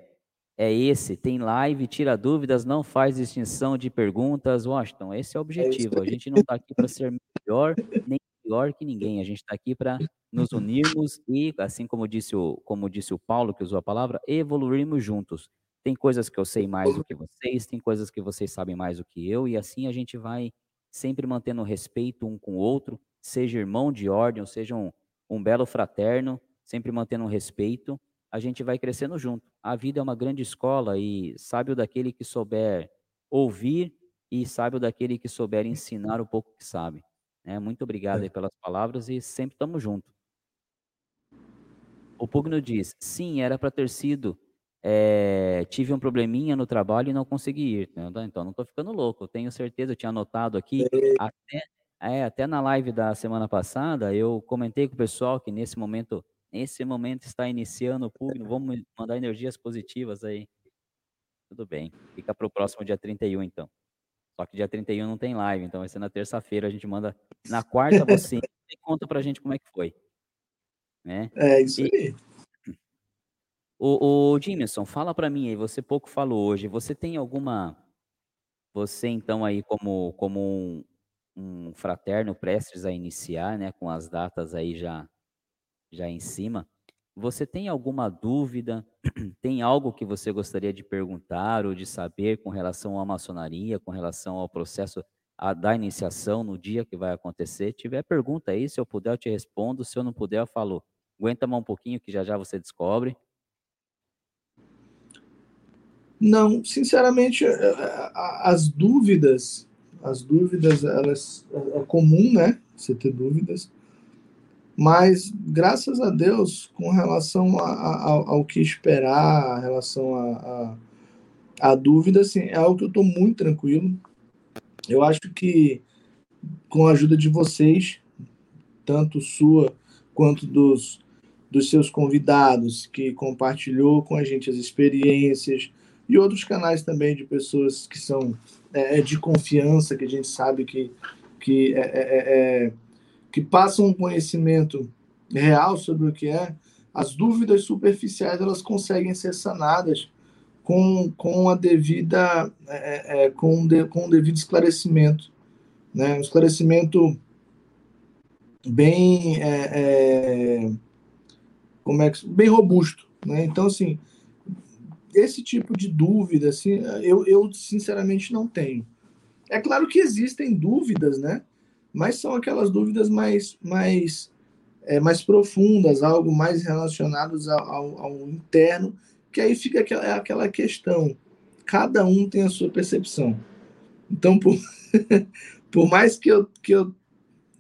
é esse, tem live, tira dúvidas, não faz distinção de perguntas. Washington, esse é o é objetivo. É a gente não está aqui para ser melhor nem pior que ninguém. A gente está aqui para nos unirmos e, assim como disse, o, como disse o Paulo, que usou a palavra, evoluirmos juntos. Tem coisas que eu sei mais do que vocês, tem coisas que vocês sabem mais do que eu, e assim a gente vai sempre mantendo respeito um com o outro, seja irmão de ordem, ou seja um, um belo fraterno, sempre mantendo respeito, a gente vai crescendo junto. A vida é uma grande escola e sabe o daquele que souber ouvir e sabe o daquele que souber ensinar o pouco que sabe. É, muito obrigado é. pelas palavras e sempre estamos juntos. O Pugno diz: sim, era para ter sido. É, tive um probleminha no trabalho e não consegui ir. Então, não estou ficando louco. Eu tenho certeza, eu tinha anotado aqui, até, é, até na live da semana passada, eu comentei com o pessoal que nesse momento Nesse momento está iniciando o Pugno, <laughs> vamos mandar energias positivas aí. Tudo bem. Fica para o próximo dia 31, então. Só que dia 31 não tem live, então vai ser na terça-feira. A gente manda. Na <laughs> quarta você conta pra gente como é que foi. Né? É isso e... aí. <clears throat> O, o Jimerson, fala para mim aí, você pouco falou hoje. Você tem alguma. Você, então, aí, como, como um, um fraterno prestes a iniciar, né? Com as datas aí já já em cima. Você tem alguma dúvida? <clears throat> Tem algo que você gostaria de perguntar ou de saber com relação à maçonaria, com relação ao processo da iniciação no dia que vai acontecer? Tiver pergunta aí, se eu puder, eu te respondo. Se eu não puder, eu falo. Aguenta mais um pouquinho que já já você descobre. Não, sinceramente, é, é, as dúvidas, as dúvidas, elas é comum, né? Você ter dúvidas. Mas, graças a Deus, com relação a, a, ao que esperar, relação a, a, a dúvida, assim, é algo que eu estou muito tranquilo. Eu acho que, com a ajuda de vocês, tanto sua quanto dos, dos seus convidados, que compartilhou com a gente as experiências, e outros canais também de pessoas que são é, de confiança, que a gente sabe que, que é, é, é que passam um conhecimento real sobre o que é, as dúvidas superficiais elas conseguem ser sanadas com, com a devida é, é, é com, de, com o devido esclarecimento, né? Um esclarecimento bem é, é, como é que bem robusto, né? Então assim esse tipo de dúvida assim eu, eu sinceramente não tenho. É claro que existem dúvidas, né? Mas são aquelas dúvidas mais, mais, é, mais profundas, algo mais relacionadas ao, ao, interno, que aí fica aquela, é aquela questão. Cada um tem a sua percepção. Então, por, <laughs> por mais que eu, que eu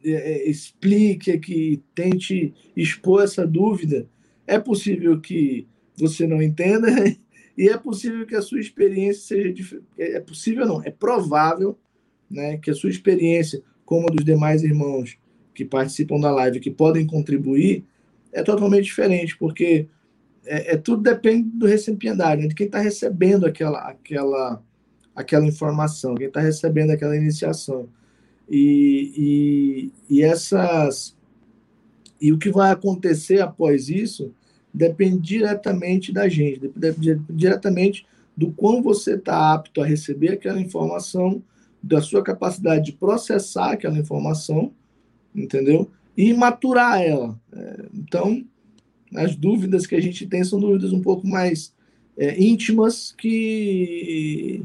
é, é, explique, que tente expor essa dúvida, é possível que você não entenda <laughs> e é possível que a sua experiência seja diferente. É possível não, é provável né, que a sua experiência como dos demais irmãos que participam da live, que podem contribuir, é totalmente diferente, porque é, é tudo depende do recipiendário, né? de quem está recebendo aquela, aquela, aquela informação, quem está recebendo aquela iniciação. E, e, e essas e o que vai acontecer após isso depende diretamente da gente, depende diretamente do quão você está apto a receber aquela informação da sua capacidade de processar aquela informação, entendeu? E maturar ela. É, então, as dúvidas que a gente tem são dúvidas um pouco mais é, íntimas que,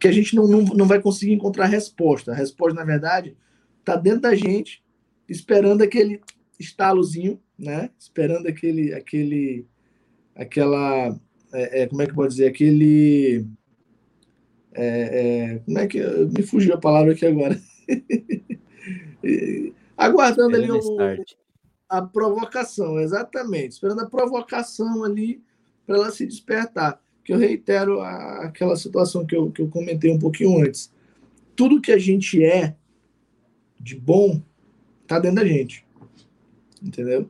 que a gente não, não, não vai conseguir encontrar resposta. A resposta, na verdade, está dentro da gente, esperando aquele estalozinho, né? Esperando aquele, aquele, aquela, é, é, como é que pode dizer, aquele é, é, como é que me fugiu a palavra aqui agora? <laughs> Aguardando ali o, a provocação, exatamente, esperando a provocação ali para ela se despertar. Que eu reitero a, aquela situação que eu, que eu comentei um pouquinho antes. Tudo que a gente é de bom está dentro da gente, entendeu?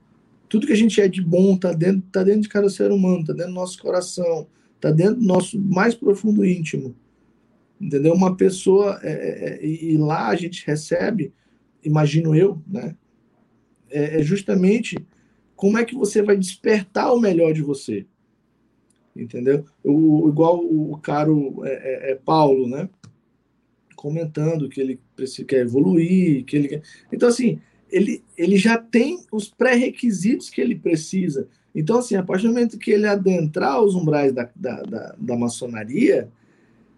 Tudo que a gente é de bom está dentro, tá dentro de cada ser humano, está dentro do nosso coração, está dentro do nosso mais profundo íntimo. Entendeu? Uma pessoa, é, é, é e lá a gente recebe, imagino eu, né? É, é, justamente como é que você vai despertar o melhor de você, entendeu? O, igual o, caro é, é, é, Paulo, né? Comentando que ele precisa, quer evoluir, que ele quer... Então, assim, ele, ele já tem os pré-requisitos que ele precisa. Então, assim, a partir do momento que ele adentrar os umbrais da, da, da, da maçonaria,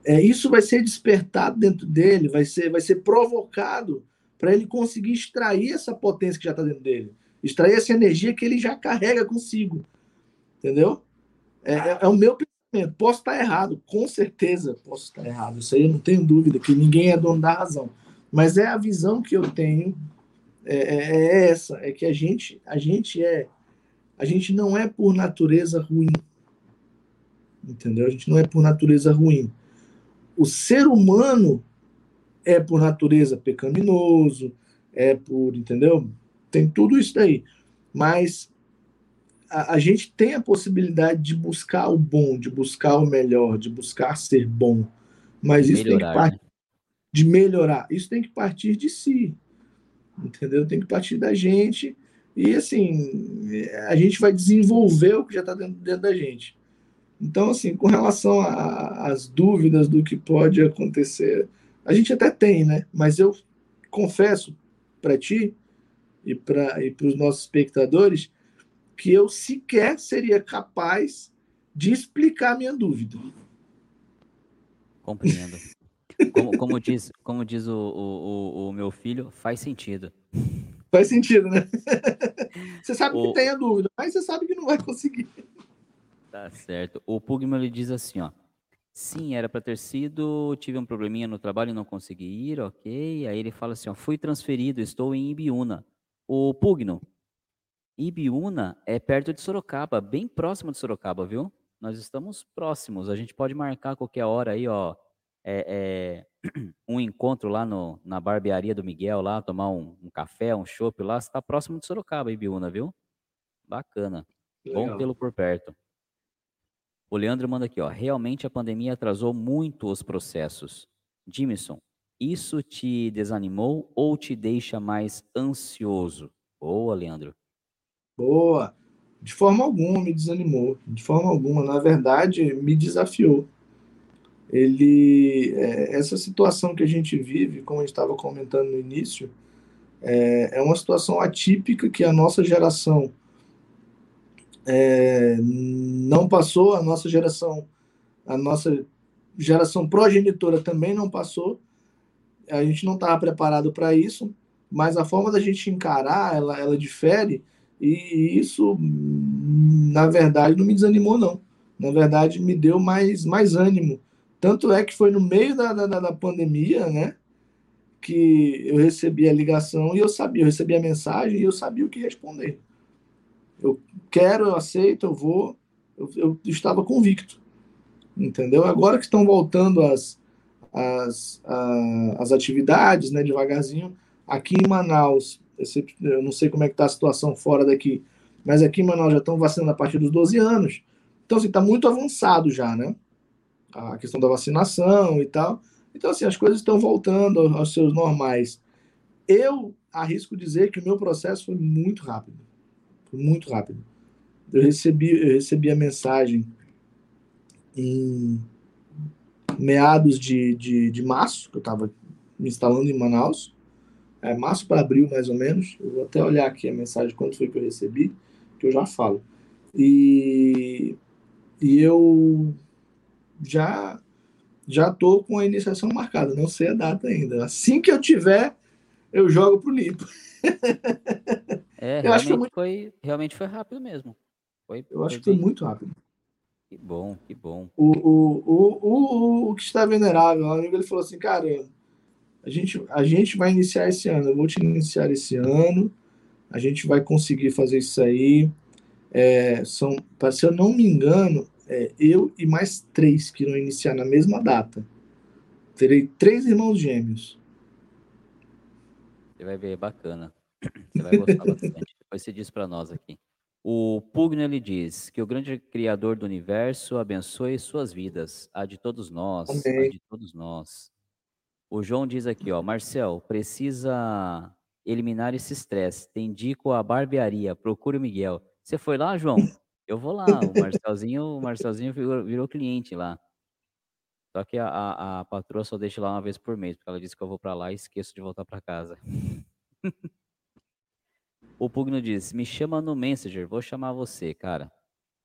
é, isso vai ser despertado dentro dele, vai ser, vai ser provocado para ele conseguir extrair essa potência que já está dentro dele, extrair essa energia que ele já carrega consigo. Entendeu? É, é, é o meu pensamento. Posso estar errado, com certeza posso estar errado. Isso aí eu não tenho dúvida, que ninguém é dono da razão. Mas é a visão que eu tenho, é, é, é essa, é que a gente, a gente é, a gente não é por natureza ruim, entendeu? A gente não é por natureza ruim o ser humano é por natureza pecaminoso, é por, entendeu? Tem tudo isso daí. Mas a, a, gente tem a possibilidade de buscar o bom, de buscar o melhor, de buscar ser bom. Mas isso melhorar, tem que partir né? de melhorar. Isso tem que partir de si. Entendeu? Tem que partir da gente. E assim, a gente vai desenvolver o que já está dentro, dentro da gente. Então, assim, com relação às dúvidas do que pode acontecer, a gente até tem, né? Mas eu confesso para ti e para e os nossos espectadores que eu sequer seria capaz de explicar minha dúvida. Compreendo. Como, como diz, como diz o, o, o, meu filho, faz sentido. Faz sentido, né? <laughs> Você sabe o... que tem a dúvida, mas você sabe que não vai conseguir. Tá certo. O Pugman ele diz assim, ó. Sim, era para ter sido, tive um probleminha no trabalho e não consegui ir, ok. Aí ele fala assim, ó, fui transferido, estou em Ibiúna. O Pugno, Ibiúna é perto de Sorocaba, bem próximo de Sorocaba, viu? Nós estamos próximos, a gente pode marcar qualquer hora aí, ó, é, é, <clears throat> um encontro lá no, na barbearia do Miguel, lá, tomar um, um café, um chopp lá, está próximo de Sorocaba, Ibiúna, viu? Bacana. Legal. Bom tê-lo por perto. O Leandro manda aqui, ó. Realmente a pandemia atrasou muito os processos. Jimison, isso te desanimou ou te deixa mais ansioso? Boa, Leandro. Boa. De forma alguma me desanimou. De forma alguma, na verdade, me desafiou. Ele, é, essa situação que a gente vive, como a gente estava comentando no início, é, é uma situação atípica que a nossa geração é, não passou, a nossa geração, a nossa geração progenitora também não passou. A gente não estava preparado para isso, mas a forma da gente encarar, ela, ela difere, e isso, na verdade, não me desanimou, não. Na verdade, me deu mais, mais ânimo. Tanto é que foi no meio da, da, da pandemia, né? Que eu recebi a ligação e eu sabia, eu recebi a mensagem e eu sabia o que responder. Eu quero, eu aceito, eu vou. Eu, eu estava convicto, entendeu? Agora que estão voltando as, as, a, as atividades, né, devagarzinho, aqui em Manaus, eu não sei como é que está a situação fora daqui, mas aqui em Manaus já estão vacinando a partir dos 12 anos. Então, assim, está muito avançado já, né? A questão da vacinação e tal. Então, assim, as coisas estão voltando aos seus normais. Eu arrisco dizer que o meu processo foi muito rápido muito rápido. Eu recebi, eu recebi a mensagem em meados de, de, de março, que eu estava me instalando em Manaus, é, março para abril mais ou menos. Eu vou até olhar aqui a mensagem, quando foi que eu recebi, que eu já falo. E, e eu já já tô com a iniciação marcada, não sei a data ainda. Assim que eu tiver, eu jogo pro limpo. <laughs> É, eu acho que foi, muito... foi, realmente foi rápido mesmo. Foi, eu acho que foi muito rápido. Que bom, que bom. O, o, o, o, o que está venerável, amigo ele falou assim, cara, a gente, a gente vai iniciar esse ano, eu vou te iniciar esse ano, a gente vai conseguir fazer isso aí. É, são, se eu não me engano, é, eu e mais três que irão iniciar na mesma data. Terei três irmãos gêmeos. Você vai ver, bacana. Você vai gostar bastante. Depois você diz para nós aqui. O Pugno ele diz que o grande Criador do universo abençoe suas vidas, a de todos nós, Amém. a de todos nós. O João diz aqui, ó, Marcel, precisa eliminar esse estresse. Te indico a barbearia, procure o Miguel. Você foi lá, João? Eu vou lá. O Marcelzinho, o Marcelzinho virou, virou cliente lá. Só que a, a, a, patroa só deixa lá uma vez por mês, porque ela disse que eu vou para lá e esqueço de voltar para casa. <laughs> o Pugno diz: Me chama no Messenger, vou chamar você, cara.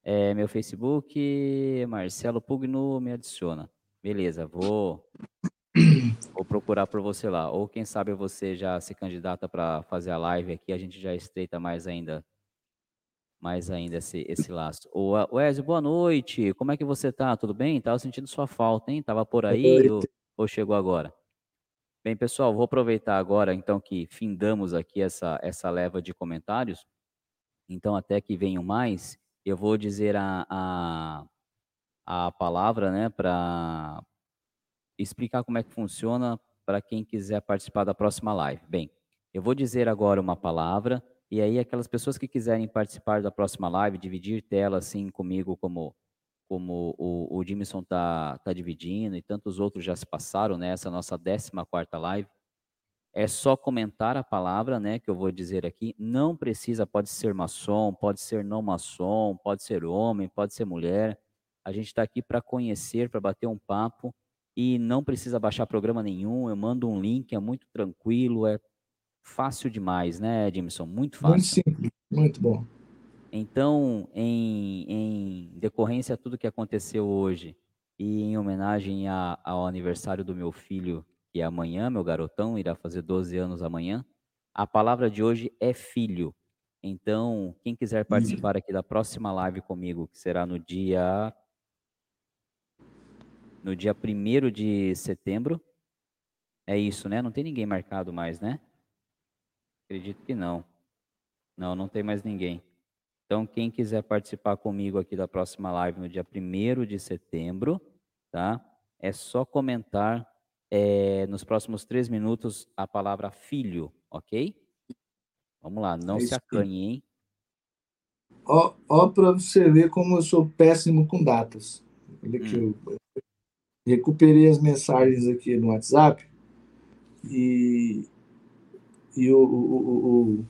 É meu Facebook, Marcelo Pugno me adiciona. Beleza, vou Vou procurar por você lá. Ou quem sabe você já se candidata para fazer a live aqui, a gente já estreita mais ainda mais ainda esse, esse laço. O Wesley, boa noite. Como é que você tá? Tudo bem? Tava sentindo sua falta, hein? Tava por aí ou, ou, chegou agora? Bem, pessoal, vou aproveitar agora então que findamos aqui essa essa leva de comentários. Então, até que venham mais, eu vou dizer a, a, a palavra, né, para explicar como é que funciona para quem quiser participar da próxima live. Bem, eu vou dizer agora uma palavra e aí aquelas pessoas que quiserem participar da próxima live, dividir tela assim comigo como como o, o Jimson tá, tá dividindo e tantos outros já se passaram nessa né, nossa 14 quarta live, é só comentar a palavra, né, que eu vou dizer aqui. Não precisa, pode ser maçom, pode ser não maçom, pode ser homem, pode ser mulher. A gente está aqui para conhecer, para bater um papo e não precisa baixar programa nenhum. Eu mando um link, é muito tranquilo, é fácil demais, né, Edmilson? Muito fácil. Muito simples, muito bom. Então, em, em decorrência a tudo que aconteceu hoje e em homenagem a, ao aniversário do meu filho, que é amanhã, meu garotão, irá fazer 12 anos amanhã, a palavra de hoje é filho. Então, quem quiser participar aqui da próxima live comigo, que será no dia no dia 1 de setembro. É isso, né? Não tem ninguém marcado mais, né? Acredito que não. Não, não tem mais ninguém. Então, quem quiser participar comigo aqui da próxima live no dia 1 de setembro, tá? É só comentar é, nos próximos três minutos a palavra filho, ok? Vamos lá, não é se acanhe, hein? Ó, ó para você ver como eu sou péssimo com datas. Olha aqui, hum. eu, recuperei as mensagens aqui no WhatsApp e, e, o, o, o,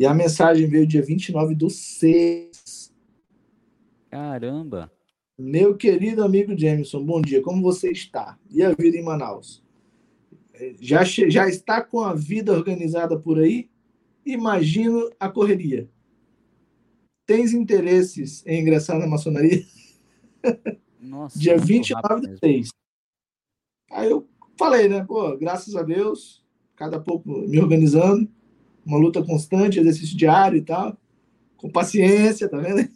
e a mensagem veio dia 29 do 6. Caramba! Meu querido amigo Jameson, bom dia, como você está? E a vida em Manaus? Já, já está com a vida organizada por aí? Imagino a correria. Tens interesses em ingressar na maçonaria? Nossa, dia 29 de 6. Aí eu falei, né? Pô, graças a Deus, cada pouco me organizando, uma luta constante, exercício diário e tal, com paciência, tá vendo?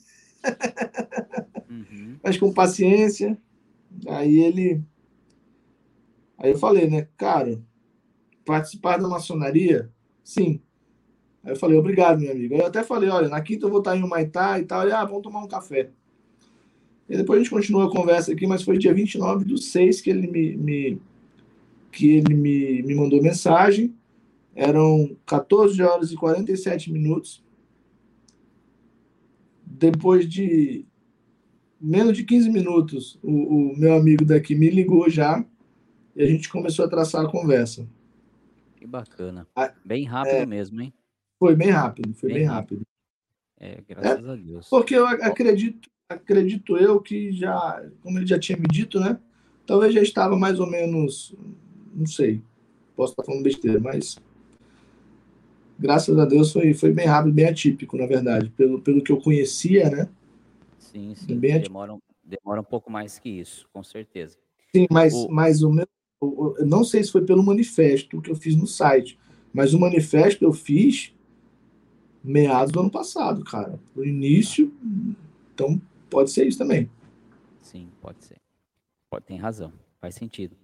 Uhum. Mas com paciência. Aí ele. Aí eu falei, né, cara, participar da maçonaria, sim. Aí eu falei, obrigado, meu amigo. Aí eu até falei, olha, na quinta eu vou estar em Humaitá e tal. Ele, ah, vamos tomar um café. E depois a gente continua a conversa aqui, mas foi dia 29 do 6 que ele me, me que ele me, me mandou mensagem. Eram 14 horas e 47 minutos. Depois de menos de 15 minutos, o, o, meu amigo daqui me ligou já e a gente começou a traçar a conversa. Que bacana. Bem rápido é, mesmo, hein? Foi bem rápido, foi bem, bem rápido. rápido. É, graças é, a Deus. Porque eu acredito acredito eu que já, como ele já tinha me dito, né? Talvez já estava mais ou menos, não sei, posso estar falando besteira, mas graças a Deus foi, foi bem rápido, bem atípico, na verdade, pelo, pelo que eu conhecia, né? Sim, sim. Bem demora, demora um pouco mais que isso, com certeza. Sim, mas o, mas o meu, eu não sei se foi pelo manifesto que eu fiz no site, mas o manifesto eu fiz meados do ano passado, cara. No início, então Pode ser isso também. Sim, pode ser. Pode, tem razão, faz sentido.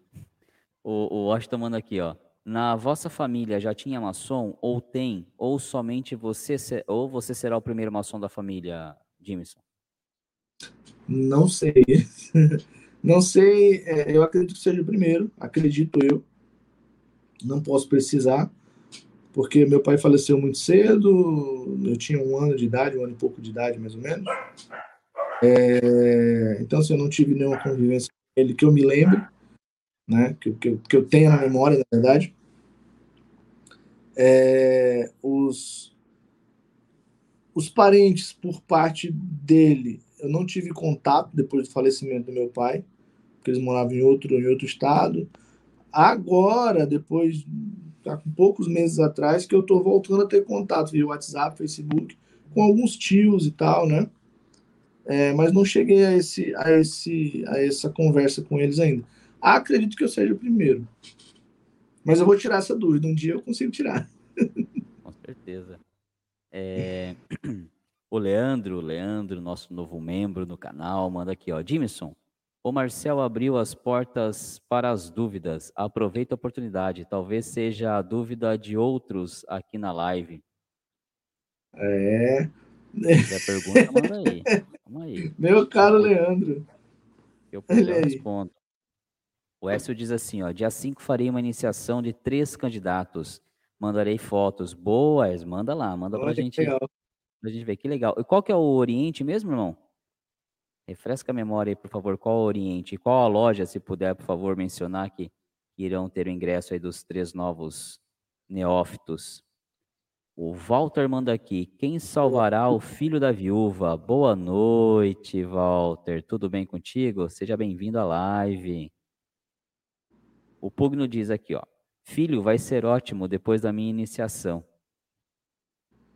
O, o Washington manda aqui, ó. Na vossa família já tinha maçom ou tem, ou somente você, ou você será o primeiro maçom da família, Jimson? Não sei. <laughs> Não sei, é, eu acredito que seja o primeiro, acredito eu. Não posso precisar. porque meu pai faleceu muito cedo, eu tinha um ano de idade, um ano e pouco de idade, mais ou menos. É, então, assim, eu não tive nenhuma convivência com ele que eu me lembre, né, que, que, que eu tenha na memória, na verdade. É, os, os parentes por parte dele, eu não tive contato depois do falecimento do meu pai, porque eles moravam em outro, em outro estado. Agora, depois, tá com poucos meses atrás, que eu estou voltando a ter contato via WhatsApp, Facebook, com alguns tios e tal, né? É, mas não cheguei a, esse, a, esse, a essa conversa com eles ainda. Acredito que eu seja o primeiro. Mas eu vou tirar essa dúvida. Um dia eu consigo tirar. <laughs> Com certeza. É... <clears throat> O Leandro, Leandro, nosso novo membro no canal, manda aqui, ó. Jimson, o Marcel abriu as portas para as dúvidas. Aproveita a oportunidade. Talvez seja a dúvida de outros aqui na live. É. Se pergunta, manda aí. <laughs> Vamos aí. Meu caro Leandro. Eu, eu respondo. O Écio diz assim, ó, dia 5 farei uma iniciação de três candidatos. Mandarei fotos. Boas, manda lá, manda Olha, pra gente. Legal. Pra gente ver que legal. E qual que é o Oriente mesmo, irmão? Refresca a memória aí, por favor, qual o Oriente? Qual a loja, se puder, por favor, mencionar que irão ter o ingresso aí dos três novos neófitos. O Walter manda aqui, quem salvará o filho da viúva? Boa noite, Walter. Tudo bem contigo? Seja bem-vindo à live. O Pugno diz aqui, ó. Filho vai ser ótimo depois da minha iniciação.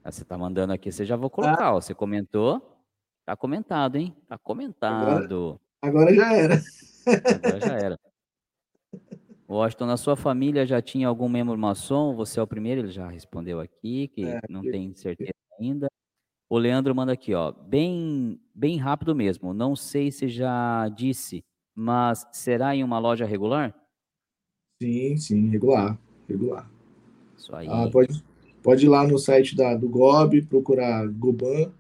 Ah, você tá mandando aqui, você já vou colocar, ah. ó, você comentou, tá comentado, hein? Tá comentado. Agora, agora já era. Agora já era. Washington, na sua família já tinha algum membro maçom? Você é o primeiro, ele já respondeu aqui, que é, não tem certeza ainda. O Leandro manda aqui, ó, bem, bem rápido mesmo. Não sei se já disse, mas será em uma loja regular? Sim, sim, regular, regular. Isso aí. Ah, pode, Pode ir lá no site da, do GOB, procurar Goban,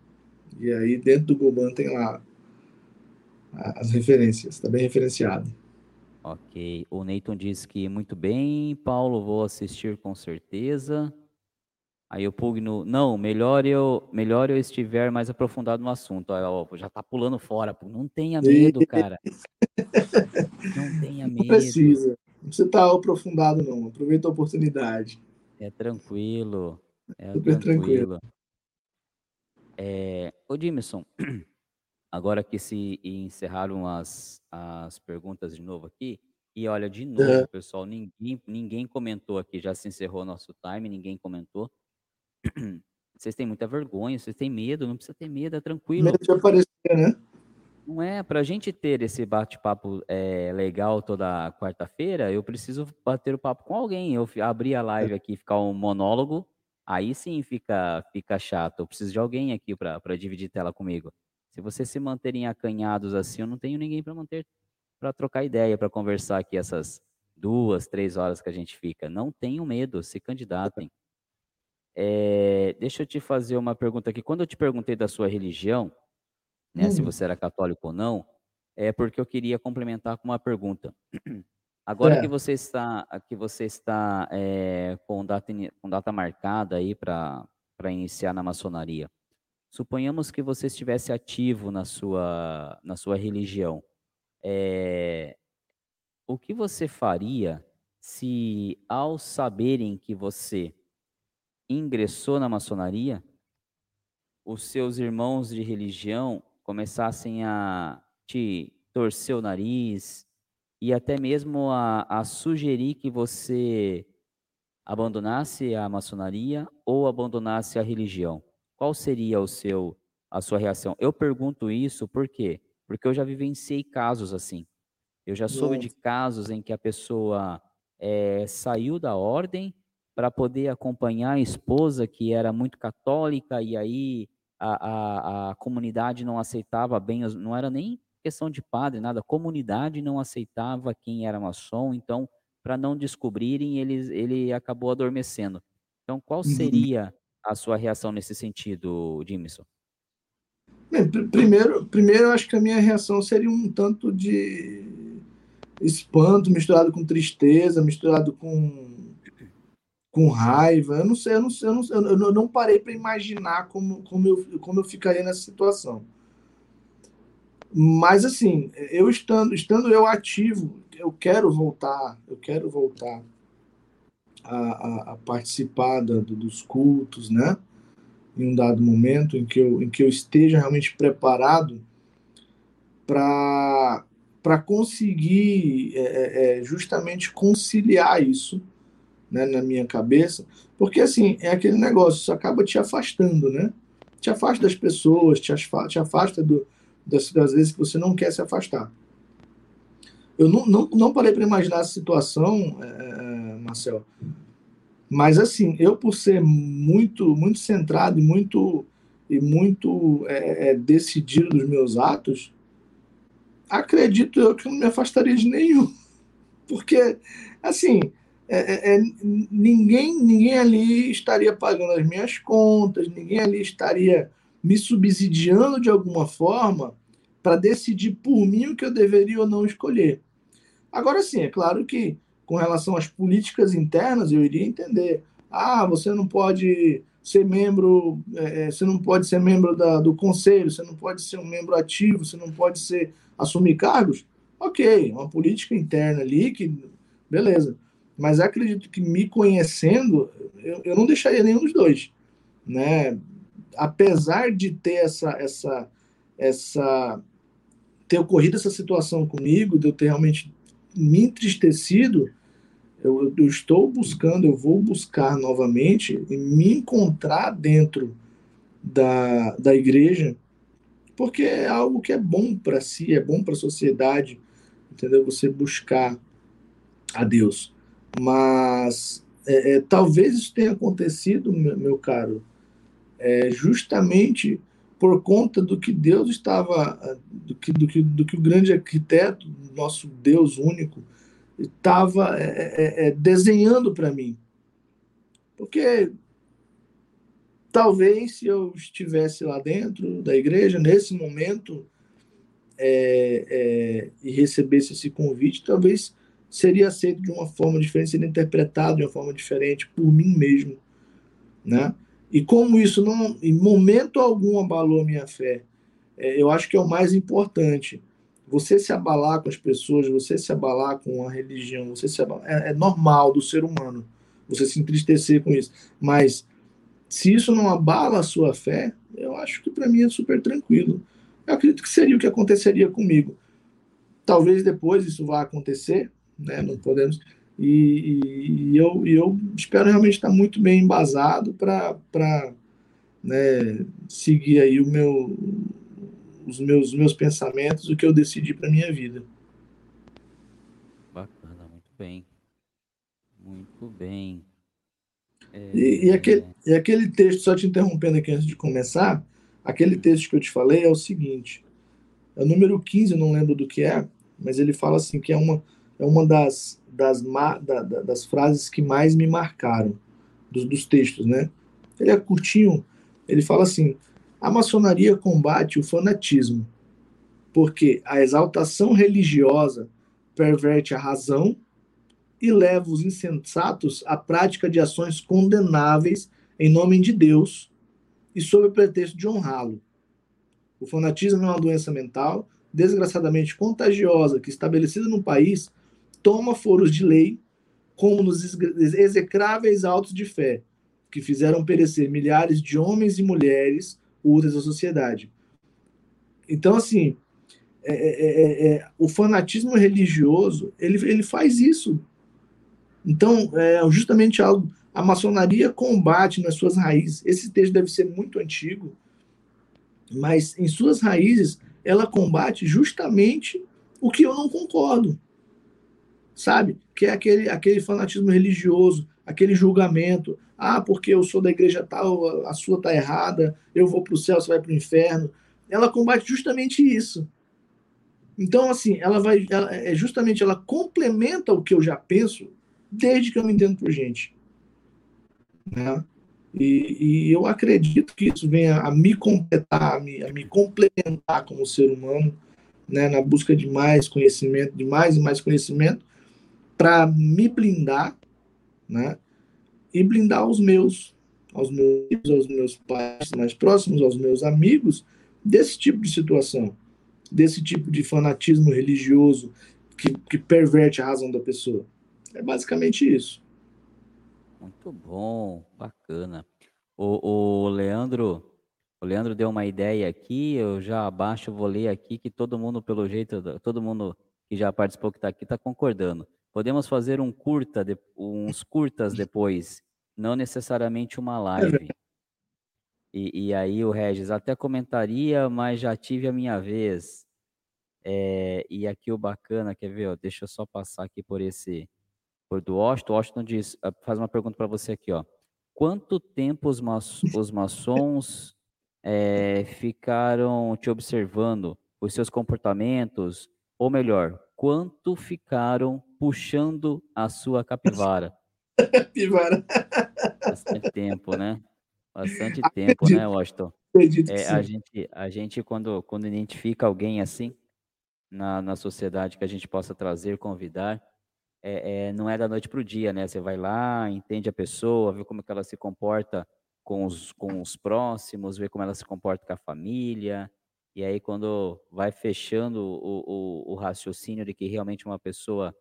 e aí dentro do Goban tem lá as referências, está bem referenciado. Ok. O Neyton diz que muito bem, Paulo, vou assistir com certeza. Aí o Pugno, não, melhor eu, melhor eu estiver mais aprofundado no assunto. Ó, já tá pulando fora, não tenha medo, cara. Não tenha medo. <laughs> Não precisa. Não precisa estar aprofundado, não. Aproveita a oportunidade. É tranquilo. É Super tranquilo. tranquilo. É, ô Dimison, <clears throat> agora que se encerraram as, as perguntas de novo aqui, e olha, de novo, é. pessoal, ninguém, ninguém comentou aqui, já se encerrou nosso time, ninguém comentou. <clears throat> Vocês têm muita vergonha, vocês têm medo, não precisa ter medo, é tranquilo. Medo de aparecer, né? Não é, para a gente ter esse bate-papo é, legal toda quarta-feira, eu preciso bater o papo com alguém. Eu abrir a live aqui, ficar um monólogo, aí sim fica, fica chato. Eu preciso de alguém aqui para dividir tela comigo. Se vocês se manterem acanhados assim, eu não tenho ninguém para manter, para trocar ideia, para conversar aqui essas duas, três horas que a gente fica. Não tenham medo, se candidatem. É, <laughs> deixa eu te fazer uma pergunta aqui. Quando eu te perguntei da sua religião, né, se hum. você era católico ou não, é porque eu queria complementar com uma pergunta. <clears throat> Agora é. que você está, que você está é, com, data, com data marcada aí para iniciar na maçonaria, suponhamos que você estivesse ativo na sua, na sua religião. É, o que você faria se, ao saberem que você ingressou na maçonaria, os seus irmãos de religião começassem a te torcer o nariz e até mesmo a, a sugerir que você abandonasse a maçonaria ou abandonasse a religião? Qual seria o seu a sua reação? Eu pergunto isso por quê? Porque eu já vivenciei casos assim. Eu já soube de casos em que a pessoa é, saiu da ordem para poder acompanhar a esposa que era muito católica e aí a, a, a comunidade não aceitava bem, não era nem questão de padre, nada, a comunidade não aceitava quem era maçom, então, para não descobrirem, ele, ele acabou adormecendo. Então, qual uhum. seria a sua reação nesse sentido, Jimson? primeiro, primeiro, eu acho que a minha reação seria um tanto de espanto, misturado com tristeza, misturado com, com raiva. Eu não sei, eu não, sei, eu não, eu não parei para imaginar como, como, eu, como eu ficaria nessa situação. Mas assim, eu estando, estando eu ativo, eu quero voltar, eu quero voltar a, a, a participar da, dos cultos, né? Em um dado momento em que eu, em que eu esteja realmente preparado para para conseguir é, é, é, justamente conciliar isso né, na minha cabeça, porque assim é aquele negócio, isso acaba te afastando, né? Te afasta das pessoas, te afasta, te afasta do, das, das vezes que você não quer se afastar. Eu não, não, não parei para imaginar essa situação, é, é, Marcel, mas assim, eu por ser muito muito centrado e muito e muito é, é decidido dos meus atos, acredito eu que não me afastaria de nenhum. <laughs> Porque, assim, é, é, é, ninguém, ninguém ali estaria pagando as minhas contas, ninguém ali estaria me subsidiando de alguma forma para decidir por mim o que eu deveria ou não escolher. Agora sim, é claro que com relação às políticas internas, eu iria entender. Ah, você não pode ser membro, é, é você não pode ser membro da, do conselho, você não pode ser um membro ativo, você não pode ser assumir cargos, ok, uma política interna ali que, beleza. Mas acredito que me conhecendo, eu, eu não deixaria nenhum dos dois, né? Apesar de ter essa, essa, essa, ter ocorrido essa situação comigo, de eu ter realmente me entristecido, eu, eu, estou buscando, eu vou buscar novamente e me encontrar dentro da, da igreja porque é algo que é bom para si, é bom para a sociedade, entendeu? Você buscar a Deus. Mas é, é, talvez isso tenha acontecido, meu, meu caro, é, justamente por conta do que Deus estava, do que, do que, do que o grande arquiteto, nosso Deus único, estava é, é, é, desenhando para mim. Porque Talvez se eu estivesse lá dentro da igreja, nesse momento, e recebesse esse convite, talvez seria aceito de uma forma diferente, seria interpretado de uma forma diferente por mim mesmo, né? E como isso não, em momento algum, abalou a minha fé, é, eu acho que é o mais importante. Você se abalar com as pessoas, você se abalar com a religião, você se abalar, é, é normal do ser humano. Você se entristecer com isso, mas se isso não abala a sua fé, eu acho que para mim é super tranquilo. Eu acredito que seria o que aconteceria comigo. Talvez depois isso vá acontecer, né? Não podemos. E, e, e eu, e eu espero realmente estar muito bem embasado para né, seguir aí o meu, os meus, meus pensamentos, o que eu decidi para minha vida. Bacana, muito bem. Muito bem. E, e, aquele, e aquele texto, só te interrompendo aqui antes de começar, aquele texto que eu te falei é o seguinte: é o número 15, eu não lembro do que é, mas ele fala assim: que é uma, é uma das, das, da, da, das frases que mais me marcaram, dos, dos textos, né? Ele é curtinho, ele fala assim: a maçonaria combate o fanatismo, porque a exaltação religiosa perverte a razão e leva os insensatos à prática de ações condenáveis em nome de Deus e sob o pretexto de honrá-lo. O fanatismo é uma doença mental desgraçadamente contagiosa que, estabelecida no país, toma foros de lei, como nos execráveis autos de fé, que fizeram perecer milhares de homens e mulheres úteis da sociedade. Então, assim, é, é, é, é, o fanatismo religioso ele, ele faz isso então, é justamente algo. A maçonaria combate nas suas raízes. Esse texto deve ser muito antigo, mas em suas raízes, ela combate justamente o que eu não concordo. Sabe? Que é aquele, aquele fanatismo religioso, aquele julgamento. Ah, porque eu sou da igreja tal, a sua está errada, eu vou para o céu, você vai para o inferno. Ela combate justamente isso. Então, assim, ela vai. Ela, é justamente ela complementa o que eu já penso desde que eu me entendo por gente. Né? E, e, eu acredito que isso venha a me completar, a me, a me complementar como ser humano, né? na busca de mais conhecimento, de mais e mais conhecimento, para me blindar, né? e blindar os meus, aos meus, aos meus pais mais próximos, aos meus amigos, desse tipo de situação, desse tipo de fanatismo religioso que, que perverte a razão da pessoa. É basicamente isso. Muito bom, bacana. O, o Leandro, o Leandro deu uma ideia aqui, eu já abaixo, vou ler aqui, que todo mundo, pelo jeito, todo mundo que já participou, que está aqui, está concordando. Podemos fazer um curta, uns curtas depois, não necessariamente uma live. E, e aí o Regis até comentaria, mas já tive a minha vez. É, e aqui o bacana, quer ver? Ó, deixa eu só passar aqui por esse, por do Washington. O Washington diz, ah, faz uma pergunta para você aqui, ó. Quanto tempo os, os maçons é, ficaram te observando, os seus comportamentos, ou melhor, quanto ficaram puxando a sua capivara? capivara. Bastante tempo, né? Bastante tempo, né, Washington? É, a gente, a gente quando, quando identifica alguém assim na, na sociedade que a gente possa trazer, convidar, é, é, não é da noite para o dia, né? Você vai lá, entende a pessoa, vê como que ela se comporta com os, com os próximos, vê como ela se comporta com a família, e aí quando vai fechando o, o, o raciocínio de que realmente uma pessoa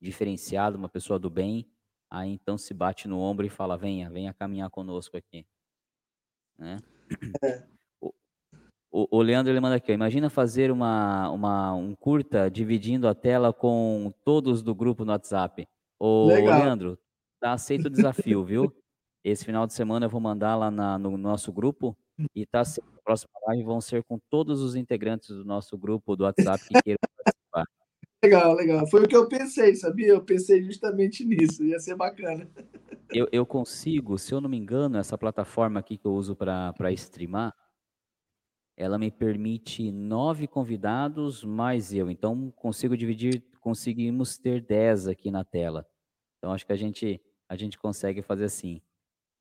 diferenciada, uma pessoa do bem, aí então se bate no ombro e fala, venha, venha caminhar conosco aqui. Né? É. O, o Leandro ele manda aqui, imagina fazer uma, uma, um curta dividindo a tela com todos do grupo no WhatsApp. Ô, Legal. Leandro, tá aceito o desafio, viu? <laughs> Esse final de semana eu vou mandar lá na, no nosso grupo e tá aceito. A próxima live vão ser com todos os integrantes do nosso grupo do WhatsApp que queiram participar. Legal, legal. Foi o que eu pensei, sabia? Eu pensei justamente nisso, ia ser bacana. Eu, eu consigo, se eu não me engano, essa plataforma aqui que eu uso para streamar, ela me permite nove convidados mais eu. Então, consigo dividir, conseguimos ter dez aqui na tela. Então, acho que a gente, a gente consegue fazer assim.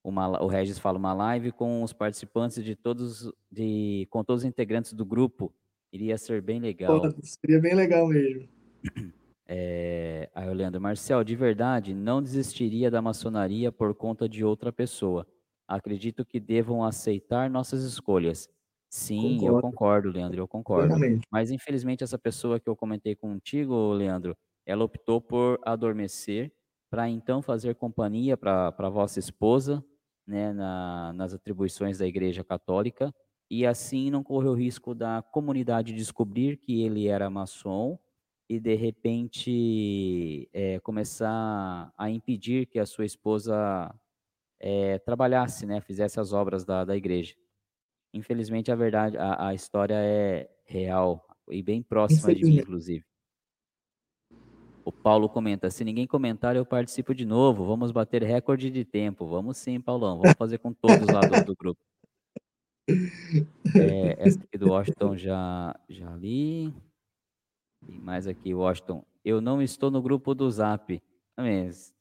Uma, o Regis fala uma live com os participantes de todos, de, com todos os integrantes do grupo. Iria ser bem legal. Pô, seria bem legal mesmo. <clears throat> É, aí, Leandro, Marcel, de verdade, não desistiria da maçonaria por conta de outra pessoa. Acredito que devam aceitar nossas escolhas Sim, eu Concordo. Leandro, eu concordo. Plenamente. Mas infelizmente essa pessoa que eu comentei contigo, Leandro, ela optou por adormecer para então fazer companhia para vossa esposa, né, na, nas atribuições da Igreja Católica, e assim não correu o risco da comunidade descobrir que ele era maçom e de repente é, começar a impedir que a sua esposa é, trabalhasse, né, fizesse as obras da, da igreja. Infelizmente, a verdade, a, a história é real e bem próxima de mim, inclusive. O Paulo comenta: se ninguém comentar, eu participo de novo. Vamos bater recorde de tempo. Vamos sim, Paulão. Vamos fazer com todos lá do, do grupo. É, essa aqui do Washington já, já li. E mais aqui, Washington. Eu não estou no grupo do Zap. Mas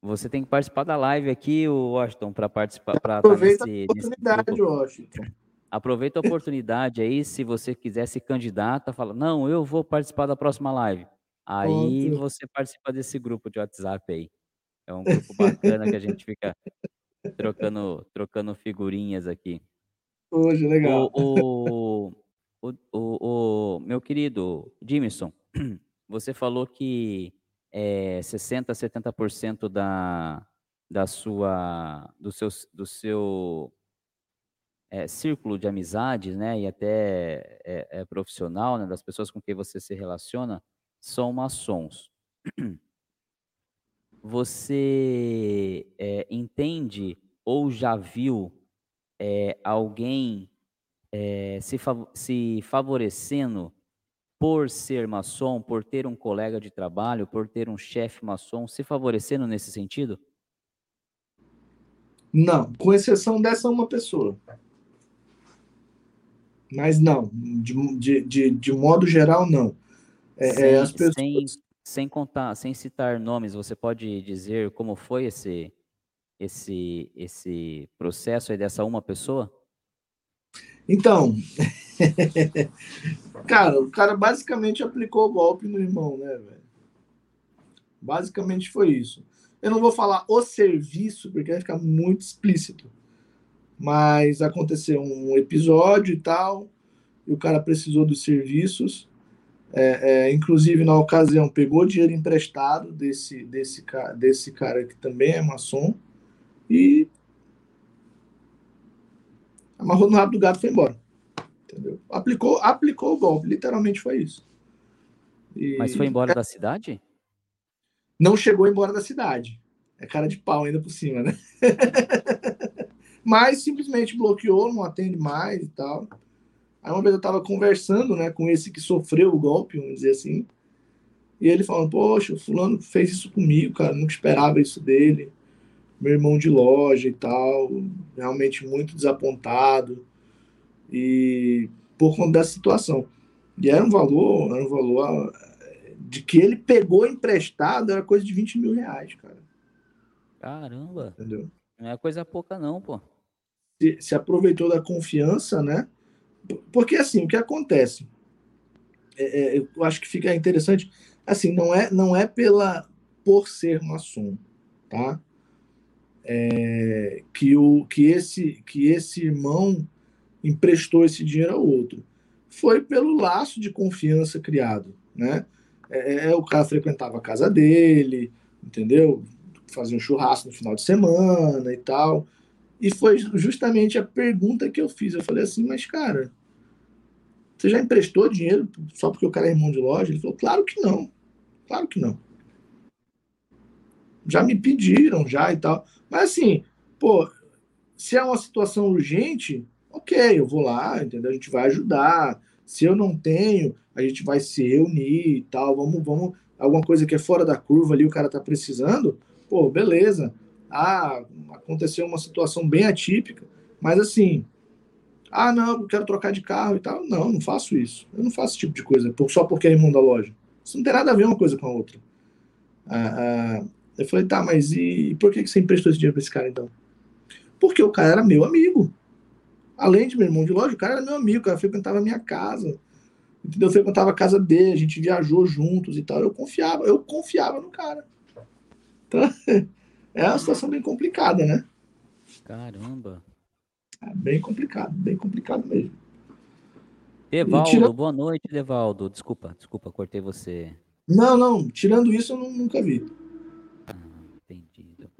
você tem que participar da live aqui, Washington, para participar. Pra Aproveita nesse, a oportunidade, Washington. Aproveita a oportunidade aí, se você quiser se candidata, fala, não, eu vou participar da próxima live. Aí você participa desse grupo de WhatsApp aí. É um grupo bacana que a gente fica trocando, trocando figurinhas aqui. Hoje, legal. O, o, o, o, meu querido Jimson, <clears throat> você falou que é, 60% a 70% da, da sua, do seu, do seu é, círculo de amizades, né, e até é, é, profissional, né, das pessoas com quem você se relaciona, são maçons. <clears throat> Você é, entende ou já viu é, alguém é, se, fav se favorecendo por ser maçom, por ter um colega de trabalho, por ter um chefe maçom, se favorecendo nesse sentido? Não, com exceção dessa uma pessoa. Mas não, de, de, de, de modo geral, não. É, é sem, as pessoas... sem, sem contar, sem citar nomes, você pode dizer como foi esse, esse, esse processo aí dessa uma pessoa? Então, <laughs> cara, o cara basicamente aplicou o golpe no irmão, né, velho? Basicamente foi isso. Eu não vou falar o serviço, porque vai ficar muito explícito. Mas aconteceu um episódio e tal, e o cara precisou dos serviços. É, é, inclusive, na ocasião, pegou dinheiro emprestado desse, desse, desse cara que também é maçom e amarrou no rabo do gato e foi embora. Entendeu? Aplicou, aplicou o golpe, literalmente foi isso. E... Mas foi embora da cidade? Não chegou embora da cidade. É cara de pau ainda por cima, né? <laughs> Mas simplesmente bloqueou, não atende mais e tal. Aí uma vez eu tava conversando, né, com esse que sofreu o golpe, vamos dizer assim. E ele falando, poxa, o fulano fez isso comigo, cara, nunca esperava isso dele. Meu irmão de loja e tal, realmente muito desapontado. E por conta dessa situação. E era um valor, era um valor de que ele pegou emprestado, era coisa de 20 mil reais, cara. Caramba. Entendeu? Não é coisa pouca, não, pô. Se, se aproveitou da confiança, né? Porque assim, o que acontece? É, é, eu acho que fica interessante. Assim, não é, não é pela por ser maçom, tá? É, que o que esse que esse irmão emprestou esse dinheiro ao outro. Foi pelo laço de confiança criado, né? É, é o cara frequentava a casa dele, entendeu? Fazia um churrasco no final de semana e tal. E foi justamente a pergunta que eu fiz. Eu falei assim, mas cara, você já emprestou dinheiro só porque o cara é irmão de loja? Ele falou, claro que não. Claro que não. Já me pediram, já e tal. Mas assim, pô, se é uma situação urgente, ok, eu vou lá, entendeu? A gente vai ajudar. Se eu não tenho, a gente vai se reunir e tal. Vamos, vamos. Alguma coisa que é fora da curva ali, o cara tá precisando, pô, beleza. Ah, aconteceu uma situação bem atípica, mas assim, ah, não, eu quero trocar de carro e tal. Não, não faço isso. Eu não faço esse tipo de coisa só porque é irmão da loja. Isso não tem nada a ver uma coisa com a outra. Ah, ah, eu falei, tá, mas e, por que você emprestou esse dinheiro pra esse cara então? Porque o cara era meu amigo. Além de meu irmão de loja, o cara era meu amigo, o cara frequentava a minha casa. Entendeu? Eu frequentava a casa dele, a gente viajou juntos e tal. Eu confiava, eu confiava no cara. Então, <laughs> é uma situação bem complicada, né? Caramba. É bem complicado, bem complicado mesmo. Devaldo, tira... boa noite, Devaldo. Desculpa, desculpa, cortei você. Não, não, tirando isso eu nunca vi. Ah, entendido.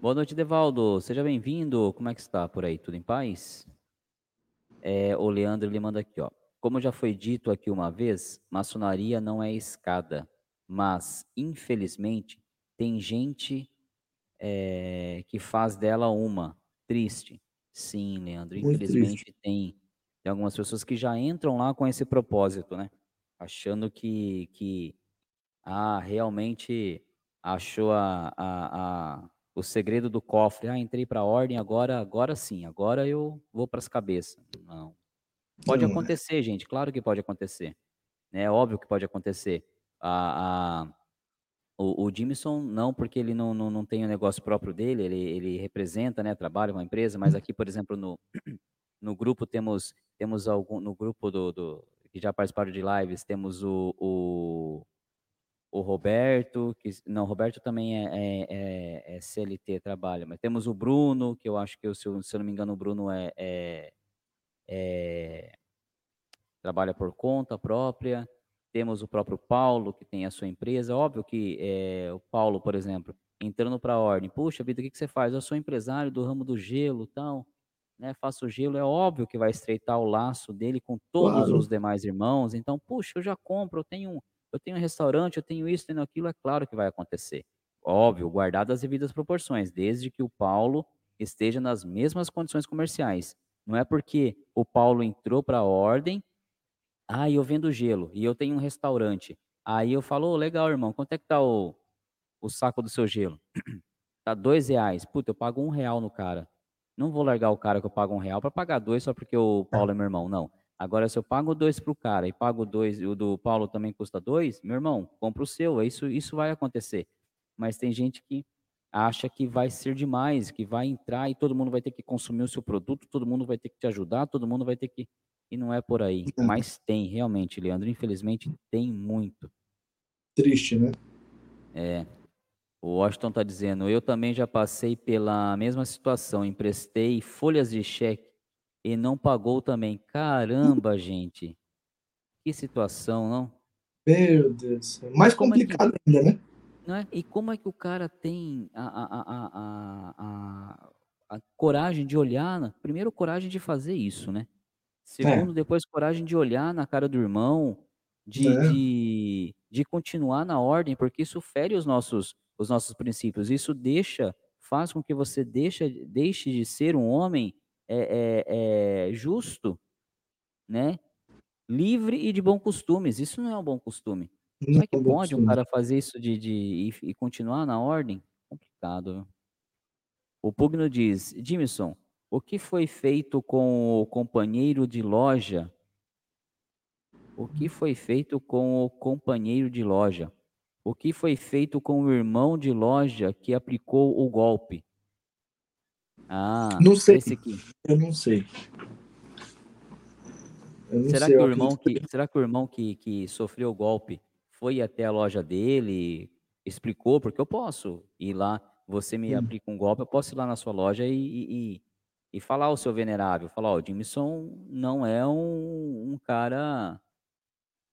Boa noite, Devaldo. Seja bem-vindo. Como é que está por aí? Tudo em paz? É, o Leandro ele manda aqui, ó. Como já foi dito aqui uma vez, maçonaria não é escada, mas infelizmente tem gente é, que faz dela uma. Triste. Sim, Leandro. Infelizmente tem, tem algumas pessoas que já entram lá com esse propósito, né? Achando que, que ah, realmente achou a, a, a o segredo do cofre. Ah, entrei para a ordem, agora, agora sim, agora eu vou para as cabeças. Não. Pode não, é. acontecer, gente, claro que pode acontecer. É óbvio que pode acontecer. A, a, o, o Jimson não, porque ele não, não, não tem o um negócio próprio dele, ele, ele representa, né, trabalha uma empresa, mas aqui, por exemplo, no, <clears throat> no grupo temos, temos algum, no grupo do, do que já participaram de lives, temos o, o o Roberto, que não, o Roberto também é, é, é, é, CLT, trabalha, mas temos o Bruno, que eu acho que, eu, se, eu, se eu não me engano, o Bruno é, é, é, trabalha por conta própria. Temos o próprio Paulo, que tem a sua empresa. Óbvio que é, o Paulo, por exemplo, entrando para a ordem, puxa vida, o que, que você faz? Eu sou empresário do ramo do gelo, tal, né? Faço gelo, é óbvio que vai estreitar o laço dele com todos claro. os demais irmãos. Então, puxa, eu já compro, eu tenho eu tenho um restaurante, eu tenho isso, tenho aquilo, é claro que vai acontecer. Óbvio, guardado as devidas proporções, desde que o Paulo esteja nas mesmas condições comerciais. Não é porque o Paulo entrou para a ordem, ah, eu vendo gelo e eu tenho um restaurante. Aí eu falo, oh, legal, irmão, quanto é que tá o, o saco do seu gelo? <clears throat> tá dois reais. Puta, eu pago um real no cara. Não vou largar o cara que eu pago um real para pagar dois só porque o Paulo é meu irmão, não. Agora, se eu pago dois para o cara e pago dois, e o do Paulo também custa dois, meu irmão, compra o seu. Isso, isso vai acontecer. Mas tem gente que acha que vai ser demais, que vai entrar e todo mundo vai ter que consumir o seu produto, todo mundo vai ter que te ajudar, todo mundo vai ter que. E não é por aí. É. Mas tem, realmente, Leandro. Infelizmente, tem muito. Triste, né? É. O Washington está dizendo: eu também já passei pela mesma situação, emprestei folhas de cheque e não pagou também. Caramba, <laughs> gente. Que situação, não? Meu Deus. Mais complicado é que, ainda, né? Não é? E como é que o cara tem a, a, a, a, coragem de olhar? Primeiro, coragem de fazer isso, né? Segundo, é. depois, coragem de olhar na cara do irmão, de, é. de, de continuar na ordem, porque isso fere os nossos, os nossos princípios. Isso deixa, faz com que você deixa, deixe de ser um homem é, é, é, justo, né? Livre e de bons costumes. Isso não é um bom costume. Como é que pode um cara fazer isso de, de e, e continuar na ordem? Complicado. O Pugno diz, Jimson, o que foi feito com o companheiro de loja? O que foi feito com o companheiro de loja? O que foi feito com o irmão de loja que aplicou o golpe? Ah, não sei. Esse aqui. Eu não sei. Eu não será, sei, que o irmão que, será que o irmão que, que sofreu o golpe foi até a loja dele, explicou, porque eu posso ir lá, você me hum. aplica um golpe, eu posso ir lá na sua loja e, e, e falar ao seu venerável, falar, ó, o Jimson não é um, um cara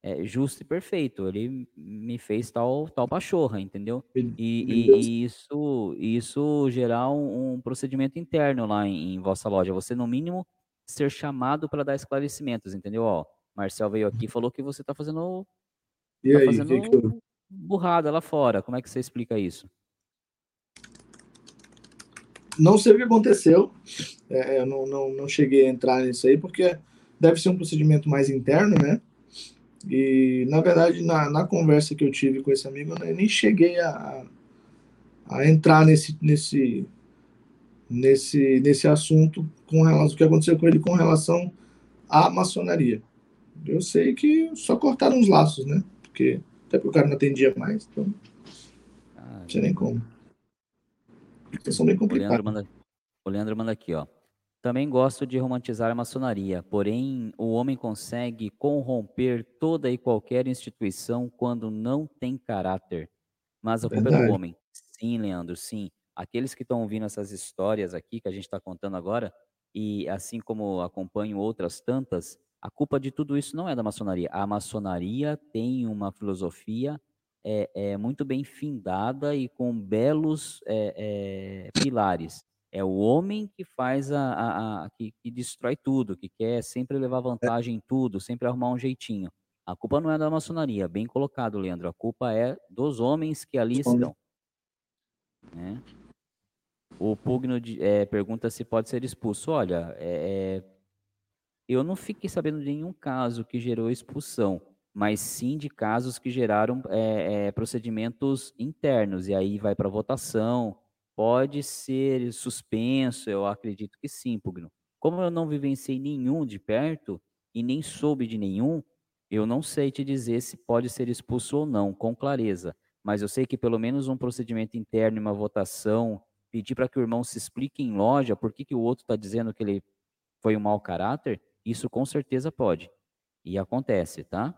é, justo e perfeito, ele me fez tal, tal pachorra, entendeu? E, e, e isso, isso gerar um, um, procedimento interno lá em, em, vossa loja, você no mínimo ser chamado para dar esclarecimentos, entendeu? Ó, Marcel veio aqui e falou que você está fazendo e tá aí, fazendo que que eu... burrada lá fora. Como é que você explica isso? Não sei o que aconteceu. É, eu não, não, não cheguei a entrar nisso aí, porque deve ser um procedimento mais interno, né? E, na verdade, na, na conversa que eu tive com esse amigo, eu nem cheguei a, a entrar nesse, nesse, nesse, nesse assunto com relação ao que aconteceu com ele com relação à maçonaria. Eu sei que só cortaram os laços, né? porque até porque o cara não atendia mais, então ah, não tinha nem como. Situação bem. O Leandro, manda, o Leandro manda aqui, ó. Também gosto de romantizar a maçonaria, porém o homem consegue corromper toda e qualquer instituição quando não tem caráter. Mas a culpa Verdade. é do homem. Sim, Leandro, sim. Aqueles que estão ouvindo essas histórias aqui que a gente está contando agora, e assim como acompanho outras tantas, a culpa de tudo isso não é da maçonaria. A maçonaria tem uma filosofia é, é muito bem findada e com belos é, pilares. É o homem que faz a, a, a que, que, destrói tudo, que quer sempre levar é. vantagem em tudo, sempre arrumar um jeitinho. A culpa não é da maçonaria, bem colocado, Leandro. A culpa é dos homens que ali estão. Né? O Pugno é, pergunta se pode ser expulso. Olha, é, eu não fiquei sabendo de nenhum caso que gerou expulsão, mas sim de casos que geraram é, é, procedimentos internos, e aí vai para votação. Pode ser suspenso, eu acredito que sim, Pugno. Como eu não vivenciei nenhum de perto e nem soube de nenhum, eu não sei te dizer se pode ser expulso ou não, com clareza. Mas eu sei que pelo menos um procedimento interno, uma votação, pedir para que o irmão se explique em loja por que, que o outro está dizendo que ele foi um mau caráter, isso com certeza pode. E acontece, tá?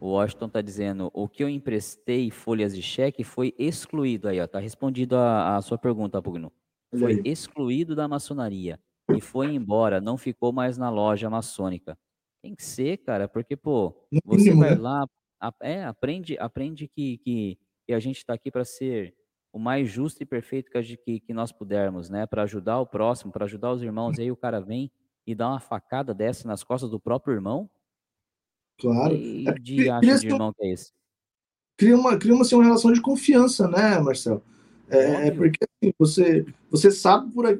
O Washington está dizendo, o que eu emprestei folhas de cheque foi excluído. Aí, ó, tá respondido a, a sua pergunta, Pugno. Foi excluído da maçonaria e foi embora, não ficou mais na loja maçônica. Tem que ser, cara, porque, pô, você vai né? lá, é, aprende, aprende que, que, que a gente está aqui para ser o mais justo e perfeito que, que, que nós pudermos, né? Para ajudar o próximo, para ajudar os irmãos. E aí o cara vem e dar uma facada dessa nas costas do próprio irmão? Claro. E é, de cria, de irmão que é esse? Cria uma, cria uma, assim, uma relação de confiança, né, Marcelo? É, é porque assim, você, você sabe por aí,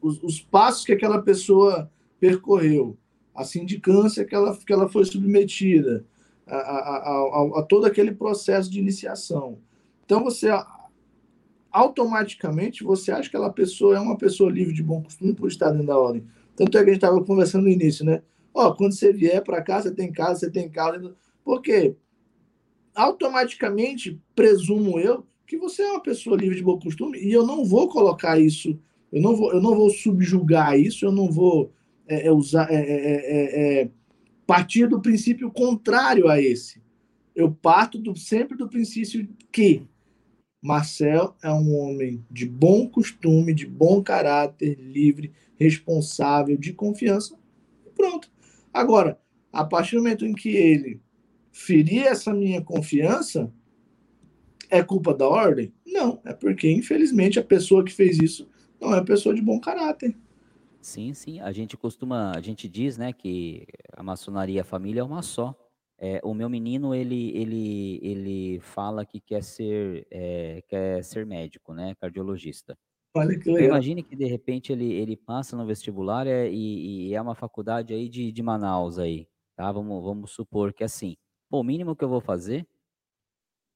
os, os, passos que aquela pessoa percorreu, a sindicância que ela, que ela foi submetida, a, a, a, a todo aquele processo de iniciação. Então, você automaticamente você acha que aquela pessoa é uma pessoa livre de bom costume por estar dentro da ordem. Tanto é que a gente estava conversando no início, né? Ó, quando você vier para cá, você tem casa, você tem carro. Porque automaticamente, presumo eu, que você é uma pessoa livre de bom costume e eu não vou colocar isso, eu não vou, eu não vou subjugar isso, eu não vou é, é usar, é é, é, é, partir do princípio contrário a esse. Eu parto do, sempre do princípio que Marcel é um homem de bom costume, de bom caráter, livre, responsável, de confiança. Pronto. Agora, a partir do momento em que ele ferir essa minha confiança, é culpa da ordem? Não, é porque, infelizmente, a pessoa que fez isso não é pessoa de bom caráter. Sim, sim. A gente costuma, a gente diz, né, que a maçonaria a família é uma só. É, o meu menino, ele, ele, ele fala que quer ser, é, quer ser médico, né, cardiologista. Olha que legal. Imagine que de repente ele, ele passa no vestibular é, e, e, é uma faculdade aí de, de Manaus aí, tá? Vamos, vamos supor que assim, pô, o mínimo que eu vou fazer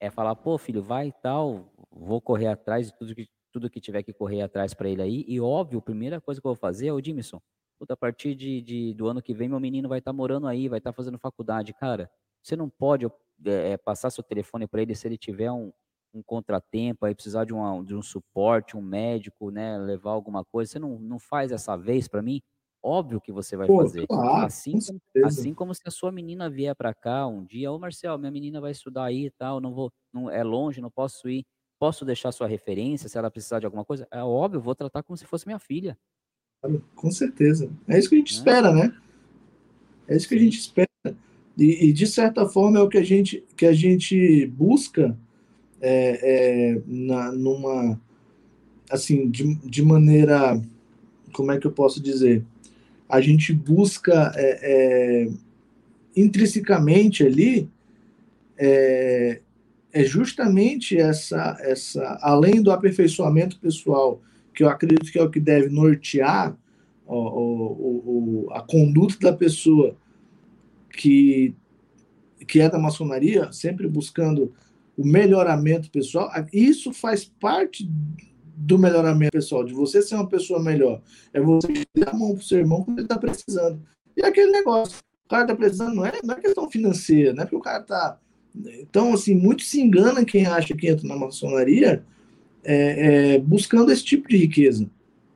é falar, pô, filho, vai e tal, vou correr atrás de tudo que, tudo que tiver que correr atrás para ele aí. E óbvio, a primeira coisa que eu vou fazer é o Dimison. Puta, a partir de, de, do ano que vem, meu menino vai estar tá morando aí, vai estar tá fazendo faculdade. Cara, você não pode é, passar seu telefone para ele se ele tiver um, um contratempo, aí precisar de, uma, de um suporte, um médico, né, levar alguma coisa. Você não, não faz essa vez para mim? Óbvio que você vai Pô, fazer. Claro, assim, como, assim como se a sua menina vier para cá um dia, ô Marcel, minha menina vai estudar aí e tal, não vou, não é longe, não posso ir. Posso deixar sua referência se ela precisar de alguma coisa? É óbvio, vou tratar como se fosse minha filha. Com certeza. É isso que a gente é. espera, né? É isso que a gente espera. E, e, de certa forma é o que a gente, que a gente busca é, é, na, numa assim de, de maneira como é que eu posso dizer? A gente busca é, é, intrinsecamente ali é, é, justamente essa, essa, além do aperfeiçoamento pessoal, que eu acredito que é o que deve nortear o, a conduta da pessoa que, que é da maçonaria, sempre buscando o melhoramento pessoal, isso faz parte do melhoramento pessoal, de você ser uma pessoa melhor. É você dar a mão pro seu irmão quando ele está precisando. E aquele negócio, o cara está precisando, não é, não é questão financeira, não é porque o cara está. Então, assim, muito se engana quem acha que entra na maçonaria é, é, buscando esse tipo de riqueza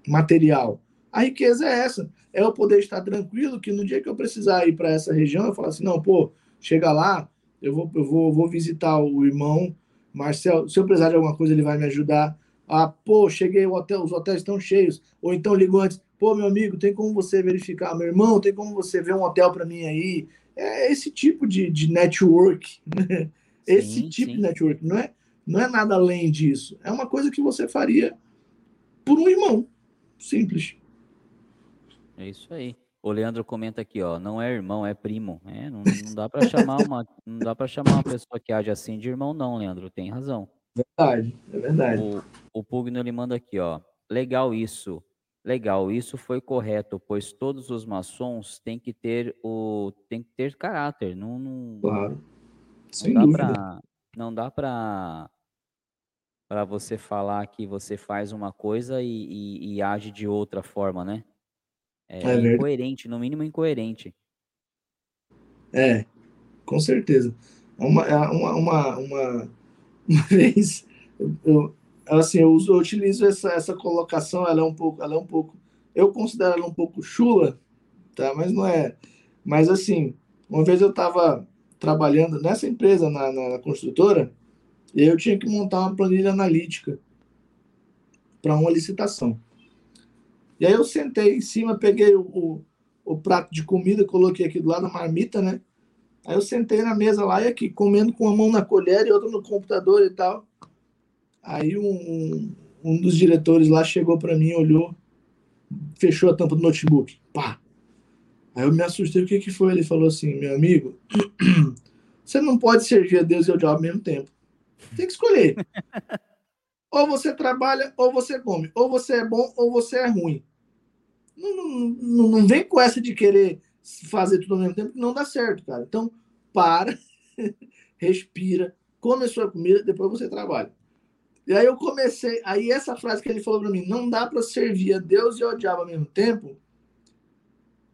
material. A riqueza é essa, é eu poder estar tranquilo que no dia que eu precisar ir para essa região, eu falar assim, não, pô, chega lá, eu vou, eu vou, vou visitar o irmão Marcel, se eu precisar de alguma coisa, ele vai me ajudar. Ah, pô, cheguei, o hotel, os hotéis estão cheios. Ou então ligou antes, pô, meu amigo, tem como você verificar? Meu irmão, tem como você ver um hotel para mim aí? É esse tipo de, de network, né? Esse sim, tipo sim. de network. Não é, não é nada além disso. É uma coisa que você faria por um irmão. Simples. É isso aí. O Leandro comenta aqui, ó, não é irmão, é primo. É, não, não dá para chamar uma, não dá para chamar uma pessoa que age assim de irmão, não, Leandro. Tem razão. Verdade, é verdade. O, o Pugno ele manda aqui, ó. Legal isso. Legal, isso foi correto, pois todos os maçons têm que ter o tem que ter caráter, não, não claro. Não dá para não dá para para você falar que você faz uma coisa e, e, e age de outra forma, né? É, é incoerente, no mínimo incoerente. É, com certeza. Uma, é uma, uma, uma <laughs> uma vez, eu, assim, eu, eu utilizo essa, essa colocação, ela é um pouco, ela é um pouco, eu considero ela um pouco chula, tá? Mas não é. Mas assim, uma vez eu estava trabalhando nessa empresa, na, na, na, construtora, e eu tinha que montar uma planilha analítica para uma licitação. E aí eu sentei em cima, peguei o, o, o prato de comida, coloquei aqui do lado da marmita, né? Aí eu sentei na mesa lá e aqui, comendo com uma mão na colher e outra no computador e tal. Aí um, um, um dos diretores lá chegou para mim, olhou, fechou a tampa do notebook. Pá! Aí eu me assustei, o que, que foi? Ele falou assim, meu amigo, <clears throat> você não pode servir a Deus e ao diabo ao mesmo tempo. Tem que escolher. <laughs> ou você trabalha, ou você come. Ou você é bom, ou você é ruim. Não, não, não, vem com essa de querer fazer tudo ao mesmo tempo, não dá certo, cara. Então, para, <laughs> respira, come a sua comida, depois você trabalha. E aí eu comecei, aí essa frase que ele falou para mim, não dá para servir a Deus e ao diabo ao mesmo tempo,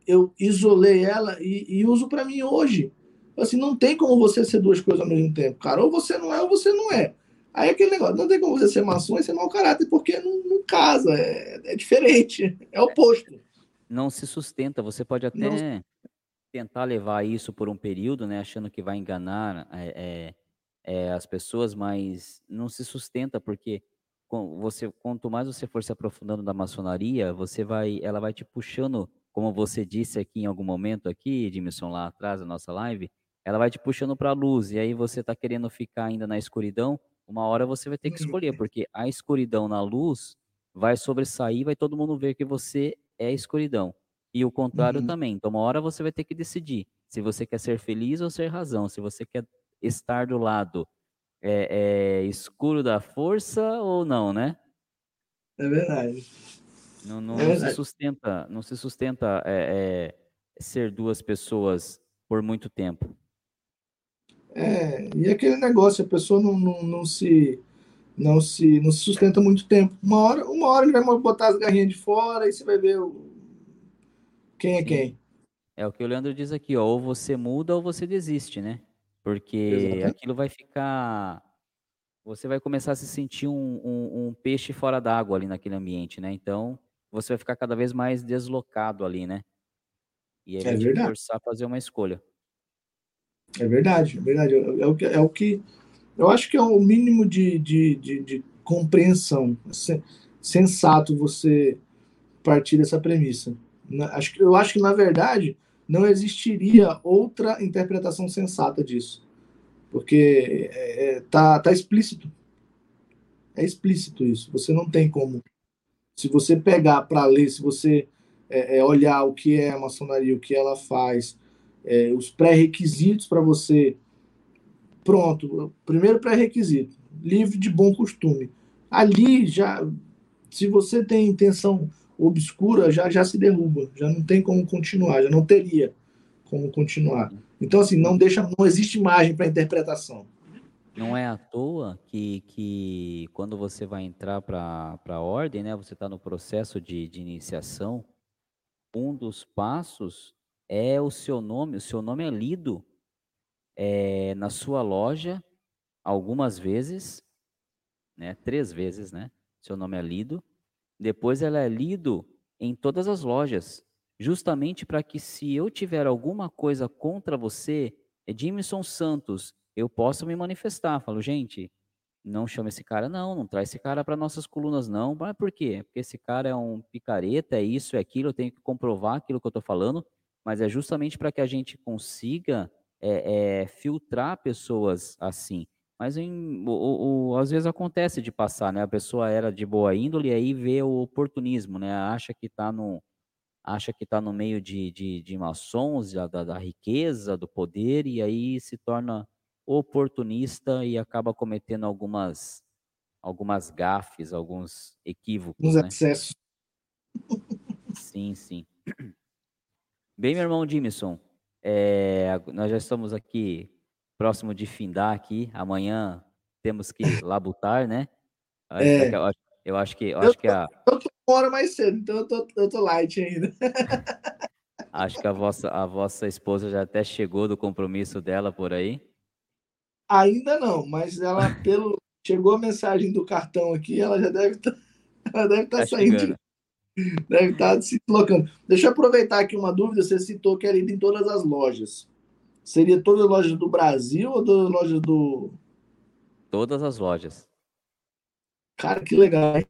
eu isolei ela e, e uso para mim hoje. Assim, não tem como você ser duas coisas ao mesmo tempo, cara. Ou você não é, ou você não é. Aí aquele negócio, não tem como você ser maçom e ser mau caráter, porque não, não casa, é, é diferente, é oposto não se sustenta. Você pode até não. tentar levar isso por um período, né, achando que vai enganar é, é, é, as pessoas, mas não se sustenta porque você, quanto mais você for se aprofundando da maçonaria, você vai, ela vai te puxando, como você disse aqui em algum momento aqui, Edmilson, lá atrás da nossa live, ela vai te puxando para a luz e aí você está querendo ficar ainda na escuridão, uma hora você vai ter que escolher, porque a escuridão na luz vai sobressair, vai todo mundo ver que você é escuridão. E o contrário uhum. também. Então, uma hora você vai ter que decidir se você quer ser feliz ou ser razão, se você quer estar do lado é, é escuro da força ou não, né? É verdade. Não, não, é verdade. se sustenta, não se sustenta é, ser duas pessoas por muito tempo. É, e aquele negócio, a pessoa não, não, não, se não se não se sustenta muito tempo. Uma hora, uma hora ele vai botar as garrinhas de fora e você vai ver o... quem é Sim. quem. É o que o Leandro diz aqui, ó, ou você muda ou você desiste, né? Porque Exatamente. aquilo vai ficar. Você vai começar a se sentir um, um, um peixe fora d'água ali naquele ambiente, né? Então, você vai ficar cada vez mais deslocado ali, né? E aí é vai te forçar a fazer uma escolha. É verdade, é verdade. É, é, o que, é o que. Eu acho que é o mínimo de, de, de, de compreensão. Sensato você partir dessa premissa. Eu acho que, na verdade, não existiria outra interpretação sensata disso. Porque é, é, tá, tá explícito. É explícito isso. Você não tem como. Se você pegar para ler, se você é, é, olhar o que é a maçonaria, o que ela faz, é, os pré-requisitos para você. Pronto, primeiro pré-requisito: livre de bom costume. Ali já, se você tem intenção obscura já, já se derruba, já não tem como continuar, já não teria como continuar. Então, assim, não deixa, não existe margem para interpretação. Não é à toa que, que quando você vai entrar para a ordem, né, você está no processo de, de iniciação, um dos passos é o seu nome, o seu nome é lido é, na sua loja algumas vezes, né, três vezes, né, seu nome é lido, depois ela é lido em todas as lojas, justamente para que se eu tiver alguma coisa contra você, Edmilson Santos, eu possa me manifestar. Falo, gente, não chama esse cara, não, não traz esse cara para nossas colunas, não. Mas por quê? Porque esse cara é um picareta, é isso, é aquilo, eu tenho que comprovar aquilo que eu estou falando, mas é justamente para que a gente consiga é, é, filtrar pessoas assim. Mas em, o, o, às vezes acontece de passar, né? A pessoa era de boa índole e aí vê o oportunismo, né? Acha que está no, acha que tá no meio de, de, de maçons, da, da riqueza, do poder, e aí se torna oportunista e acaba cometendo algumas, algumas gafes, alguns equívocos. Uns né? excessos. Sim, sim. Bem, meu irmão Jimison, é, nós já estamos aqui próximo de findar aqui. Amanhã temos que <laughs> labutar, né? É. Eu, acho, eu acho que eu, acho que a eu tô hora mais cedo, então eu tô, eu tô light ainda. <laughs> acho que a vossa a vossa esposa já até chegou do compromisso dela por aí. Ainda não, mas ela <laughs> pelo chegou a mensagem do cartão aqui, ela já deve tá, ela deve estar tá tá saindo. Chegando. Deve estar tá se colocando. Deixa eu aproveitar aqui uma dúvida. Você citou que era em todas as lojas. Seria todas as lojas do Brasil ou todas as lojas do. Todas as lojas. Cara, que legal, hein?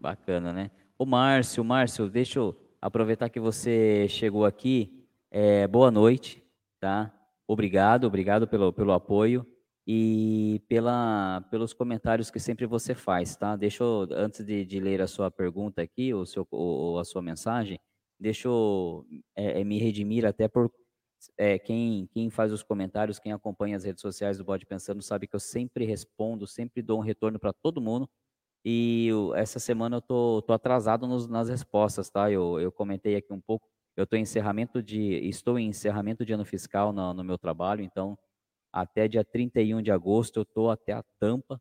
Bacana, né? O Márcio, Márcio, deixa eu aproveitar que você chegou aqui. É, boa noite, tá? Obrigado, obrigado pelo, pelo apoio e pela, pelos comentários que sempre você faz, tá? Deixa eu, antes de, de ler a sua pergunta aqui, ou, seu, ou a sua mensagem, deixa eu é, é me redimir até por é, quem, quem faz os comentários, quem acompanha as redes sociais do Bode Pensando, sabe que eu sempre respondo, sempre dou um retorno para todo mundo. E eu, essa semana eu tô, tô atrasado nos, nas respostas, tá? Eu, eu comentei aqui um pouco. Eu tô em encerramento de, estou em encerramento de ano fiscal no, no meu trabalho, então até dia 31 de agosto eu tô até a tampa,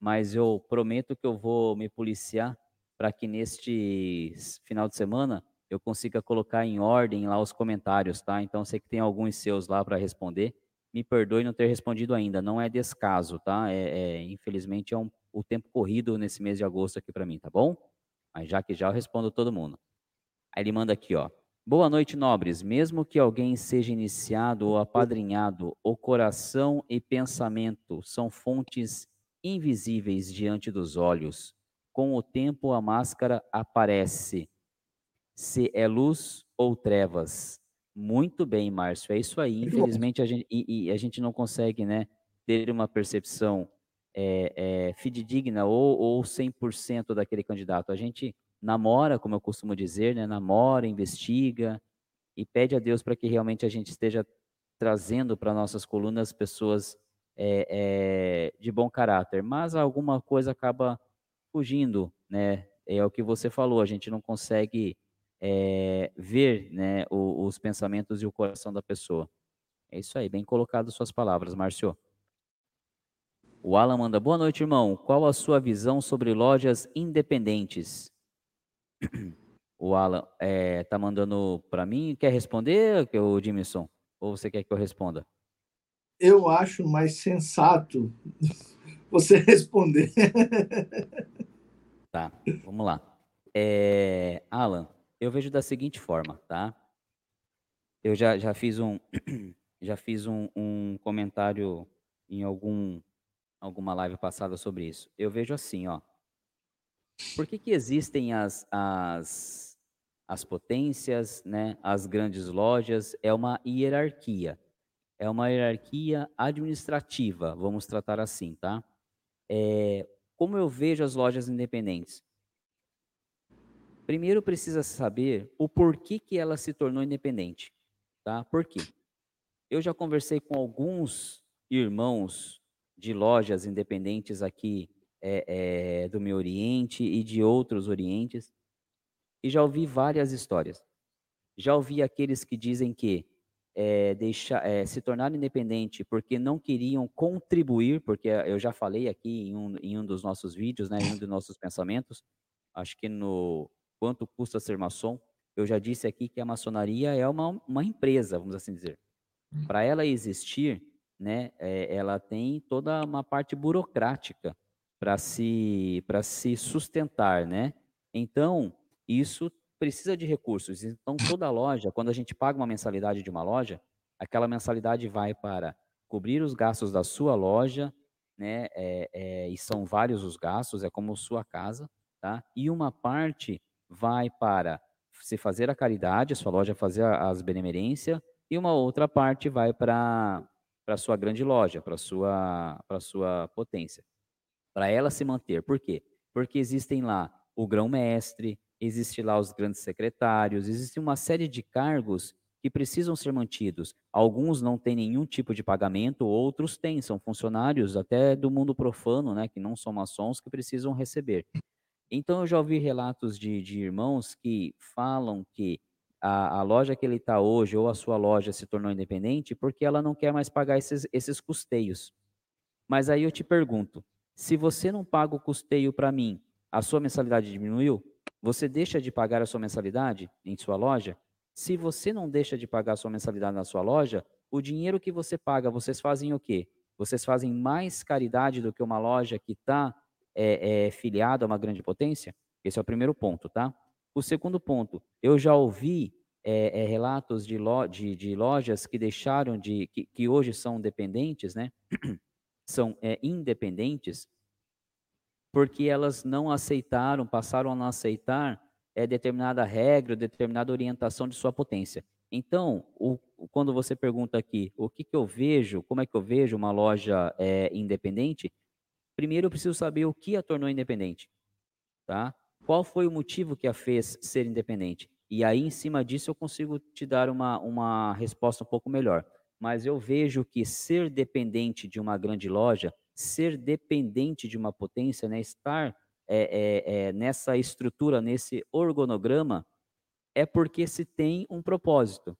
mas eu prometo que eu vou me policiar para que neste final de semana eu consiga colocar em ordem lá os comentários, tá? Então, sei que tem alguns seus lá para responder. Me perdoe não ter respondido ainda, não é descaso, tá? É, é infelizmente é um, o tempo corrido nesse mês de agosto aqui para mim, tá bom? Mas já que já eu respondo todo mundo. Aí ele manda aqui, ó. Boa noite, nobres. Mesmo que alguém seja iniciado ou apadrinhado, o coração e pensamento são fontes invisíveis diante dos olhos. Com o tempo, a máscara aparece. Se é luz ou trevas. Muito bem, Márcio. É isso aí. Infelizmente, a gente, e, e a gente não consegue né, ter uma percepção é, é, fidedigna ou, ou 100% daquele candidato. A gente namora, como eu costumo dizer, né, namora, investiga e pede a Deus para que realmente a gente esteja trazendo para nossas colunas pessoas é, é, de bom caráter. Mas alguma coisa acaba fugindo, né? É o que você falou, a gente não consegue é, ver né, o, os pensamentos e o coração da pessoa. É isso aí, bem colocado suas palavras, Márcio. O Alan manda, boa noite, irmão. Qual a sua visão sobre lojas independentes? O Alan é, tá mandando para mim. Quer responder, o Jimson? Ou você quer que eu responda? Eu acho mais sensato <laughs> você responder. Tá, vamos lá. É, Alan, eu vejo da seguinte forma, tá? Eu já, já fiz um <clears throat> já fiz um, um comentário em algum alguma live passada sobre isso. Eu vejo assim, ó. Por que, que existem as, as, as potências, né, as grandes lojas? É uma hierarquia. É uma hierarquia administrativa, vamos tratar assim, tá? É, como eu vejo as lojas independentes? Primeiro precisa saber o porquê que ela se tornou independente, tá? Por quê? Eu já conversei com alguns irmãos de lojas independentes aqui é, é, do meu Oriente e de outros Orientes, e já ouvi várias histórias. Já ouvi aqueles que dizem que é, deixar, é, se tornar independente porque não queriam contribuir, porque eu já falei aqui em um, em um dos nossos vídeos, né, em um dos nossos pensamentos, acho que no Quanto Custa Ser Maçom, eu já disse aqui que a maçonaria é uma, uma empresa, vamos assim dizer. Para ela existir, né, é, ela tem toda uma parte burocrática para se para se sustentar, né? Então isso precisa de recursos. Então toda loja, quando a gente paga uma mensalidade de uma loja, aquela mensalidade vai para cobrir os gastos da sua loja, né? É, é, e são vários os gastos, é como sua casa, tá? E uma parte vai para se fazer a caridade, a sua loja fazer as benemerências, e uma outra parte vai para para sua grande loja, para sua para sua potência, para ela se manter. Por quê? Porque existem lá o grão-mestre, existe lá os grandes secretários, existe uma série de cargos que precisam ser mantidos. Alguns não têm nenhum tipo de pagamento, outros têm, são funcionários até do mundo profano, né, que não são maçons, que precisam receber. Então, eu já ouvi relatos de, de irmãos que falam que a, a loja que ele está hoje ou a sua loja se tornou independente porque ela não quer mais pagar esses, esses custeios. Mas aí eu te pergunto, se você não paga o custeio para mim, a sua mensalidade diminuiu? Você deixa de pagar a sua mensalidade em sua loja? Se você não deixa de pagar a sua mensalidade na sua loja, o dinheiro que você paga, vocês fazem o quê? Vocês fazem mais caridade do que uma loja que está é, é, filiada a uma grande potência? Esse é o primeiro ponto, tá? O segundo ponto, eu já ouvi é, é, relatos de, lo, de, de, lojas que deixaram de, que, que hoje são dependentes, né? São é, independentes, porque elas não aceitaram, passaram a não aceitar é, determinada regra, determinada orientação de sua potência. Então, o, quando você pergunta aqui, o que, que eu vejo, como é que eu vejo uma loja é, independente, primeiro eu preciso saber o que a tornou independente, tá? Qual foi o motivo que a fez ser independente? E aí, em cima disso, eu consigo te dar uma, uma resposta um pouco melhor. Mas eu vejo que ser dependente de uma grande loja, ser dependente de uma potência, né, estar é, é, é, nessa estrutura, nesse organograma, é porque se tem um propósito.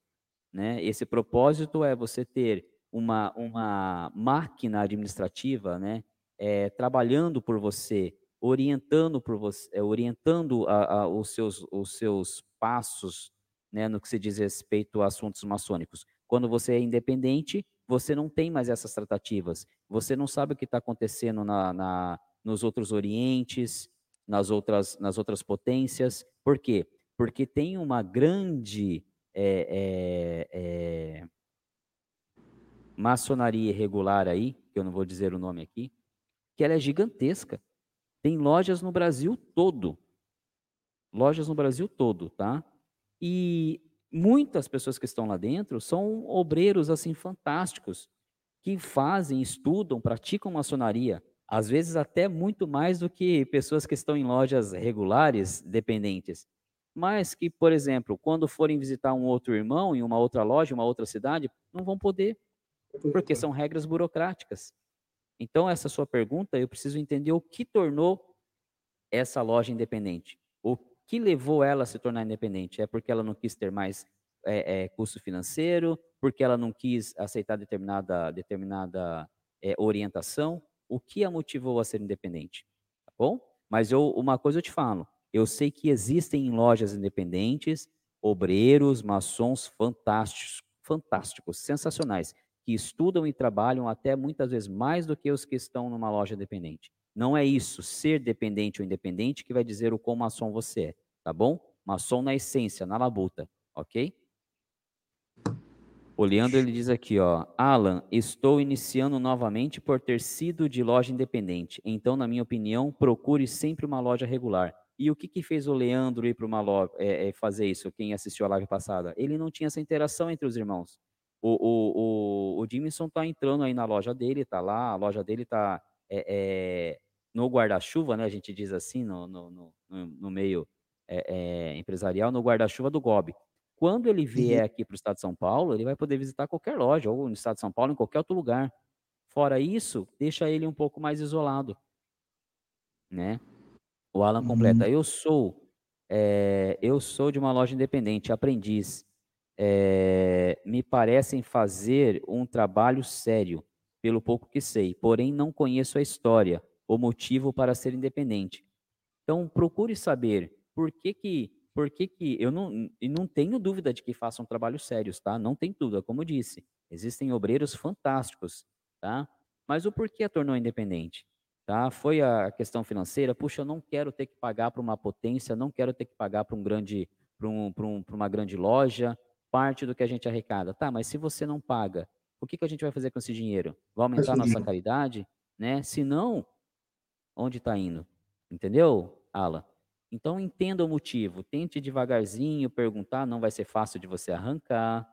Né? Esse propósito é você ter uma, uma máquina administrativa né, é, trabalhando por você, orientando por você, é, orientando a, a, os, seus, os seus passos né, no que se diz respeito a assuntos maçônicos. Quando você é independente, você não tem mais essas tratativas. Você não sabe o que está acontecendo na, na, nos outros orientes, nas outras, nas outras potências. Por quê? Porque tem uma grande é, é, maçonaria irregular aí, que eu não vou dizer o nome aqui, que ela é gigantesca. Tem lojas no Brasil todo. Lojas no Brasil todo, tá? E muitas pessoas que estão lá dentro são obreiros assim fantásticos que fazem, estudam, praticam maçonaria, às vezes até muito mais do que pessoas que estão em lojas regulares, dependentes. Mas que, por exemplo, quando forem visitar um outro irmão em uma outra loja, uma outra cidade, não vão poder, porque são regras burocráticas. Então, essa sua pergunta, eu preciso entender o que tornou essa loja independente. O que levou ela a se tornar independente? É porque ela não quis ter mais é, é, custo financeiro, porque ela não quis aceitar determinada, determinada é, orientação. O que a motivou a ser independente? Tá bom? Mas eu, uma coisa eu te falo, eu sei que existem lojas independentes, obreiros, maçons fantásticos, fantásticos, sensacionais, que estudam e trabalham até muitas vezes mais do que os que estão numa loja dependente. Não é isso, ser dependente ou independente, que vai dizer o quão maçom você é, tá bom? Maçom na essência, na labuta, ok? O Leandro ele diz aqui, ó, Alan, estou iniciando novamente por ter sido de loja independente. Então, na minha opinião, procure sempre uma loja regular. E o que, que fez o Leandro ir para uma loja é, é, fazer isso? Quem assistiu a live passada? Ele não tinha essa interação entre os irmãos. O, o, o, o Jimson está entrando aí na loja dele, está lá, a loja dele está é, no guarda-chuva, né? A gente diz assim no, no, no, no meio é, é, empresarial, no guarda-chuva do Gob. Quando ele vier uhum. aqui para o estado de São Paulo, ele vai poder visitar qualquer loja, ou no estado de São Paulo, em qualquer outro lugar. Fora isso, deixa ele um pouco mais isolado. Né? O Alan completa. Uhum. Eu sou, é, eu sou de uma loja independente, aprendiz. É, me parecem fazer um trabalho sério, pelo pouco que sei, porém não conheço a história, o motivo para ser independente. Então procure saber por que que por que, que eu não, e não tenho dúvida de que façam trabalhos sérios, tá? Não tem dúvida, como disse. Existem obreiros fantásticos, tá? Mas o porquê a tornou independente? Tá? Foi a questão financeira. Puxa, eu não quero ter que pagar para uma potência, não quero ter que pagar para um grande, para um, um, uma grande loja, parte do que a gente arrecada. Tá, mas se você não paga, o que, que a gente vai fazer com esse dinheiro? Vai aumentar a nossa caridade? Né? Se não, onde está indo? Entendeu, Ala? Então entenda o motivo, tente devagarzinho perguntar, não vai ser fácil de você arrancar,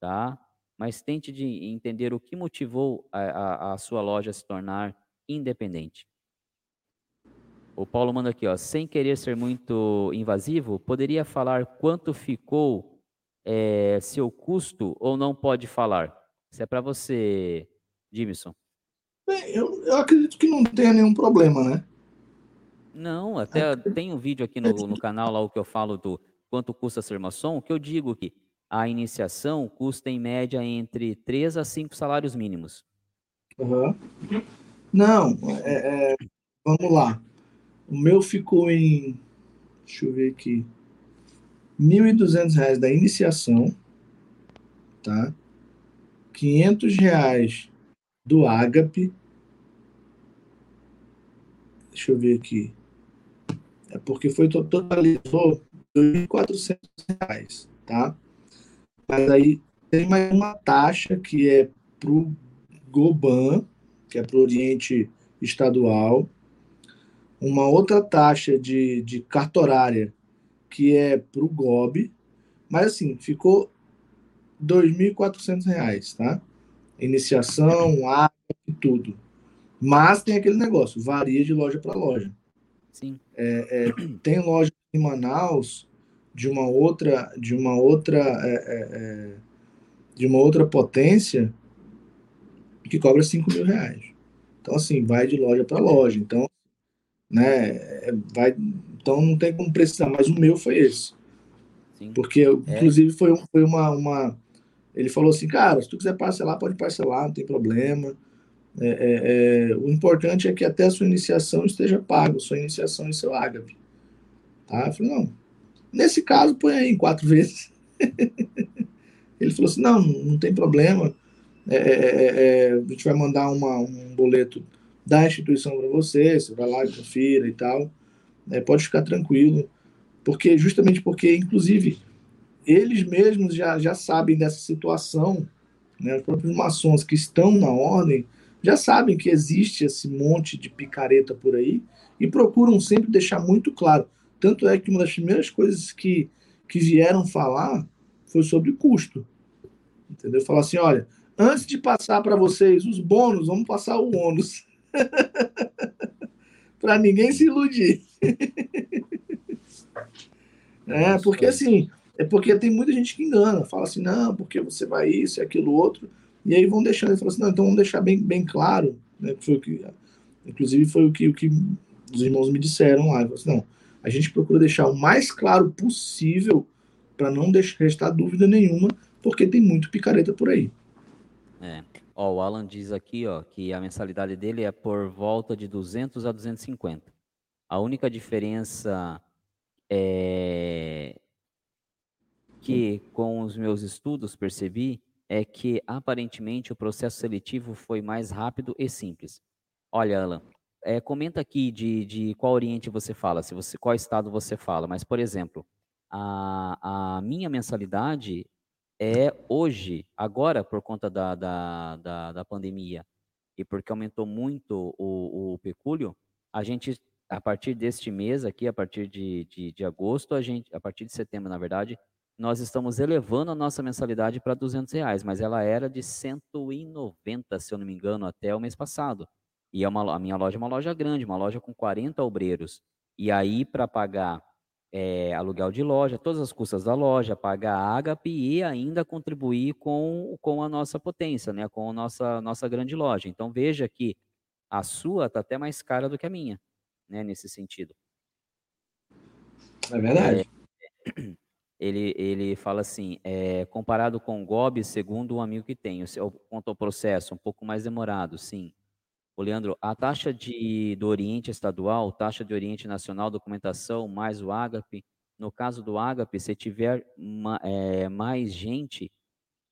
tá? Mas tente de entender o que motivou a, a, a sua loja a se tornar independente. O Paulo manda aqui, ó, sem querer ser muito invasivo, poderia falar quanto ficou é, seu custo ou não pode falar? Isso é para você, Jimson. Bem, eu, eu acredito que não tenha nenhum problema, né? Não, até tem um vídeo aqui no, no canal lá o que eu falo do quanto custa ser maçom, que eu digo que a iniciação custa em média entre 3 a 5 salários mínimos. Uhum. Não, é, é, vamos lá. O meu ficou em, deixa eu ver aqui, R$ 1.200 da iniciação, tá? R$ reais do ágape. Deixa eu ver aqui. É porque foi totalizou R$ 2.400, tá? Mas aí tem mais uma taxa que é para o Goban, que é para o Oriente Estadual, uma outra taxa de, de cartorária, que é para o GOB, mas assim, ficou R$ 2.400, tá? Iniciação, água e tudo. Mas tem aquele negócio, varia de loja para loja. Sim. É, é, tem loja em Manaus de uma outra, de uma outra, é, é, é de uma outra potência que cobra 5 mil reais. Então, assim, vai de loja para loja. Então, né, é, vai, então não tem como precisar, mas o meu foi esse. Sim. Porque, inclusive, foi, foi uma, uma. Ele falou assim, cara, se tu quiser parcelar, pode parcelar, não tem problema. É, é, é, o importante é que até a sua iniciação esteja pago, sua iniciação e seu ágape. Tá? Eu falei, não. Nesse caso, põe aí quatro <laughs> vezes. Ele falou assim, não, não tem problema. É, é, é, a gente vai mandar uma, um boleto da instituição para você, você vai lá e confira e tal. pode ficar tranquilo. Porque, justamente porque, inclusive, eles mesmos já, já sabem dessa situação, né? os próprios maçons que estão na ordem já sabem que existe esse monte de picareta por aí e procuram sempre deixar muito claro. Tanto é que uma das primeiras coisas que, que vieram falar foi sobre custo. Entendeu? Falar assim: olha, antes de passar para vocês os bônus, vamos passar o ônus. <laughs> para ninguém se iludir. <laughs> é, porque assim, é porque tem muita gente que engana, fala assim, não, porque você vai isso e aquilo outro, e aí vão deixando, ele fala assim, não, então vamos deixar bem, bem claro, né, foi o que, inclusive foi o que, o que os irmãos me disseram lá, assim, não, a gente procura deixar o mais claro possível para não deixar restar dúvida nenhuma, porque tem muito picareta por aí. É. Ó, o Alan diz aqui, ó, que a mensalidade dele é por volta de 200 a 250. A única diferença é que com os meus estudos percebi é que aparentemente o processo seletivo foi mais rápido e simples. Olha, Alan, é, comenta aqui de, de qual Oriente você fala, se você qual estado você fala. Mas, por exemplo, a, a minha mensalidade é hoje, agora por conta da, da, da, da pandemia e porque aumentou muito o, o pecúlio, a gente a partir deste mês aqui, a partir de, de, de, agosto, a gente, a partir de setembro, na verdade, nós estamos elevando a nossa mensalidade para 200 reais, mas ela era de 190, se eu não me engano, até o mês passado. E é uma, a minha loja é uma loja grande, uma loja com 40 obreiros. E aí, para pagar é, aluguel de loja, todas as custas da loja, pagar a Agape e ainda contribuir com, com a nossa potência, né, com a nossa, nossa grande loja. Então, veja que a sua está até mais cara do que a minha, né, nesse sentido. É verdade. É, ele, ele fala assim, é, comparado com o GOB, segundo um amigo que tenho, quanto ao processo, um pouco mais demorado, sim. O Leandro, a taxa de, do Oriente Estadual, taxa de Oriente Nacional, documentação, mais o Agape, no caso do Agape, se tiver uma, é, mais gente,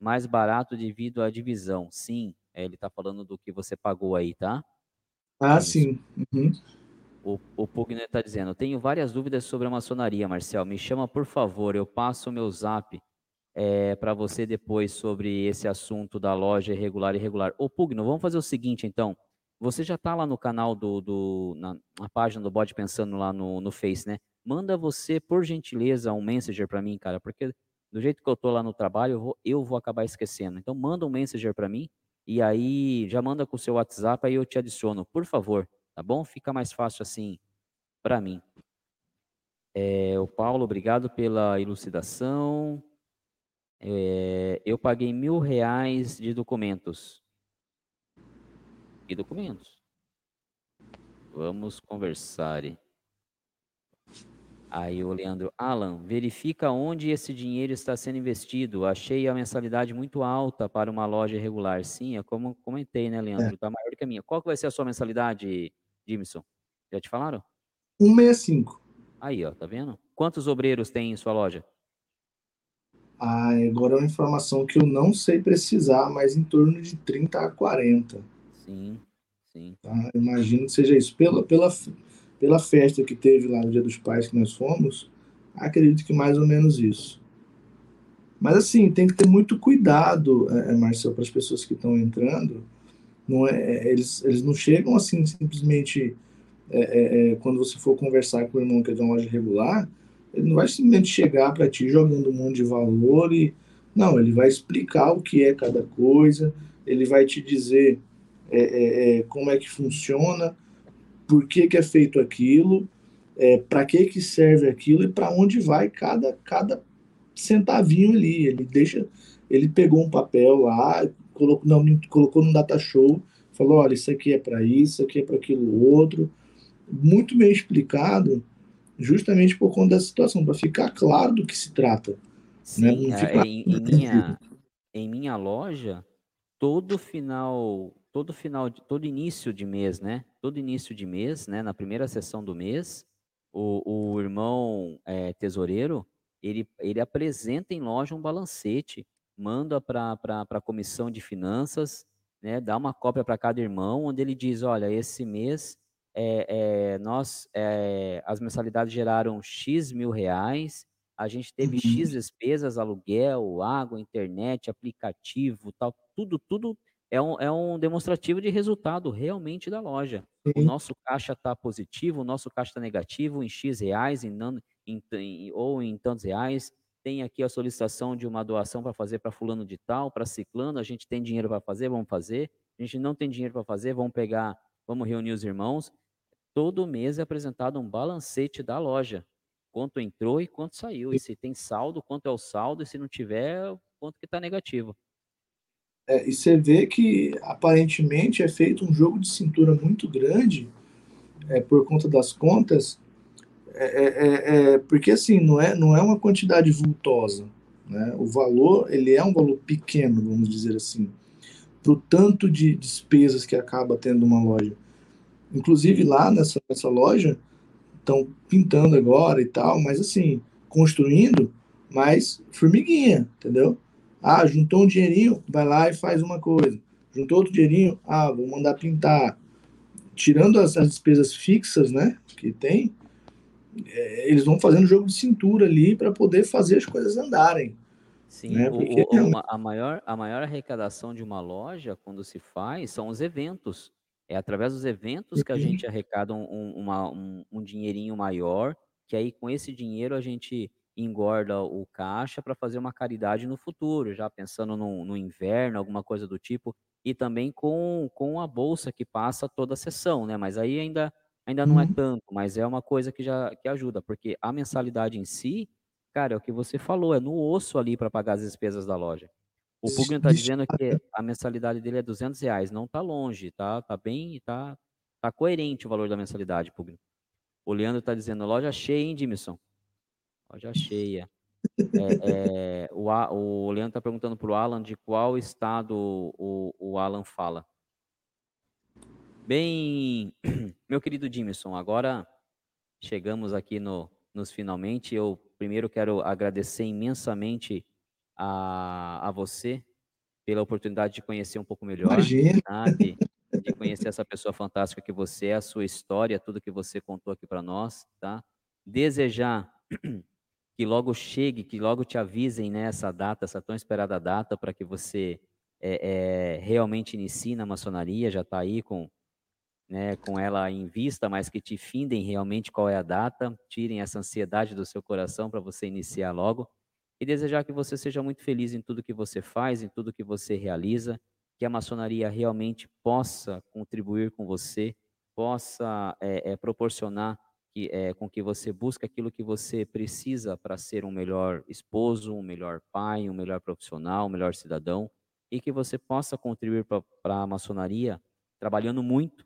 mais barato devido à divisão. Sim, é, ele está falando do que você pagou aí, tá? Ah, é sim. Uhum. O, o Pugner está dizendo, tenho várias dúvidas sobre a maçonaria, Marcel. Me chama, por favor, eu passo o meu zap é, para você depois sobre esse assunto da loja irregular e irregular. Ô, Pugno, vamos fazer o seguinte, então. Você já está lá no canal do, do na, na, página do Bode Pensando lá no, no Face, né? Manda você, por gentileza, um messenger para mim, cara, porque do jeito que eu tô lá no trabalho, eu vou, eu vou acabar esquecendo. Então manda um messenger para mim e aí já manda com o seu WhatsApp aí eu te adiciono, por favor, tá bom? Fica mais fácil assim para mim. É, o Paulo, obrigado pela elucidação. É, eu paguei mil reais de documentos e documentos. Vamos conversar. Aí o Leandro, Alan, verifica onde esse dinheiro está sendo investido. Achei a mensalidade muito alta para uma loja irregular. Sim, é como comentei, né, Leandro? Está é. maior que a minha. Qual que vai ser a sua mensalidade, Jimson? Já te falaram? 165. Aí, ó, tá vendo? Quantos obreiros tem em sua loja? Ah, agora é uma informação que eu não sei precisar, mas em torno de 30 a 40. Sim, sim. Tá? Imagino que seja isso. Pela, pela, pela festa que teve lá no Dia dos Pais que nós fomos, acredito que mais ou menos isso. Mas assim, tem que ter muito cuidado, é, é Marcelo, para as pessoas que estão entrando. Não é, é, eles, eles não chegam assim simplesmente é, é, é, quando você for conversar com o irmão que é de uma loja regular, ele não vai simplesmente chegar para ti jogando um monte de valor e não, ele vai explicar o que é cada coisa, ele vai te dizer é, é, é, como é que funciona, por que, que é feito aquilo, é, para que, que serve aquilo e para onde vai cada, cada centavinho ali. Ele deixa, ele pegou um papel lá, colocou, não, colocou no data show, falou, olha, isso aqui é para isso, isso aqui é para aquilo outro. Muito bem explicado, justamente por conta da situação, para ficar claro do que se trata. Né? Sim, né? ficar... em, em, minha, em minha loja, todo final todo final, todo início de mês, né? Todo início de mês, né? Na primeira sessão do mês, o, o irmão é, tesoureiro, ele, ele apresenta em loja um balancete, manda para a comissão de finanças, né? Dá uma cópia para cada irmão, onde ele diz, olha, esse mês é, é, nós, é, as mensalidades geraram X mil reais a gente teve Uhum. X despesas, aluguel, água, internet, aplicativo, tal, tudo, tudo é um, é um demonstrativo de resultado realmente da loja. O nosso caixa está positivo, o nosso caixa está negativo em X reais em, nan- em, em- ou em tantos reais. Tem aqui a solicitação de uma doação para fazer para fulano de tal, para ciclano, a gente tem dinheiro para fazer, vamos fazer. A gente não tem dinheiro para fazer, vamos pegar, vamos reunir os irmãos. Todo mês é apresentado um balancete da loja. Quanto entrou e quanto saiu. E se tem saldo, quanto é o saldo, e se não tiver, quanto que está negativo. É, e você vê que aparentemente é feito um jogo de cintura muito grande é, por conta das contas, é, é, é, porque assim não é não é uma quantidade vultosa, né? O valor ele é um valor pequeno, vamos dizer assim, para o tanto de despesas que acaba tendo uma loja. Inclusive lá nessa, nessa loja estão pintando agora e tal, mas assim construindo, mas formiguinha, entendeu? Ah, juntou um dinheirinho, vai lá e faz uma coisa. Juntou outro dinheirinho, ah, vou mandar pintar. Tirando as, as despesas fixas, né, que tem, é, eles vão fazendo jogo de cintura ali para poder fazer as coisas andarem. Sim, né? o, o, <laughs> a, maior, a maior arrecadação de uma loja, quando se faz, são os eventos. É através dos eventos que a gente arrecada um, uma, um, um dinheirinho maior, que aí com esse dinheiro a gente engorda o caixa para fazer uma caridade no futuro, já pensando no, no, inverno, alguma coisa do tipo, e também com, com a bolsa que passa toda a sessão, né? Mas aí ainda, ainda não é tanto, mas é uma coisa que já que ajuda, porque a mensalidade em si, cara, é o que você falou, é no osso ali para pagar as despesas da loja. O Pugno está dizendo que a mensalidade dele é 200 reais, não está longe, tá, tá bem, tá, tá coerente o valor da mensalidade, Pugno. O Leandro está dizendo, loja cheia, hein, Dimison? Loja cheia. É, é, o, o Leandro está perguntando para o Alan de qual estado o, o Alan fala. Bem, <clears throat> meu querido Dimison, agora chegamos aqui no, nos finalmente. Eu primeiro quero agradecer imensamente a, a você pela oportunidade de conhecer um pouco melhor, Imagina. sabe? <laughs> De conhecer essa pessoa fantástica que você é, a sua história, tudo que você contou aqui para nós, tá? Desejar <clears throat> que logo chegue, que logo te avisem nessa né, data, essa tão esperada data, para que você é, é, realmente inicie na maçonaria, já está aí com, né, com ela em vista, mas que te findem realmente qual é a data, tirem essa ansiedade do seu coração para você iniciar logo e desejar que você seja muito feliz em tudo que você faz, em tudo que você realiza, que a maçonaria realmente possa contribuir com você, possa é, é, proporcionar que, é, com que você busque aquilo que você precisa para ser um melhor esposo, um melhor pai, um melhor profissional, um melhor cidadão, e que você possa contribuir para a maçonaria trabalhando muito,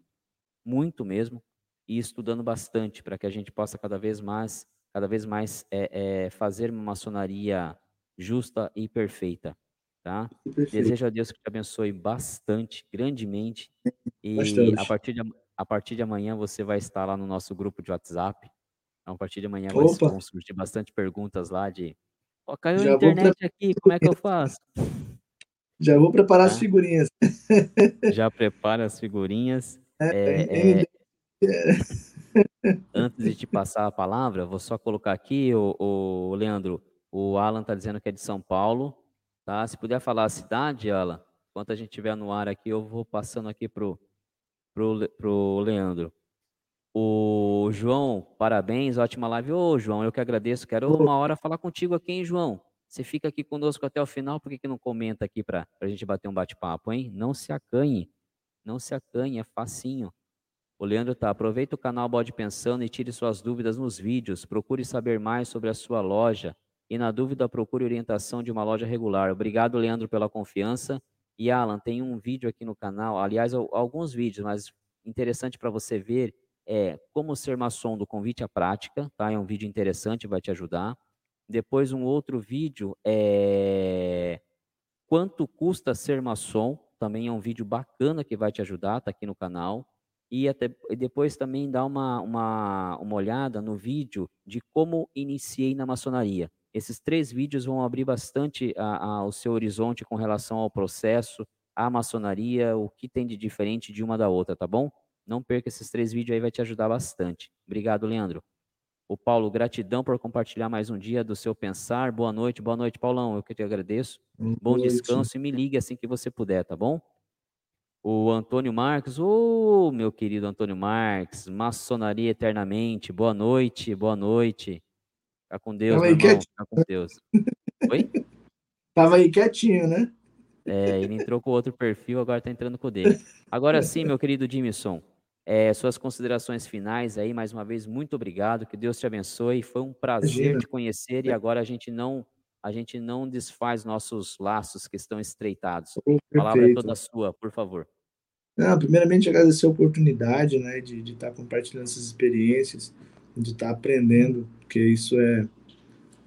muito mesmo, e estudando bastante para que a gente possa cada vez mais, cada vez mais é, é, fazer uma maçonaria justa e perfeita, tá? Perfeito. Desejo a Deus que te abençoe bastante, grandemente, e bastante. a partir de a partir de amanhã você vai estar lá no nosso grupo de WhatsApp. Então, a partir de amanhã Opa. vão surgir bastante perguntas lá de oh, caiu Já a internet pre... aqui, como é que eu faço? <laughs> Já vou preparar tá? as figurinhas. Já prepara as figurinhas. É, é... <laughs> Antes de te passar a palavra, vou só colocar aqui, o, o Leandro, o Alan está dizendo que é de São Paulo, tá? Se puder falar a cidade, Alan, enquanto a gente estiver no ar aqui, eu vou passando aqui pro pro, pro Leandro. O João, parabéns, ótima live. Ô, João, eu que agradeço. Quero uma hora falar contigo aqui, hein, João? Você fica aqui conosco até o final, por que, que não comenta aqui para a gente bater um bate-papo, hein? Não se acanhe, não se acanhe, é facinho. O Leandro tá, aproveita o canal Bode Pensando e tire suas dúvidas nos vídeos. Procure saber mais sobre a sua loja e, na dúvida, procure orientação de uma loja regular. Obrigado, Leandro, pela confiança. E Alan, tem um vídeo aqui no canal, aliás, alguns vídeos, mas interessante para você ver é como ser maçom do convite à prática, tá? É um vídeo interessante, vai te ajudar. Depois um outro vídeo é quanto custa ser maçom, também é um vídeo bacana que vai te ajudar, tá aqui no canal. E, até, e depois também dá uma, uma, uma olhada no vídeo de como iniciei na maçonaria. Esses três vídeos vão abrir bastante a, a, o seu horizonte com relação ao processo, à maçonaria, o que tem de diferente de uma da outra, tá bom? Não perca esses três vídeos aí, vai te ajudar bastante. Obrigado, Leandro. O Paulo, gratidão por compartilhar mais um dia do seu pensar. Boa noite, boa noite, Paulão. Eu que te agradeço. Boa Bom noite. descanso e me ligue assim que você puder, tá bom? O Antônio Marques, ô oh, meu querido Antônio Marques, maçonaria eternamente. Boa noite, boa noite. Fica com Deus, Tava meu irmão. Fica com Deus. Oi? <laughs> Tava aí quietinho, né? É, ele entrou com outro perfil, agora tá entrando com o dele. Agora sim, meu querido Jimison, é, suas considerações finais aí, mais uma vez, muito obrigado, que Deus te abençoe. Foi um prazer Imagina. te conhecer e agora a gente não a gente não desfaz nossos laços que estão estreitados. Oh, a palavra é toda sua, por favor. Não, primeiramente agradecer a oportunidade, né, de, de estar compartilhando essas experiências, de estar aprendendo, porque isso é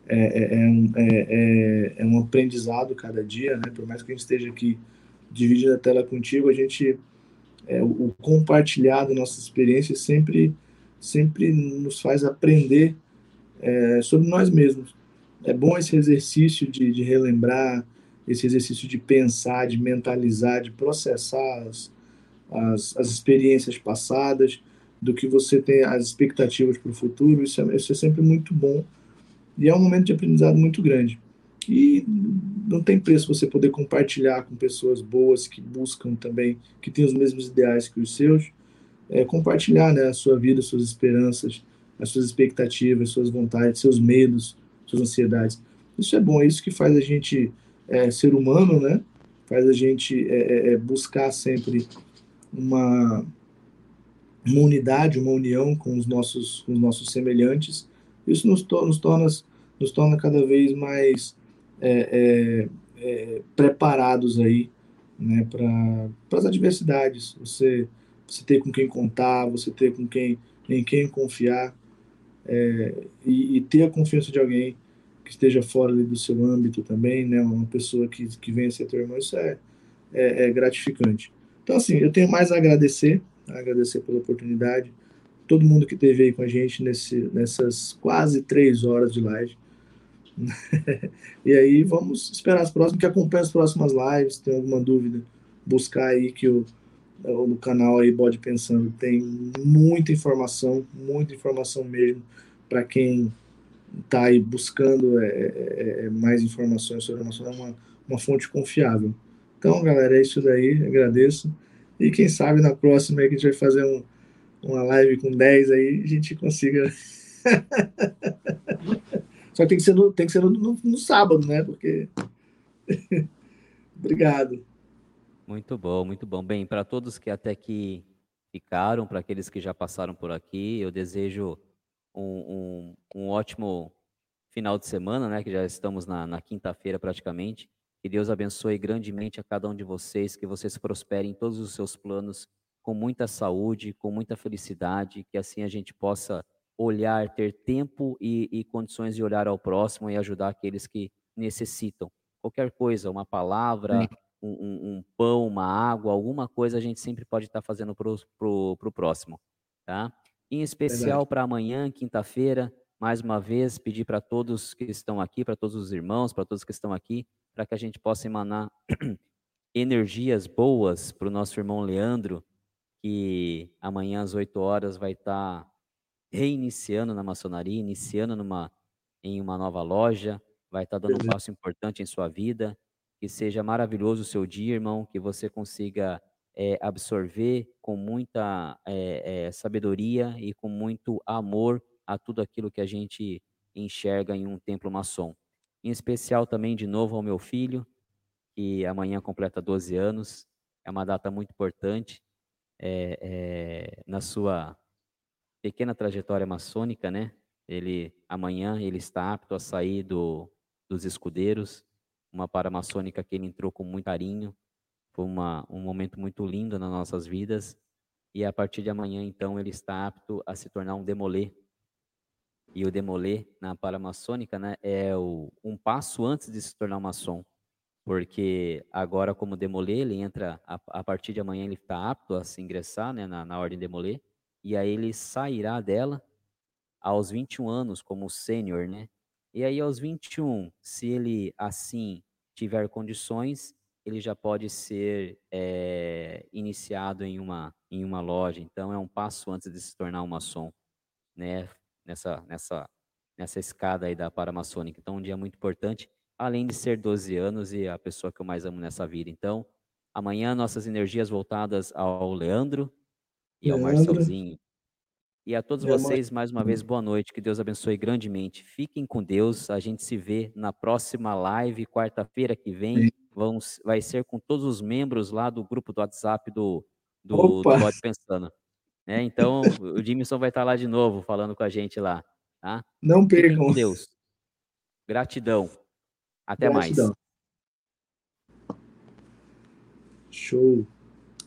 é, é, é, um, é, é, é um aprendizado cada dia, né? Por mais que a gente esteja aqui dividindo a tela contigo, a gente é, o, compartilhar das nossas experiências sempre sempre nos faz aprender é, sobre nós mesmos. É bom esse exercício de, de, relembrar, esse exercício de pensar, de mentalizar, de processar as, as, as experiências passadas, do que você tem as expectativas para o futuro. Isso é, isso é sempre muito bom e é um momento de aprendizado muito grande. E não tem preço você poder compartilhar com pessoas boas que buscam também, que têm os mesmos ideais que os seus, é, compartilhar né, a sua vida, suas esperanças, as suas expectativas, suas vontades, seus medos, suas ansiedades. Isso é bom, é isso que faz a gente é, ser humano, né? Faz a gente é, é, é buscar sempre uma, uma unidade, uma união com os nossos, com os nossos semelhantes. Isso nos, to nos, torna, nos torna cada vez mais é, é, é, preparados aí, né, para as adversidades. Você, você ter com quem contar, você ter com quem, em quem confiar é, e, e, ter a confiança de alguém que esteja fora do seu âmbito também, né, uma pessoa que, que venha ser teu irmão, isso é, é, é gratificante. Então, assim, eu tenho mais a agradecer, a agradecer pela oportunidade, todo mundo que esteve aí com a gente nesse, nessas quase três horas de live. <laughs> e aí vamos esperar as próximas, que acompanhe as próximas lives, tem alguma dúvida, buscar aí que o, no canal aí Bode Pensando tem muita informação, muita informação mesmo para quem está aí buscando é, é, é, mais informações sobre a nossa é uma, uma fonte confiável. Então, galera, é isso daí, agradeço. E quem sabe na próxima aí que a gente vai fazer um, uma live com 10 aí, a gente consiga <laughs> Só tem que ser no, tem que ser no, no, no sábado, né? Porque. <laughs> Obrigado. Muito bom, muito bom. Bem, para todos que até aqui ficaram, para aqueles que já passaram por aqui, eu desejo um, um, um ótimo final de semana, né? Que já estamos na, na quinta-feira praticamente. Que Deus abençoe grandemente a cada um de vocês, que vocês prosperem em todos os seus planos, com muita saúde, com muita felicidade, que assim a gente possa olhar, ter tempo e, e, condições de olhar ao próximo e ajudar aqueles que necessitam. Qualquer coisa, uma palavra, um, um, um, pão, uma água, alguma coisa a gente sempre pode estar fazendo para o próximo. Tá? Em especial para amanhã, quinta-feira, mais uma vez, pedir para todos que estão aqui, para todos os irmãos, para todos que estão aqui, para que a gente possa emanar <clears throat> energias boas para o nosso irmão Leandro, que amanhã às 8 horas vai estar reiniciando na maçonaria, iniciando numa, em uma nova loja, vai estar dando um passo importante em sua vida. Que seja maravilhoso o seu dia, irmão, que você consiga é, absorver com muita é, é, sabedoria e com muito amor a tudo aquilo que a gente enxerga em um templo maçom. Em especial também, de novo, ao meu filho, que amanhã completa 12 anos. É uma data muito importante na sua pequena trajetória maçônica, né? Ele amanhã ele está apto a sair do, dos escudeiros, uma paramaçônica que ele entrou com muito carinho. Foi uma, um momento muito lindo nas nossas vidas. E a partir de amanhã, então, ele está apto a se tornar um demolê. E o demolê na paramaçônica, né, é o, um passo antes de se tornar um maçom. Porque agora, como demolê, ele entra, a, a partir de amanhã, ele está apto a se ingressar né, na, na ordem demolê e aí ele sairá dela aos 21 anos como sênior, né? E aí aos 21, se ele assim tiver condições, ele já pode ser é, iniciado em uma, em uma loja. Então é um passo antes de se tornar um maçom, né? nessa, nessa, nessa escada aí da Paramaçônica. Então, um dia muito importante, além de ser 12 anos e a pessoa que eu mais amo nessa vida. Então, amanhã nossas energias voltadas ao Leandro e ao Marcelzinho. E a todos vocês, mais uma vez, boa noite. Que Deus abençoe grandemente. Fiquem com Deus. A gente se vê na próxima live, quarta-feira que vem. Vamos, vai ser com todos os membros lá do grupo do WhatsApp do, do, do Bode Pensando. É, então, o Jimson vai estar lá de novo falando com a gente lá. Tá? Não percam. Com Deus. Gratidão. Até Gratidão. mais. Show.